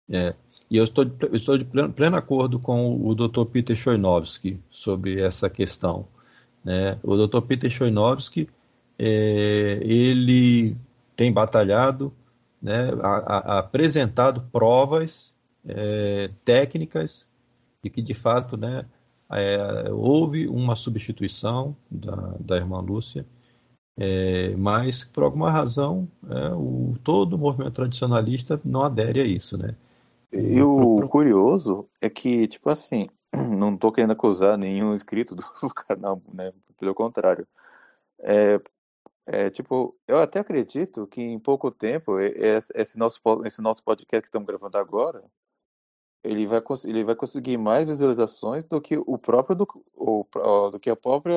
É. E eu estou, eu estou de pleno, pleno acordo com o, o Dr. Peter Choinovsky sobre essa questão. Né? O Dr. Peter Choinovsky, é, ele tem batalhado, né, a, a, apresentado provas é, técnicas de que, de fato, né, é, houve uma substituição da, da irmã Lúcia, é, mas, por alguma razão, é, o, todo o movimento tradicionalista não adere a isso, né? E o curioso é que, tipo assim, não estou querendo acusar nenhum inscrito do canal, né? Pelo contrário. É, é, tipo, eu até acredito que em pouco tempo esse nosso, esse nosso podcast que estamos gravando agora, ele vai, ele vai conseguir mais visualizações do que o próprio do, o, do que a própria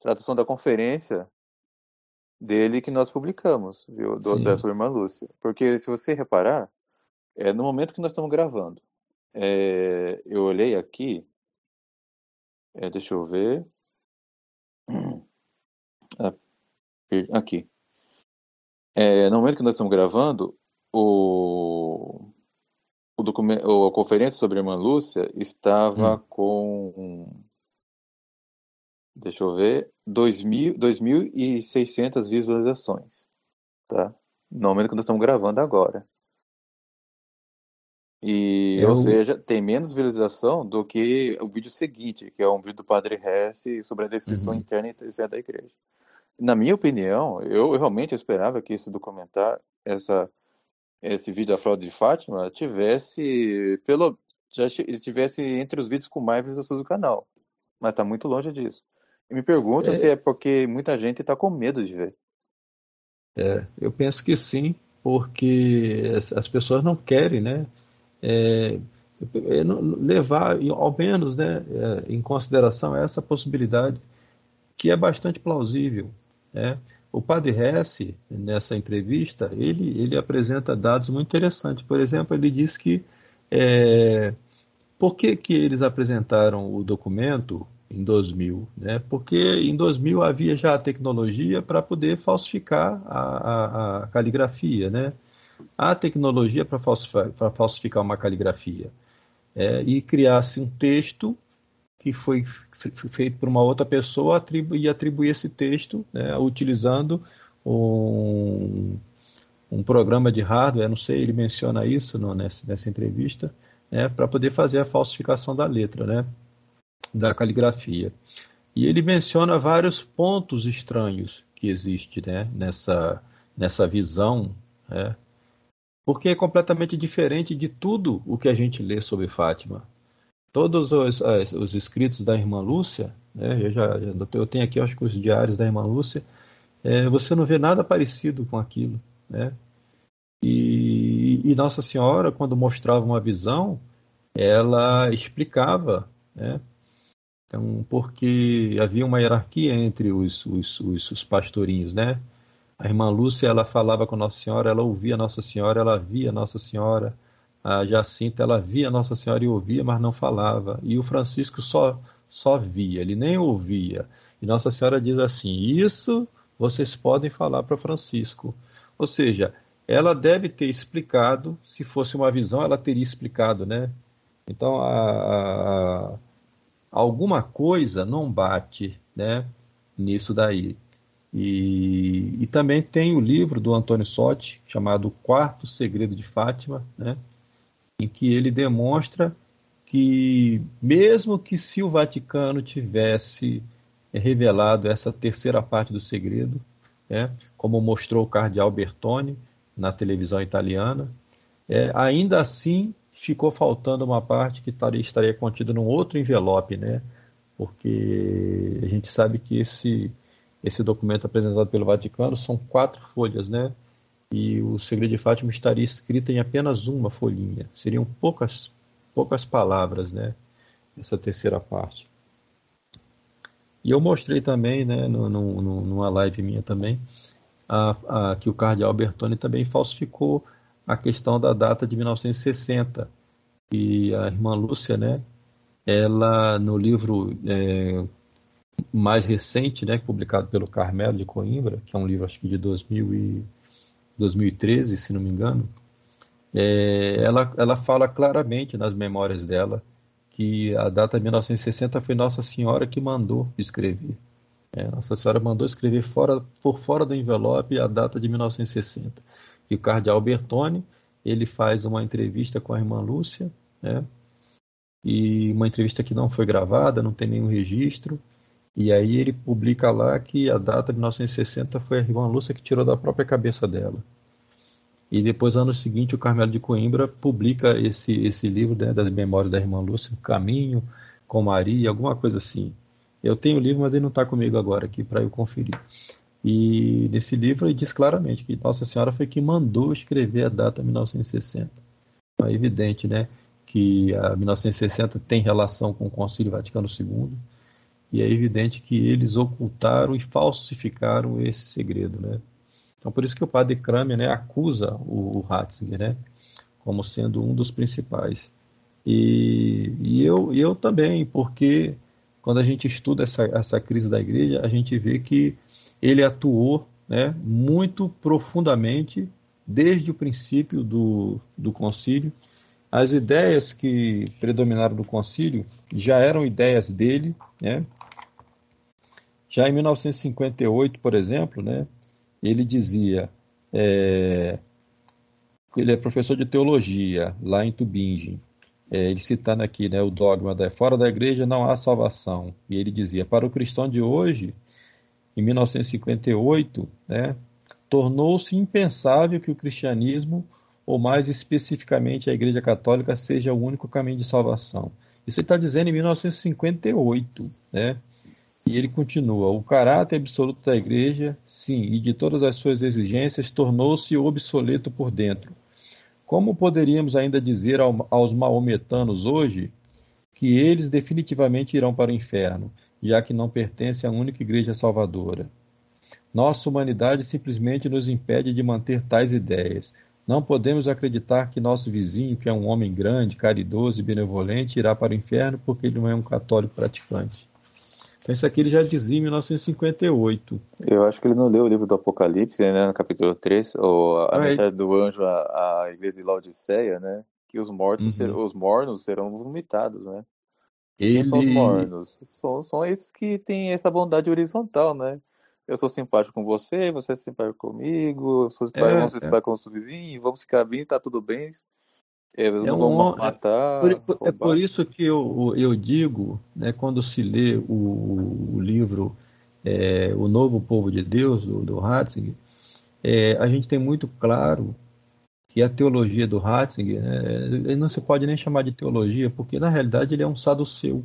tradução da conferência dele que nós publicamos, viu, do, da sua irmã Lúcia. Porque se você reparar, é, no momento que nós estamos gravando, é, eu olhei aqui, é, deixa eu ver. Ah, aqui. É, no momento que nós estamos gravando, o, o documento, a conferência sobre a irmã Lúcia estava hum. com. Deixa eu ver. 2.600 visualizações. Tá? No momento que nós estamos gravando agora. E, eu... ou seja, tem menos visualização do que o vídeo seguinte, que é um vídeo do Padre Hess sobre a decisão uhum. interna e terceira da igreja. Na minha opinião, eu, eu realmente esperava que esse documentário, essa, esse vídeo da fraude de Fátima, tivesse pelo já estivesse entre os vídeos com mais visualizações do canal, mas está muito longe disso. E me pergunto é... se é porque muita gente está com medo de ver. É, eu penso que sim, porque as pessoas não querem, né? é, é levar ao menos né, é, em consideração essa possibilidade que é bastante plausível. Né? O padre Hesse, nessa entrevista, ele, ele apresenta dados muito interessantes. Por exemplo, ele diz que é, por que, que eles apresentaram o documento em 2000? Né? Porque em 2000 havia já a tecnologia para poder falsificar a, a, a caligrafia, né? a tecnologia para falsificar, falsificar, uma caligrafia é, e criasse um texto que foi feito por uma outra pessoa atribu e atribuir esse texto né, utilizando um, um programa de hardware, não sei, ele menciona isso no, nessa, nessa entrevista, né, para poder fazer a falsificação da letra, né, da caligrafia. E ele menciona vários pontos estranhos que existem né, nessa, nessa visão né, porque é completamente diferente de tudo o que a gente lê sobre Fátima. Todos os, as, os escritos da irmã Lúcia, né, eu, já, eu tenho aqui acho que os diários da irmã Lúcia, é, você não vê nada parecido com aquilo. Né? E, e, Nossa Senhora, quando mostrava uma visão, ela explicava, né? Então, porque havia uma hierarquia entre os, os, os, os pastorinhos, né? A irmã Lúcia, ela falava com Nossa Senhora, ela ouvia Nossa Senhora, ela via Nossa Senhora. A Jacinta, ela via Nossa Senhora e ouvia, mas não falava. E o Francisco só, só via, ele nem ouvia. E Nossa Senhora diz assim: Isso vocês podem falar para Francisco. Ou seja, ela deve ter explicado, se fosse uma visão, ela teria explicado, né? Então, a, a, alguma coisa não bate, né? Nisso daí. E, e também tem o livro do Antônio Sotti, chamado Quarto Segredo de Fátima, né, em que ele demonstra que, mesmo que se o Vaticano tivesse revelado essa terceira parte do segredo, né, como mostrou o cardeal Bertone na televisão italiana, é, ainda assim ficou faltando uma parte que estaria, estaria contida num outro envelope, né? Porque a gente sabe que esse esse documento apresentado pelo Vaticano são quatro folhas, né? E o segredo de Fátima estaria escrito em apenas uma folhinha. Seriam poucas, poucas palavras, né? essa terceira parte. E eu mostrei também, né, no, no, numa live minha também, a, a, que o cardeal Bertone também falsificou a questão da data de 1960. E a irmã Lúcia, né, ela no livro é, mais recente, né, publicado pelo Carmelo de Coimbra, que é um livro acho que de 2000 e 2013, se não me engano, é, ela, ela fala claramente nas memórias dela que a data de 1960 foi Nossa Senhora que mandou escrever. É, Nossa Senhora mandou escrever fora, por fora do envelope a data de 1960. E o cardeal Bertone, ele faz uma entrevista com a irmã Lúcia, né? e uma entrevista que não foi gravada, não tem nenhum registro, e aí ele publica lá que a data de 1960 foi a irmã Lúcia que tirou da própria cabeça dela. E depois, ano seguinte, o Carmelo de Coimbra publica esse, esse livro né, das memórias da irmã Lúcia, O Caminho com Maria, alguma coisa assim. Eu tenho o livro, mas ele não está comigo agora aqui para eu conferir. E nesse livro ele diz claramente que Nossa Senhora foi que mandou escrever a data 1960. É evidente, né, que a 1960 tem relação com o Concílio Vaticano II e é evidente que eles ocultaram e falsificaram esse segredo, né? Então por isso que o padre Kramer, né, acusa o, Ratzinger, né, como sendo um dos principais. E, e eu, eu também, porque quando a gente estuda essa, essa crise da igreja, a gente vê que ele atuou né, muito profundamente desde o princípio do, do concílio. As ideias que predominaram no concílio já eram ideias dele, né? Já em 1958, por exemplo, né, ele dizia, é, ele é professor de teologia lá em Tubingen, é, ele citando aqui né, o dogma da fora da igreja não há salvação. E ele dizia, para o cristão de hoje, em 1958, né, tornou-se impensável que o cristianismo, ou mais especificamente a Igreja Católica, seja o único caminho de salvação. Isso ele está dizendo em 1958, né? E ele continua: o caráter absoluto da Igreja, sim, e de todas as suas exigências, tornou-se obsoleto por dentro. Como poderíamos ainda dizer aos maometanos hoje que eles definitivamente irão para o inferno, já que não pertencem à única Igreja Salvadora? Nossa humanidade simplesmente nos impede de manter tais ideias. Não podemos acreditar que nosso vizinho, que é um homem grande, caridoso e benevolente, irá para o inferno porque ele não é um católico praticante. Então, isso aqui ele já dizia em 1958. Eu acho que ele não leu o livro do Apocalipse, né, no capítulo 3, ou a ah, é. mensagem do anjo à, à igreja de Laodiceia, né? Que os mortos, uhum. ser, os mornos serão vomitados, né? Ele... Quem são os mornos? São, são esses que têm essa bondade horizontal, né? Eu sou simpático com você, você é simpático comigo, eu sou simpático, é, vamos ser é. simpático com o nosso vizinho, vamos ficar bem, tá tudo bem. É, não é um, vamos matar. É por, é por, isso que eu, eu digo, né, quando se lê o, o livro é, O Novo Povo de Deus, do, do Ratzinger, é, a gente tem muito claro que a teologia do Ratzinger, né, ele não se pode nem chamar de teologia, porque na realidade ele é um saduceu.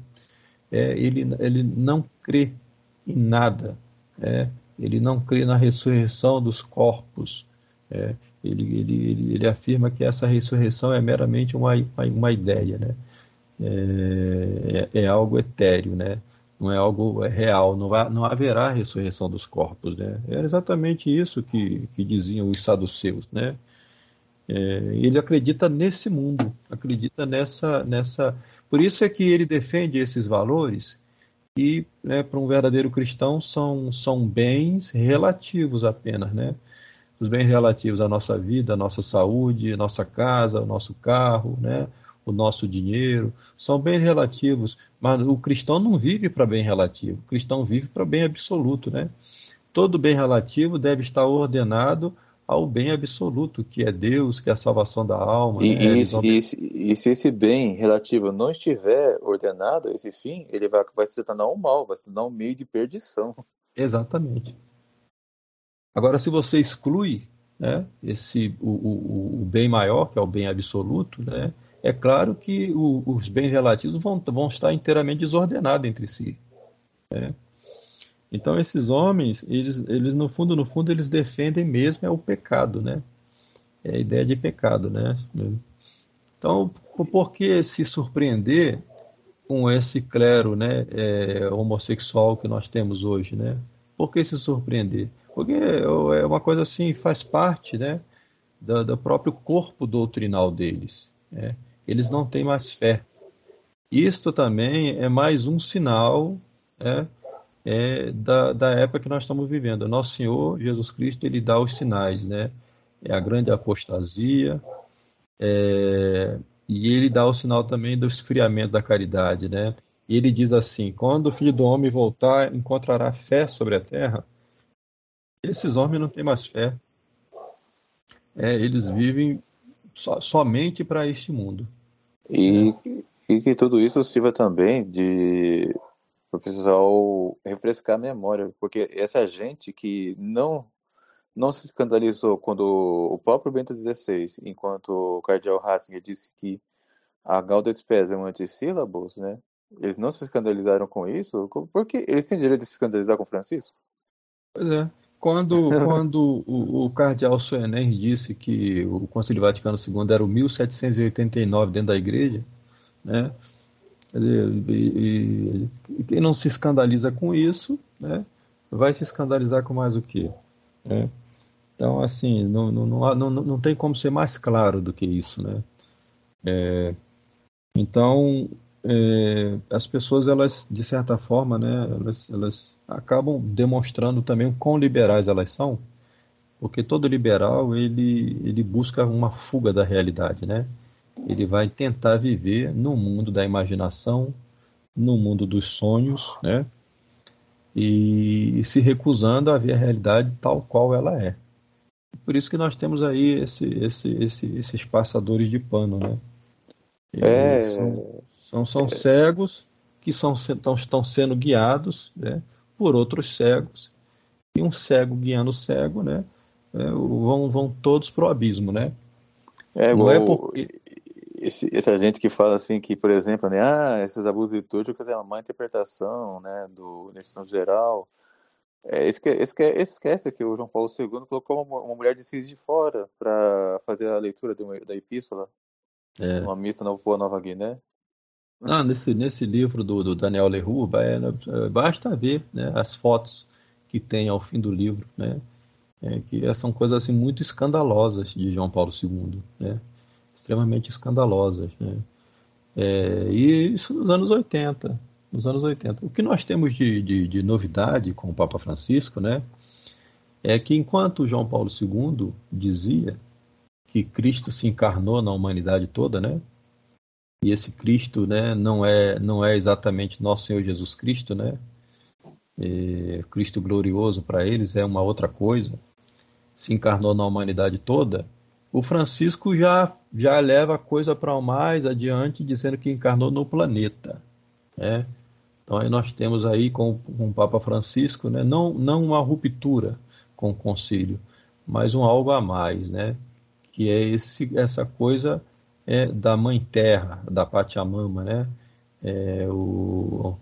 É, ele, ele não crê em nada é, ele não crê na ressurreição dos corpos. É, ele, ele, ele, ele, afirma que essa ressurreição é meramente uma, uma, ideia, né? É, é, é, algo etéreo, né? não é algo real, não, vai, não haverá ressurreição dos corpos. Né? Era exatamente isso que, que diziam os saduceus. Né? É, ele acredita nesse mundo, acredita nessa, nessa. Por isso é que ele defende esses valores e né, para um verdadeiro cristão são, são bens relativos apenas, né? Os bens relativos à nossa vida, à nossa saúde, à nossa casa, ao nosso carro, né? o nosso dinheiro, são bens relativos, mas o cristão não vive para bem relativo, o cristão vive para bem absoluto, né? Todo bem relativo deve estar ordenado ao bem absoluto, que é Deus, que é a salvação da alma. E, né? e, se, e, se, e, se, esse bem relativo não estiver ordenado, esse fim, ele vai, vai se tornar um mal, vai se tornar um meio de perdição. Exatamente. Agora, se você exclui né, esse, o, o, o bem maior, que é o bem absoluto, né, é claro que o, os bens relativos vão, vão estar inteiramente desordenados entre si. Né? Então esses homens, eles, eles no fundo, no fundo, eles defendem mesmo é o pecado, né? É a ideia de pecado, né? Então, por que se surpreender com esse clero né, é, homossexual que nós temos hoje, né? Por que se surpreender? Porque é uma coisa assim, faz parte né, do, do próprio corpo doutrinal deles. Né? Eles não têm mais fé. Isto também é mais um sinal né, é, da, da época que nós estamos vivendo. Nosso Senhor Jesus Cristo ele dá os sinais, né? É a grande apostasia, é, e ele dá o sinal também do esfriamento da caridade, né? E ele diz assim: quando o Filho do Homem voltar, encontrará fé sobre a terra. Esses homens não têm mais fé. É, eles vivem so, somente para este mundo. E, e que tudo isso sirva também de para o pessoal refrescar a memória, porque essa gente que não não se escandalizou quando o próprio Bento XVI, enquanto o cardeal Ratzinger disse que a Gauda Spes é um antissílabos, né? Eles não se escandalizaram com isso, porque eles têm direito de se escandalizar com Francisco? Pois é. Quando, quando o, o cardeal Soener disse que o Concílio Vaticano II era o 1789 dentro da igreja, né? E, quem não se escandaliza com isso, né, vai se escandalizar com mais o quê? Né? Então, assim, não, não, não, não, não tem como ser mais claro do que isso, né? É, então, é, as pessoas, elas, de certa forma, né, elas, elas acabam demonstrando também o quão liberais elas são, porque todo liberal, ele, ele busca uma fuga da realidade, né? Ele vai tentar viver no mundo da imaginação, no mundo dos sonhos, né? E, e se recusando a ver a realidade tal qual ela é. Por isso que nós temos aí esse, esse, esse, esses passadores de pano, né? É... São, são, são é... cegos que são, estão, estão sendo guiados né, por outros cegos. E um cego guiando o cego, né? É, vão, vão todos pro abismo, né? É, Não é porque esse, essa gente que fala assim que, por exemplo, né, ah, esses abusos litúrgicos é uma má interpretação, né, do legislação geral. É, esquece, esquece que o João Paulo II colocou uma, uma mulher de de fora para fazer a leitura uma, da epístola, é. uma missa na Boa Nova Guiné. Ah, nesse, nesse livro do, do Daniel Leroux, vai, é, basta ver né, as fotos que tem ao fim do livro, né, é, que são coisas assim muito escandalosas de João Paulo II, né, extremamente escandalosas. Né? É, e isso nos anos 80. Nos anos 80. O que nós temos de, de, de novidade com o Papa Francisco né, é que enquanto João Paulo II dizia que Cristo se encarnou na humanidade toda, né? E esse Cristo, né, não é não é exatamente nosso Senhor Jesus Cristo, né? E Cristo glorioso para eles é uma outra coisa. Se encarnou na humanidade toda o Francisco já, já leva a coisa para o mais adiante, dizendo que encarnou no planeta. Né? Então aí nós temos aí com, com o Papa Francisco, né? não, não uma ruptura com o concílio, mas um algo a mais, né? que é esse, essa coisa é, da Mãe Terra, da Pachamama, né? É, o,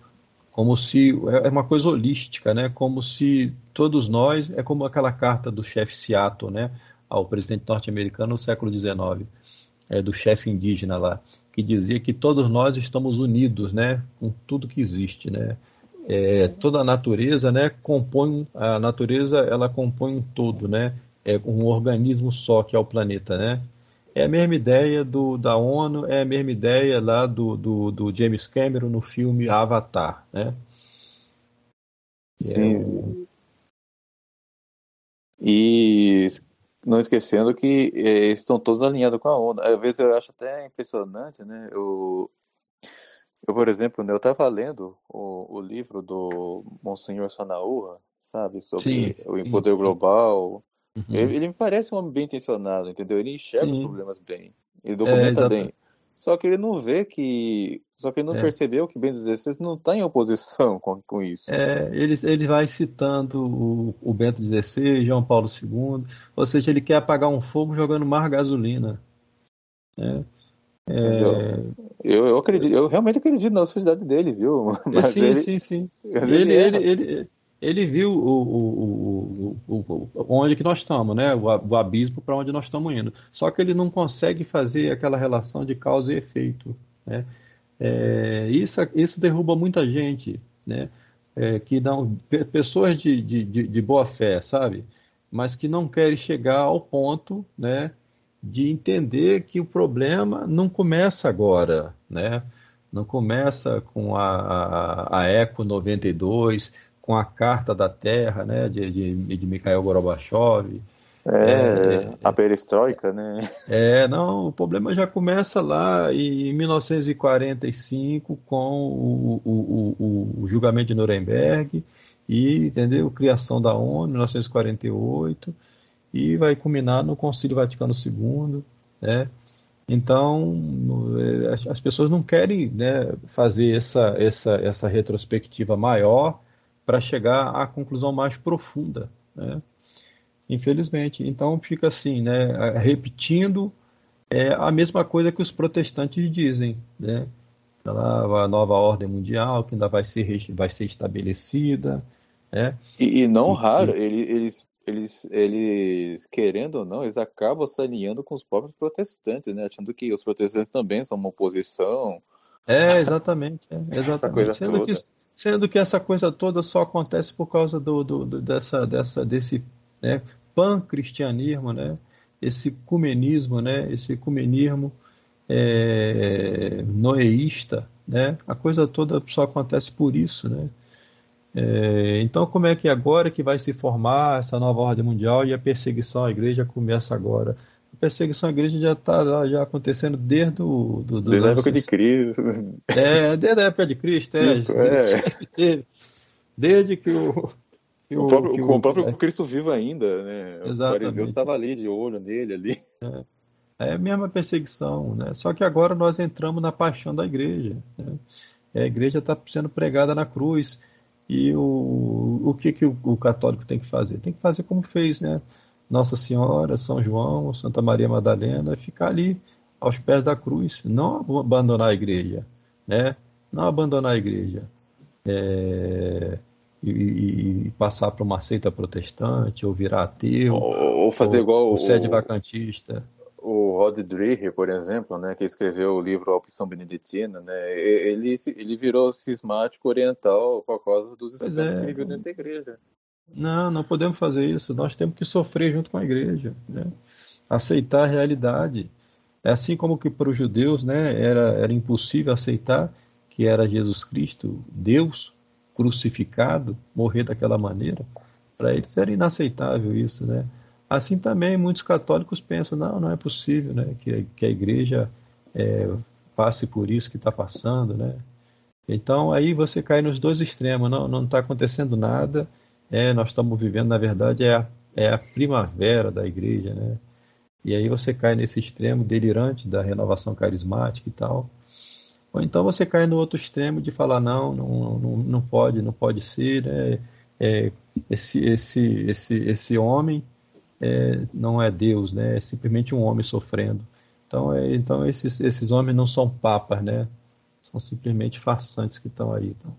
como se é, é uma coisa holística, né? Como se todos nós é como aquela carta do chefe Seattle, né? Ao presidente norte-americano no século XIX, é, do chefe indígena lá, que dizia que todos nós estamos unidos, né, com tudo que existe, né. É, toda a natureza, né, compõe a natureza, ela compõe um todo, né, é um organismo só que é o planeta, né. É a mesma ideia do, da ONU, é a mesma ideia lá do, do, do James Cameron no filme Avatar, né. Sim. É, e não esquecendo que é, estão todos alinhados com a onda. Às vezes eu acho até impressionante, né? Eu, eu por exemplo, né, eu estava lendo o, o, livro do Monsenhor Sanaúra, sabe? Sobre sim, o poder global. Uhum. Ele, ele, me parece um homem bem intencionado, entendeu? Ele enxerga sim. os problemas bem. Ele documenta é, bem. Só que ele não vê que. Só que ele não é. percebeu que Bento XVI não está em oposição com, com isso. É, ele, ele vai citando o, o Bento XVI, João Paulo II, ou seja, ele quer apagar um fogo jogando mais gasolina. Né? É... Eu, eu, acredito, eu realmente acredito na sociedade dele, viu? Mas sim, ele, sim, sim. Ele, ele, ele, ele, viu o, o, o, onde que nós estamos, né? O, o abismo para onde nós estamos indo. Só que ele não consegue fazer aquela relação de causa e efeito, né? É, isso, isso derruba muita gente, né? É, que não, pessoas de, de, de boa fé, sabe? Mas que não querem chegar ao ponto, né? De entender que o problema não começa agora, né? Não começa com a, a, a Eco 92, com a Carta da Terra, né? De, de, de Mikhail Gorbachev, é, é, a perestroika, né? É, não, o problema já começa lá em 1945 com o, o, o, o julgamento de Nuremberg e, entendeu, criação da ONU, 1948 e vai culminar no Concílio Vaticano II, né? Então, as pessoas não querem né, fazer essa, essa, essa retrospectiva maior para chegar à conclusão mais profunda, né? infelizmente. Então fica assim, né, repetindo é, a mesma coisa que os protestantes dizem, né? A nova ordem mundial que ainda vai ser, vai ser estabelecida. Né? E, e não raro, e, eles, eles, eles, querendo ou não, eles acabam se alinhando com os próprios protestantes, né? achando que os protestantes também são uma oposição. É, exatamente. É, exatamente. Sendo, que, sendo que essa coisa toda só acontece por causa do, do, do dessa, dessa, desse né, pan-cristianismo, né? esse ecumenismo, né? esse ecumenismo é, noeísta, né? a coisa toda só acontece por isso. Né? É, então, como é que agora que vai se formar essa nova ordem mundial e a perseguição à igreja começa agora? A perseguição à igreja já está já acontecendo desde o do, do, desde a época de Cristo. É, desde a época de Cristo, é. é. Desde que o, o, o, próprio, o, o próprio é. Cristo vivo ainda, né? Exatamente. O fariseu estava ali, de olho nele ali. É. é a mesma perseguição, né? Só que agora nós entramos na paixão da igreja. Né? A igreja está sendo pregada na cruz. E o, o que, que o, o, católico tem que fazer? Tem que fazer como fez, né? Nossa Senhora, São João, Santa Maria Madalena, ficar ali aos pés da cruz, não abandonar a igreja, né? Não abandonar a igreja. É e, e passar para uma seita protestante, ou virar ateu, ou, ou fazer ou, igual o sede vacantista. O Rod Dreher, por exemplo, né, que escreveu o livro A Opção Beneditina, né, ele, ele virou cismático oriental por causa dos escândalos é. que viu dentro da igreja. Não, não podemos fazer isso. Nós temos que sofrer junto com a igreja, né? aceitar a realidade. É assim como que para os judeus né, era, era impossível aceitar que era Jesus Cristo, Deus, crucificado, morrer daquela maneira, para eles era inaceitável isso, né? Assim também muitos católicos pensam, não, não é possível, né, que, que a igreja é, passe por isso que está passando, né? Então aí você cai nos dois extremos, não não está acontecendo nada, é, nós estamos vivendo, na verdade, é a, é a primavera da igreja, né? E aí você cai nesse extremo delirante da renovação carismática e tal. Ou então você cai no outro extremo de falar não, não, não, não pode, não pode ser, né? É, esse, esse, esse, esse homem é, não é Deus, né? É simplesmente um homem sofrendo. Então, é, então esses, esses homens não são papas, né? São simplesmente farsantes que estão aí. Então.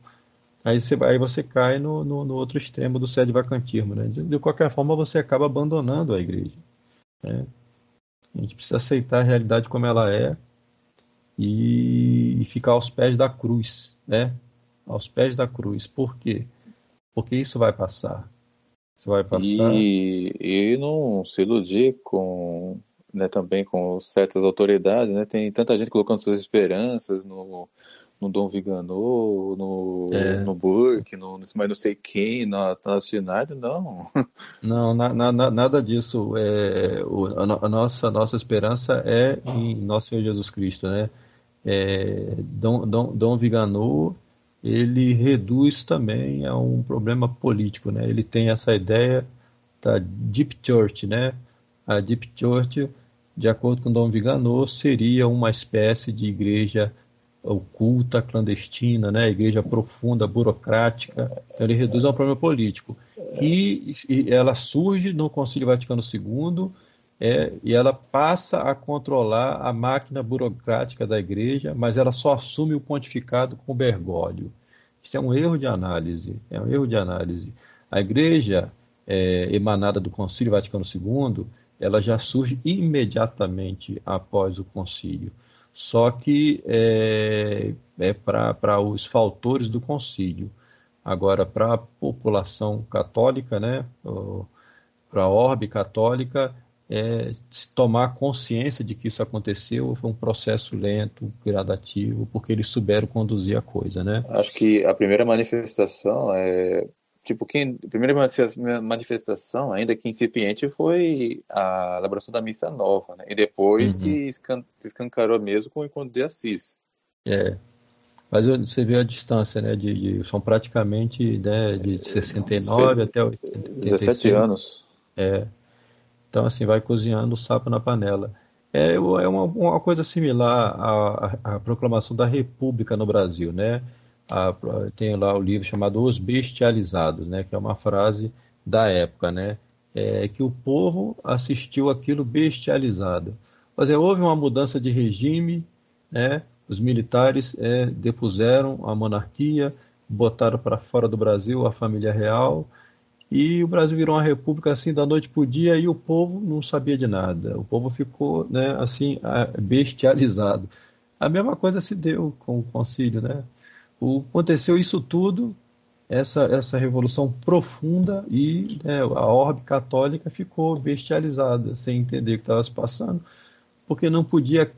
Aí, você, aí você cai no, no, no outro extremo do sede vacantismo, né? De, de, qualquer forma, você acaba abandonando a igreja. Né? A gente precisa aceitar a realidade como ela é e, e ficar aos pés da cruz, né? Aos pés da cruz. Por quê? Porque isso vai passar. Isso vai passar. E, e não se iludir com, né, também com certas autoridades, né? Tem tanta gente colocando suas esperanças no, no Dom Viganô, no, é. no Burke, no, mas não sei quem, na, na Schneider, não. Não, na, na, nada disso. É, o, a, a, nossa, nossa esperança é em nosso Senhor Jesus Cristo, né? É, Dom, Dom, Dom Viganô, ele reduz também a um problema político, né? Ele tem essa ideia da Deep Church, né? A Deep Church, de acordo com Dom Viganô, seria uma espécie de igreja oculta, clandestina, né? igreja profunda, burocrática. Então ele reduz a um problema político. E ela surge no Concílio Vaticano II é, e ela passa a controlar a máquina burocrática da igreja, mas ela só assume o pontificado com Bergoglio. Isso é um erro de análise. É um erro de análise. A igreja é, emanada do Concílio Vaticano II, ela já surge imediatamente após o concílio só que é, é para os faltores do concílio. Agora, para a população católica, né, para a orbe católica, é, tomar consciência de que isso aconteceu foi um processo lento, gradativo, porque eles souberam conduzir a coisa, né? Acho que a primeira manifestação é tipo quem a primeira manifestação, ainda que incipiente, foi a elaboração da missa nova, né? E depois uhum. se, escan se escancarou mesmo com o encontro de Assis. É. Mas você vê a distância, né? De, de são praticamente né, de 69 é, até 85. 17 anos. É. Então, assim, vai cozinhando o sapo na panela. É, é uma, uma coisa similar à, à, proclamação da República no Brasil, né? A, tem lá o livro chamado Os Bestializados, né? Que é uma frase da época, né? É, que o povo assistiu aquilo bestializado. Mas é, houve uma mudança de regime, né? Os militares é, depuseram a monarquia, botaram para fora do Brasil a família real, e o Brasil virou uma república assim da noite para o dia e o povo não sabia de nada. O povo ficou né, assim bestializado. A mesma coisa se deu com o concílio, né? O, aconteceu isso tudo, essa, essa revolução profunda e né, a orbe católica ficou bestializada, sem entender o que estava se passando, porque não podia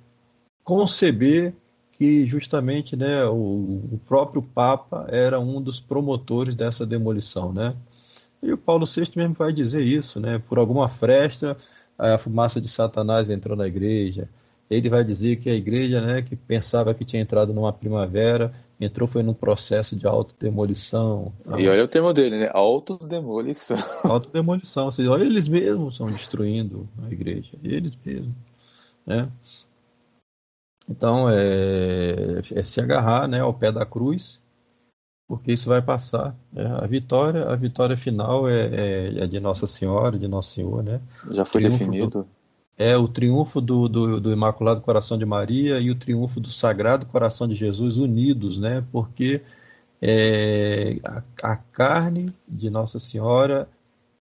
conceber que justamente né, o, o próprio Papa era um dos promotores dessa demolição, né? E o Paulo VI mesmo vai dizer isso, né? Por alguma fresta, a fumaça de Satanás entrou na igreja. Ele vai dizer que a igreja, né, que pensava que tinha entrado numa primavera, entrou foi num processo de autodemolição. E olha o termo dele, né? Autodemolição. Autodemolição, seja, olha, eles mesmos estão destruindo a igreja, eles mesmos, né? Então, é, é se agarrar, né, ao pé da cruz porque isso vai passar. Né? A vitória, a vitória final é, é, é, de Nossa Senhora, de Nosso Senhor, né? Já foi definido. Do, é o triunfo do, do, do, Imaculado Coração de Maria e o triunfo do Sagrado Coração de Jesus unidos, né? Porque é, a, a, carne de Nossa Senhora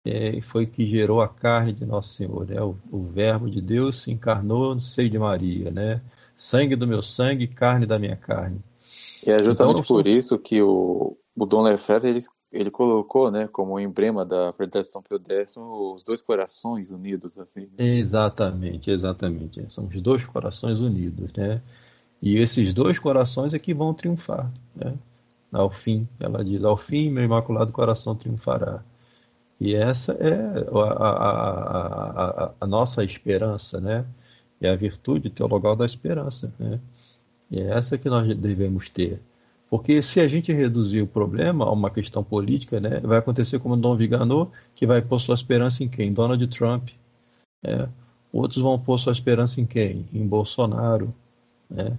é, foi que gerou a carne de Nosso Senhor, né? O, o Verbo de Deus se encarnou no seio de Maria, né? Sangue do meu sangue, carne da minha carne. E é justamente então, por isso que o, o Dom Lefebvre ele, ele colocou, né, como emblema da Federação Pio X os dois corações unidos, assim. Exatamente, exatamente. São os dois corações unidos, né? E esses dois corações é que vão triunfar, né? Ao fim, ela diz, ao fim meu imaculado coração triunfará. E essa é a, a, a, a nossa esperança, né? É a virtude teologal da esperança, né? E é essa que nós devemos ter. Porque se a gente reduzir o problema a uma questão política, né, vai acontecer como Dom Viganot, que vai pôr sua esperança em quem? Donald Trump. Né? Outros vão pôr sua esperança em quem? Em Bolsonaro. Né?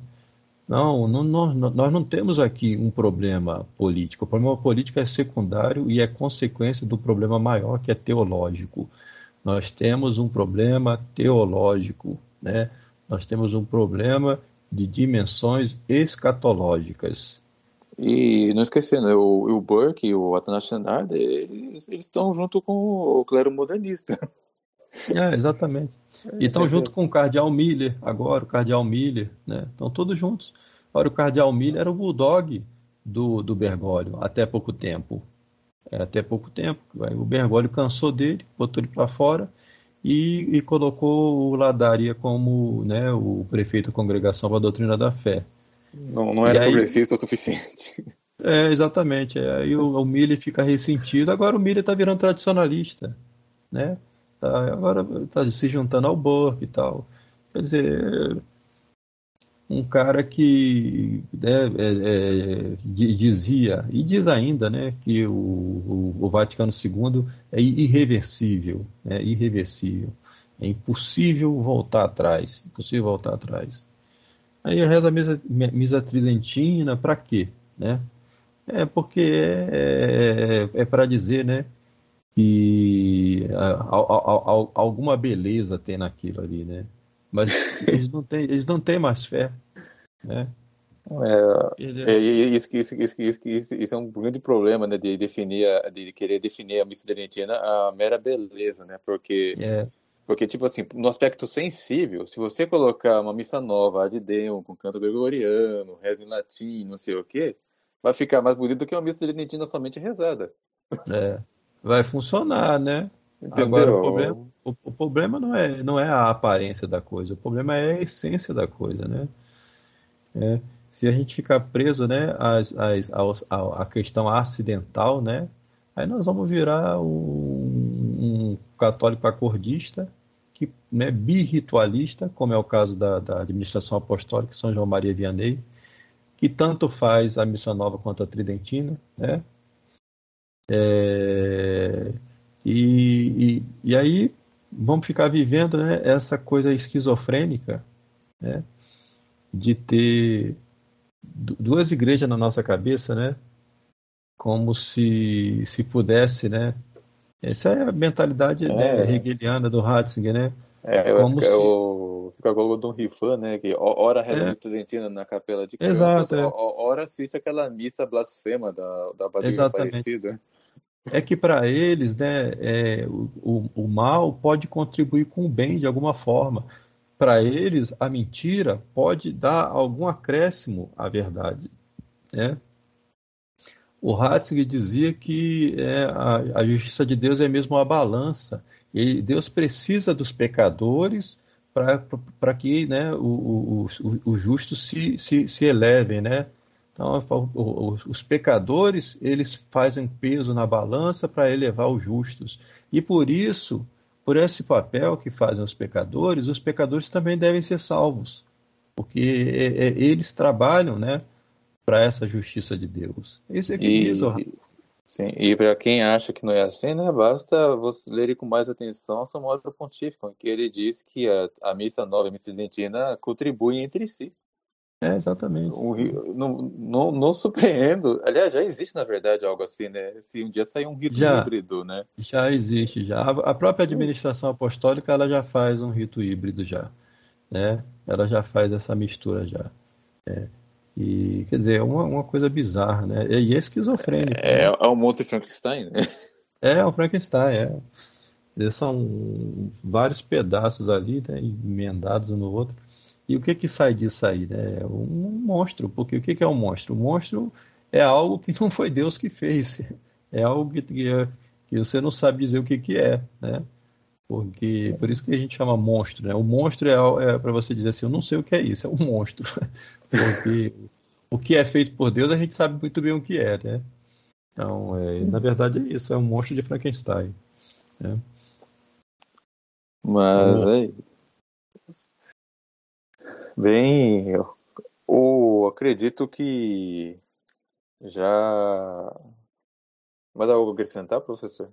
Não, não, não, nós não temos aqui um problema político. O problema político é secundário e é consequência do problema maior, que é teológico. Nós temos um problema teológico. Né? Nós temos um problema de dimensões escatológicas. E não esquecendo, o, o Burke e o Athanasius Senard, eles, estão junto com o clero modernista. É, exatamente. E estão junto com o Cardeal Miller, agora, o Cardeal Miller, né? Estão todos juntos. Ora, o Cardeal Miller era o bulldog do, do Bergoglio até pouco tempo. É, até pouco tempo. O Bergoglio cansou dele, botou ele para fora e, e colocou o Ladaria como né, o prefeito da Congregação para a Doutrina da Fé. Não, não era aí, progressista o suficiente. É, exatamente. Aí o, o Miller fica ressentido. Agora o Miller está virando tradicionalista. Né? Tá, agora está se juntando ao Burke e tal. Quer dizer, um cara que né, é, é, dizia, e diz ainda, né, que o, o, o Vaticano II é irreversível, é irreversível. É impossível voltar atrás, impossível voltar atrás. Aí a reza misa, misa tridentina, para quê? Né? É porque é, é, é para dizer, né, que a, a, a, alguma beleza tem naquilo ali, né? mas eles não têm, eles não têm mais fé. Né? É, é, isso, isso, isso, isso, isso, é um grande problema né, de definir, de querer definir a missa tridentina a mera beleza, né? Porque é. Porque, tipo assim, no aspecto sensível, se você colocar uma missa nova, de Deus, com canto gregoriano, reza em latim, não sei o quê, vai ficar mais bonito do que uma missa tridentina somente rezada. É, vai funcionar, né? Entendeu? Agora, o problema, o, o, problema não, é, não é a aparência da coisa, o problema é a essência da coisa, né? É, se a gente ficar preso né, às, às, aos, à questão acidental, né, aí nós vamos virar um católico acordista, que, né, birritualista, como é o caso da, da administração apostólica São João Maria Vianney, que tanto faz a missa nova quanto a tridentina, né? É, e, e, e, aí vamos ficar vivendo né, essa coisa esquizofrênica né, de ter duas igrejas na nossa cabeça, né? Como se se pudesse, né? Essa é a mentalidade né, é. né, hegeliana do Ratzinger, né? É, eu, Como eu, se... eu fico agora do Rifan, né? Que hora reza é. estudantina na capela de Cristo, Exato, é. hora assiste aquela missa blasfema da, da Basílica Aparecida. É que para eles, né, é, o, o, o mal pode contribuir com o bem de alguma forma para eles, a mentira pode dar algum acréscimo à verdade. Né? O Ratzinger dizia que é, a, a, justiça de Deus é mesmo uma balança. E Deus precisa dos pecadores para que né, os justos se, se, se elevem. Né? Então, os pecadores eles fazem peso na balança para elevar os justos. E por isso por esse papel que fazem os pecadores, os pecadores também devem ser salvos, porque é, é, eles trabalham, né, para essa justiça de Deus. Isso é que e, diz o Sim, e para quem acha que não é assim, né, basta você ler com mais atenção São Mauro Pontífico, em que ele diz que a, a missa nova e a missa tridentina contribuem entre si. É, exatamente. Um, não, não, não surpreendo. Aliás, já existe, na verdade, algo assim, né? Se um dia sair um rito já, híbrido, né? Já existe, já. A própria administração apostólica, ela já faz um rito híbrido já, né? Ela já faz essa mistura já. É. E, quer dizer, é uma, uma coisa bizarra, né? E é esquizofrênico. É, né? é o monte Frankenstein, né? É, é o Frankenstein, é. Eles são vários pedaços ali, né, emendados um no outro. E o que que sai disso aí? Né? É um monstro, porque o que, que é um monstro? O monstro é algo que não foi Deus que fez, é algo que, que, que você não sabe dizer o que, que é, né? Porque, por isso que a gente chama monstro, né? O monstro é, é para você dizer assim, eu não sei o que é isso, é um monstro. Porque o que é feito por Deus a gente sabe muito bem o que é, né? Então, é, na verdade é isso, é um monstro de Frankenstein. Né? Mas é Bem, eu, eu acredito que já. Mais algo a acrescentar, professor?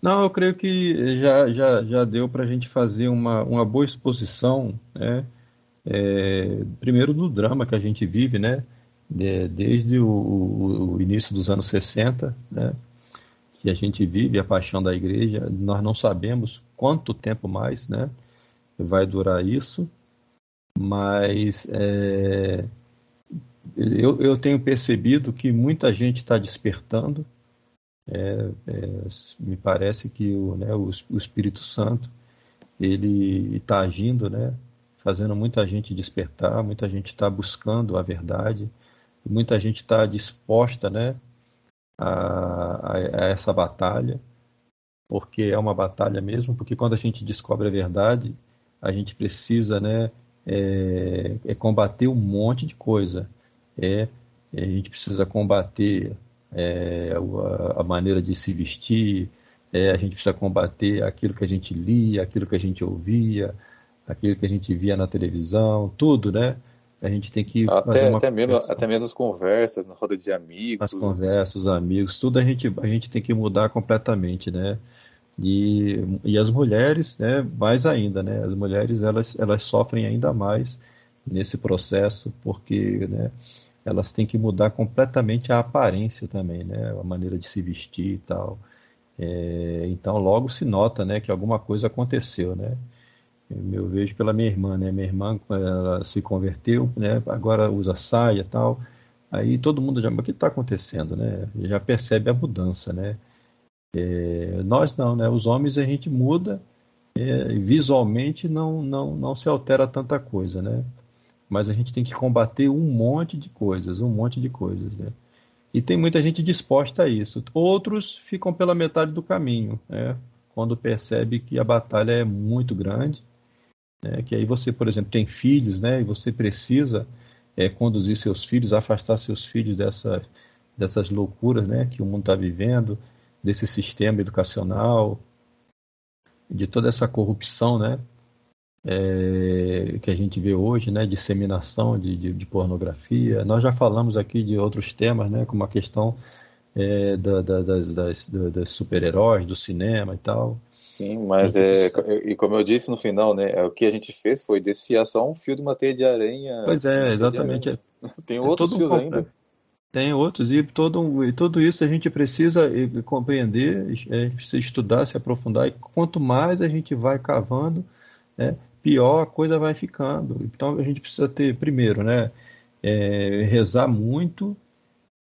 Não, eu creio que já, já, já deu para a gente fazer uma, uma boa exposição, né? É, primeiro do drama que a gente vive, né? De, desde o, o, o, início dos anos 60, né? Que a gente vive a paixão da igreja. Nós não sabemos quanto tempo mais, né? Vai durar isso mas é, eu, eu tenho percebido que muita gente está despertando. É, é, me parece que o, né, o, o Espírito Santo ele está agindo, né, fazendo muita gente despertar, muita gente está buscando a verdade, muita gente está disposta né, a, a, a essa batalha, porque é uma batalha mesmo, porque quando a gente descobre a verdade, a gente precisa né, é, é combater um monte de coisa. É, a gente precisa combater é, a, a, maneira de se vestir, é, a gente precisa combater aquilo que a gente lia, aquilo que a gente ouvia, aquilo que a gente via na televisão, tudo, né? A gente tem que até, fazer uma até mesmo até mesmo as conversas na roda de amigos, as conversas, os amigos, tudo a gente a gente tem que mudar completamente, né? E, e as mulheres, né, mais ainda, né, as mulheres elas, elas sofrem ainda mais nesse processo porque né, elas têm que mudar completamente a aparência também, né, a maneira de se vestir e tal. É, então logo se nota, né, que alguma coisa aconteceu, né. Eu vejo pela minha irmã, né, minha irmã ela se converteu, né, agora usa saia e tal. Aí todo mundo já, mas o que está acontecendo, né? Já percebe a mudança, né? É, nós não, né? Os homens a gente muda é, visualmente não, não, não se altera tanta coisa, né? Mas a gente tem que combater um monte de coisas, um monte de coisas, né? E tem muita gente disposta a isso. Outros ficam pela metade do caminho, né? quando percebe que a batalha é muito grande, né? que aí você, por exemplo, tem filhos, né? E você precisa é, conduzir seus filhos, afastar seus filhos dessa, dessas loucuras, né? Que o mundo está vivendo, desse sistema educacional, de toda essa corrupção, né? É, que a gente vê hoje, né, disseminação de, de, de, pornografia. Nós já falamos aqui de outros temas, né, como a questão é, da, da, das, das, das super-heróis, do cinema e tal. Sim, mas é, e como eu disse no final, né, é, o que a gente fez foi desfiar só um fio de uma teia de aranha. Pois é, exatamente. Tem outros é fios um, ainda. Tem outros, e, todo, e tudo isso a gente precisa compreender, é, precisa estudar, se aprofundar, e quanto mais a gente vai cavando, né, pior a coisa vai ficando. Então a gente precisa ter, primeiro, né, é, rezar muito,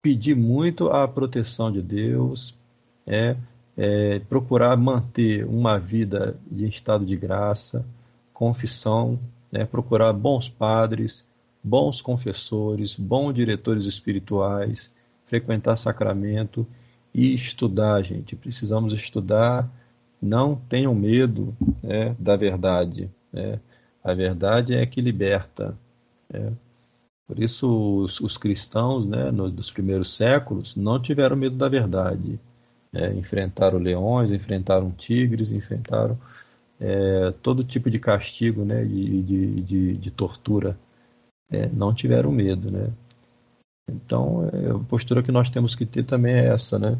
pedir muito a proteção de Deus, é, é, procurar manter uma vida de estado de graça, confissão, né, procurar bons padres, bons confessores, bons diretores espirituais, frequentar sacramento e estudar, gente. Precisamos estudar. Não tenham medo né, da verdade. Né? A verdade é que liberta. Né? Por isso, os, os cristãos né, nos, nos primeiros séculos não tiveram medo da verdade. É, enfrentaram leões, enfrentaram tigres, enfrentaram é, todo tipo de castigo, né, de, de, de, de tortura é, não tiveram medo, né? Então, é, a postura que nós temos que ter também é essa, né?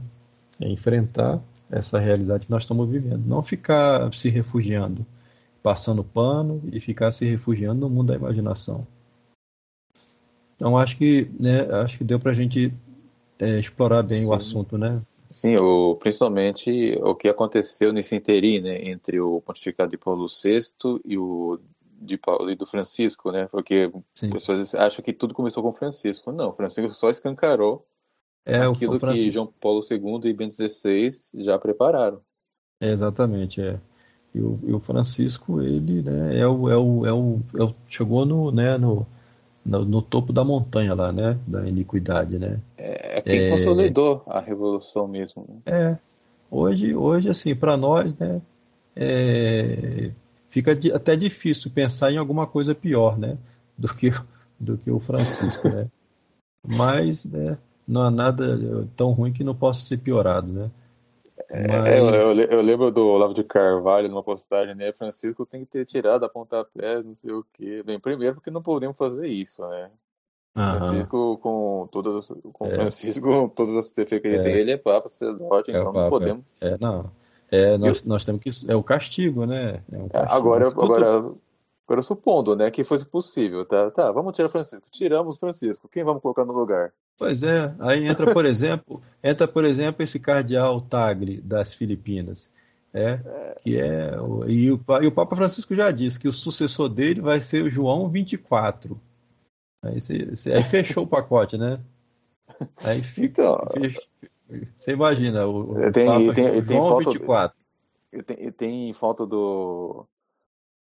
É enfrentar essa realidade que nós estamos vivendo. Não ficar se refugiando, passando pano e ficar se refugiando no mundo da imaginação. Então, acho que, né, acho que deu para a gente é, explorar bem Sim. o assunto, né? Sim, o, principalmente o que aconteceu nesse interim, né, entre o pontificado de Paulo VI e o de Paulo e do Francisco, né? Porque Sim. pessoas acham que tudo começou com Francisco. Não, Francisco só escancarou é, aquilo que João Paulo II e Bento XVI já prepararam. É, exatamente, é. E o, e o, Francisco, ele né, é o, é o, é o, é o chegou no, né, no, no, no, topo da montanha lá, né? Da iniquidade, né? É, é quem é, consolidou a revolução mesmo. Né? É. Hoje, hoje assim, para nós, né? É, fica até difícil pensar em alguma coisa pior, né, do que do que o Francisco, né? Mas, né, não há nada tão ruim que não possa ser piorado, né? É, Mas... É, eu, eu, eu, lembro do Olavo de Carvalho numa postagem, né? Francisco tem que ter tirado a pontapé, não sei o quê. Bem, primeiro porque não podemos fazer isso, né? Aham. Francisco, com todas as, com é. Francisco, todas as defeitos que ele é. tem, ele é papa, sacerdote, é então não podemos. É, não. É, nós, eu... nós temos que. É o castigo, né? É um castigo. Agora, agora, agora, supondo né, que fosse possível, tá? Tá, vamos tirar Francisco. Tiramos Francisco. Quem vamos colocar no lugar? Pois é, aí entra, por exemplo, entra, por exemplo, esse cardeal Tagle das Filipinas. É, é. que é e o, e o Papa Francisco já disse que o sucessor dele vai ser o João 24. Aí, você, você, aí fechou o pacote, né? Aí fica, então, você imagina, o, o tem, Papa tem, João tem foto, 24. Tem, tem foto do,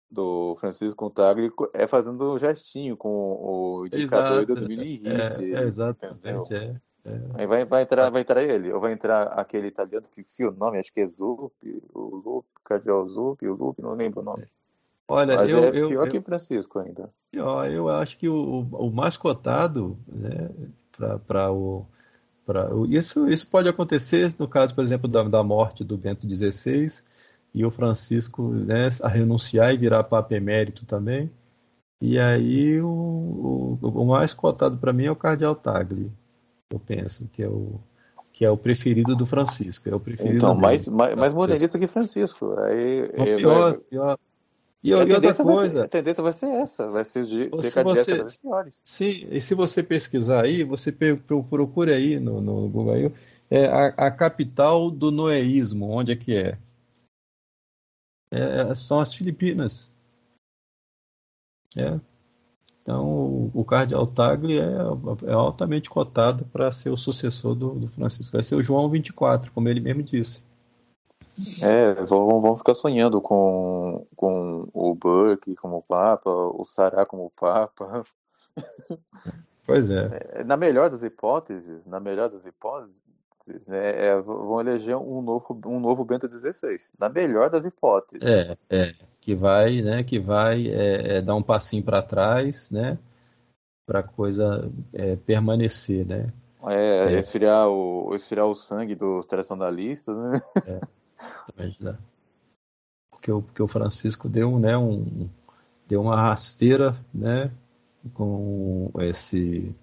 do Francisco Tagle é fazendo um gestinho com o indicador Exato, do Mini é, é, Exatamente, é, é. Aí vai, vai, entrar, vai entrar ele, ou vai entrar aquele italiano que se o nome, acho que é Zuppi, o Lupe, Cardeal Zuppi, o Lupe, não lembro o nome. Olha, Mas eu, é pior eu, que Francisco ainda. Pior, eu acho que o, o mais cotado né, para o Pra, isso, isso pode acontecer no caso, por exemplo, da, da morte do Bento XVI e o Francisco né, a renunciar e virar Papa Emérito também. E aí o, o, o mais cotado para mim é o Cardeal Tagle, eu penso, que é o, que é o preferido do Francisco. É o preferido então, dele, mais, mais, mais modernista que Francisco. Aí, Não, pior, pior. E, e, outra coisa. Ser, a tendência vai ser essa, vai ser de ficar você, senhoras. Sim, e se você pesquisar aí, você procura aí no, no Google aí, é a, a, capital do noeísmo, onde é que é? É? é são as Filipinas. É. Então, o, o Cardeal Tagle é, é altamente cotado para ser o sucessor do, do Francisco. Vai ser o João 24, como ele mesmo disse. É, vão, vão ficar sonhando com, com o Burke como Papa, o Sará como Papa. Pois é. é. Na melhor das hipóteses, na melhor das hipóteses, né, é, vão eleger um novo, um novo Bento XVI. Na melhor das hipóteses. É, é. Que vai, né, que vai é, é dar um passinho para trás, né, para a coisa é, permanecer, né. É, esfriar, o, esfriar o sangue dos tradicionalistas, né? É. Porque o, porque o Francisco deu, né, um, deu uma rasteira né, com esse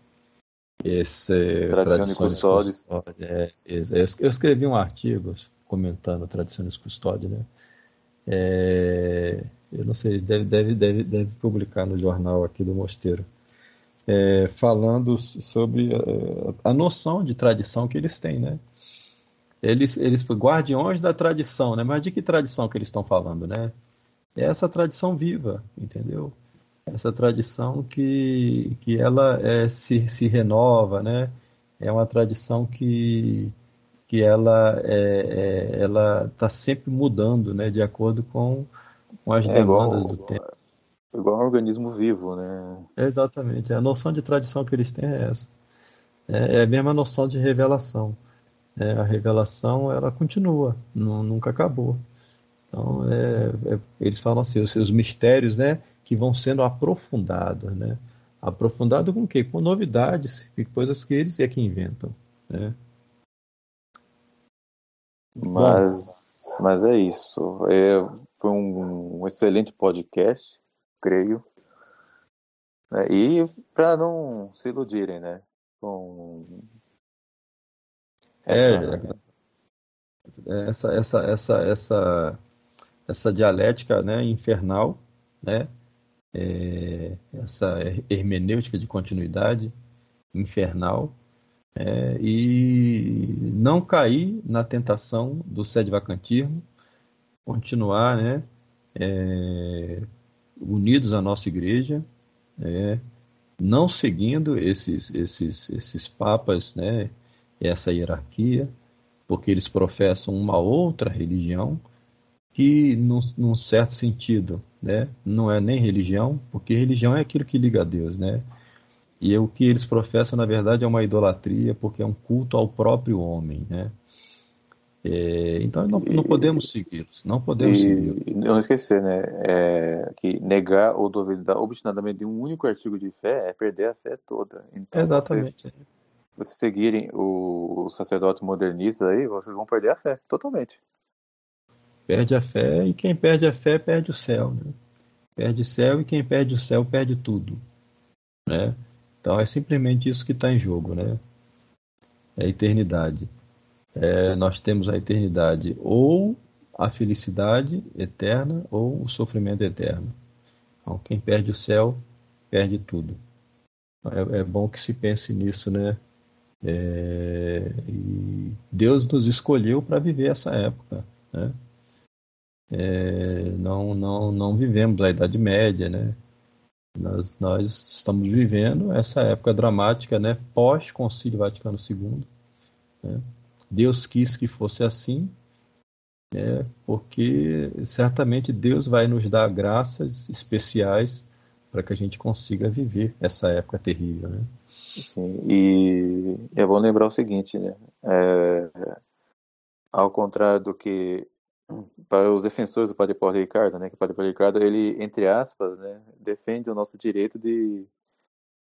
esse Tradições Custódias. É, eu escrevi um artigo comentando Tradições Custódias, né? É, eu não sei, deve, deve, deve, deve publicar no jornal aqui do Mosteiro, é, falando sobre a, é, a, noção de tradição que eles têm, né? eles, eles guardiões da tradição, né? Mas de que tradição que eles estão falando, né? É essa tradição viva, entendeu? Essa tradição que, que ela é, se, se renova, né? É uma tradição que, que ela é, é ela está sempre mudando, né? De acordo com, com as é demandas igual, do tempo. Igual um organismo vivo, né? exatamente. A noção de tradição que eles têm é essa. É, é a mesma noção de revelação é, a revelação ela continua, não, nunca acabou. Então, é, eles falam assim, os seus mistérios, né, que vão sendo aprofundados, né? Aprofundado com o quê? Com novidades e coisas que eles é que inventam, né? Mas, mas é isso. É, foi um, um excelente podcast, creio. É, e para não se iludirem, né? Com é, essa, essa, essa, essa, essa dialética né, infernal, né, é, essa hermenêutica de continuidade infernal, é, e não cair na tentação do vacantismo, continuar né, é, unidos à nossa igreja, é, não seguindo esses, esses, esses papas né, essa hierarquia, porque eles professam uma outra religião que, num, num, certo sentido, né, não é nem religião, porque religião é aquilo que liga a Deus, né? E o que eles professam, na verdade, é uma idolatria, porque é um culto ao próprio homem, né? É, então não, não podemos segui-los, não podemos segui-los. Não esquecer, né, é, que negar ou duvidar obstinadamente de um único artigo de fé é perder a fé toda. Então, Exatamente. Vocês vocês seguirem os sacerdotes modernistas aí, vocês vão perder a fé, totalmente. Perde a fé e quem perde a fé perde o céu, né? Perde o céu e quem perde o céu perde tudo, né? Então é simplesmente isso que está em jogo, né? É a eternidade. É, nós temos a eternidade ou a felicidade eterna ou o sofrimento eterno. Então, quem perde o céu perde tudo. É, é bom que se pense nisso, né? É, e Deus nos escolheu para viver essa época. Né? É, não, não, não vivemos a Idade Média, né? Nós, nós estamos vivendo essa época dramática, né? Pós-Concílio Vaticano II. Né? Deus quis que fosse assim, né? porque certamente Deus vai nos dar graças especiais para que a gente consiga viver essa época terrível. Né? Sim, e é bom lembrar o seguinte, né? É, ao contrário do que para os defensores do Padre Paulo Ricardo, né? Que o Padre Paulo Ricardo, ele, entre aspas, né? Defende o nosso direito de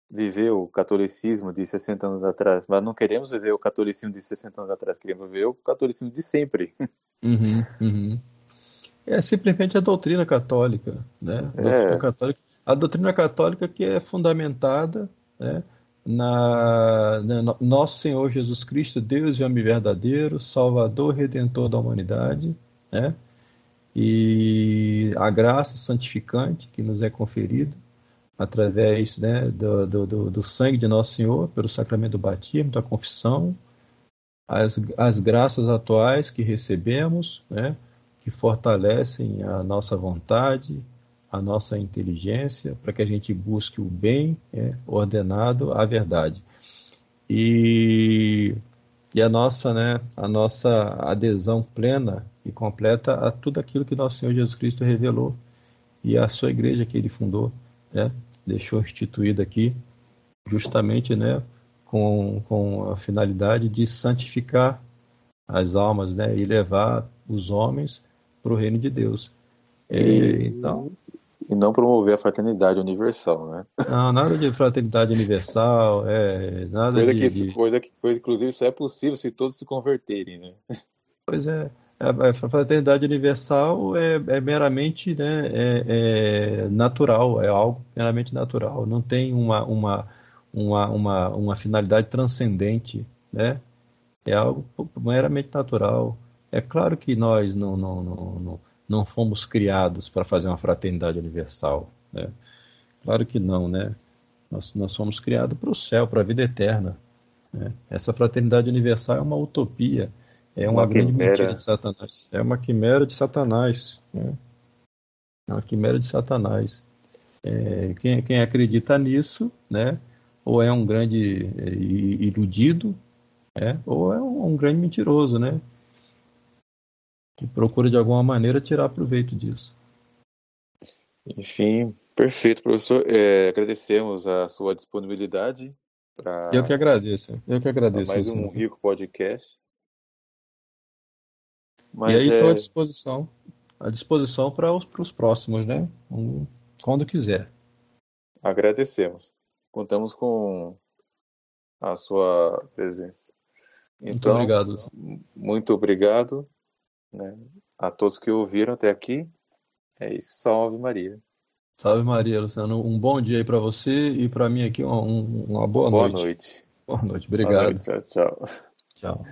viver o catolicismo de 60 anos atrás, mas não queremos viver o catolicismo de 60 anos atrás, queremos viver o catolicismo de sempre. Uhum, uhum. É simplesmente a doutrina católica, né? A doutrina, é. católica, a doutrina católica que é fundamentada, né? na, na, nosso Senhor Jesus Cristo, Deus e homem verdadeiro, Salvador, Redentor da humanidade, né? E a graça santificante que nos é conferida através né, do, do, do sangue de nosso Senhor, pelo sacramento do batismo, da confissão, as, as graças atuais que recebemos, né, que fortalecem a nossa vontade, a nossa inteligência para que a gente busque o bem é, ordenado à verdade. E e a nossa, né, a nossa adesão plena e completa a tudo aquilo que nosso Senhor Jesus Cristo revelou e a sua igreja que ele fundou, né, deixou instituída aqui, justamente, né, com, com a finalidade de santificar as almas, né, e levar os homens para o reino de Deus. E, então, e não promover a fraternidade universal, né? Não, nada de fraternidade universal, é, nada coisa de, que, de... Coisa que, coisa, inclusive, só é possível se todos se converterem, né? Pois é, a, fraternidade universal é, é meramente né, é, é, natural, é algo meramente natural, não tem uma, uma, uma, uma, uma finalidade transcendente, né? É algo meramente natural. É claro que nós não, não, não, não não fomos criados para fazer uma fraternidade universal. Né? Claro que não, né? Nós, nós fomos criados para o céu, para a vida eterna. Né? Essa fraternidade universal é uma utopia, é uma, uma grande quimera. mentira de Satanás. É uma quimera de Satanás. Né? É uma quimera de Satanás. É, quem, quem acredita nisso, né? Ou é um grande é, iludido, né? ou é um, um grande mentiroso, né? Que procura de alguma maneira tirar proveito disso. Enfim, perfeito, professor. É, agradecemos a sua disponibilidade. Pra... Eu que agradeço. Eu que agradeço. Mais um rico podcast. Mas e aí estou é... à disposição, à disposição para os, para os próximos, né? Quando quiser. Agradecemos. Contamos com a sua presença. Então, muito obrigado. Muito obrigado. Né? A todos que ouviram até aqui, é isso. Salve Maria. Salve Maria, Luciano. Um bom dia aí para você e para mim aqui uma, uma boa, boa noite. noite. Boa noite. Obrigado. Boa noite. Tchau, tchau. Tchau.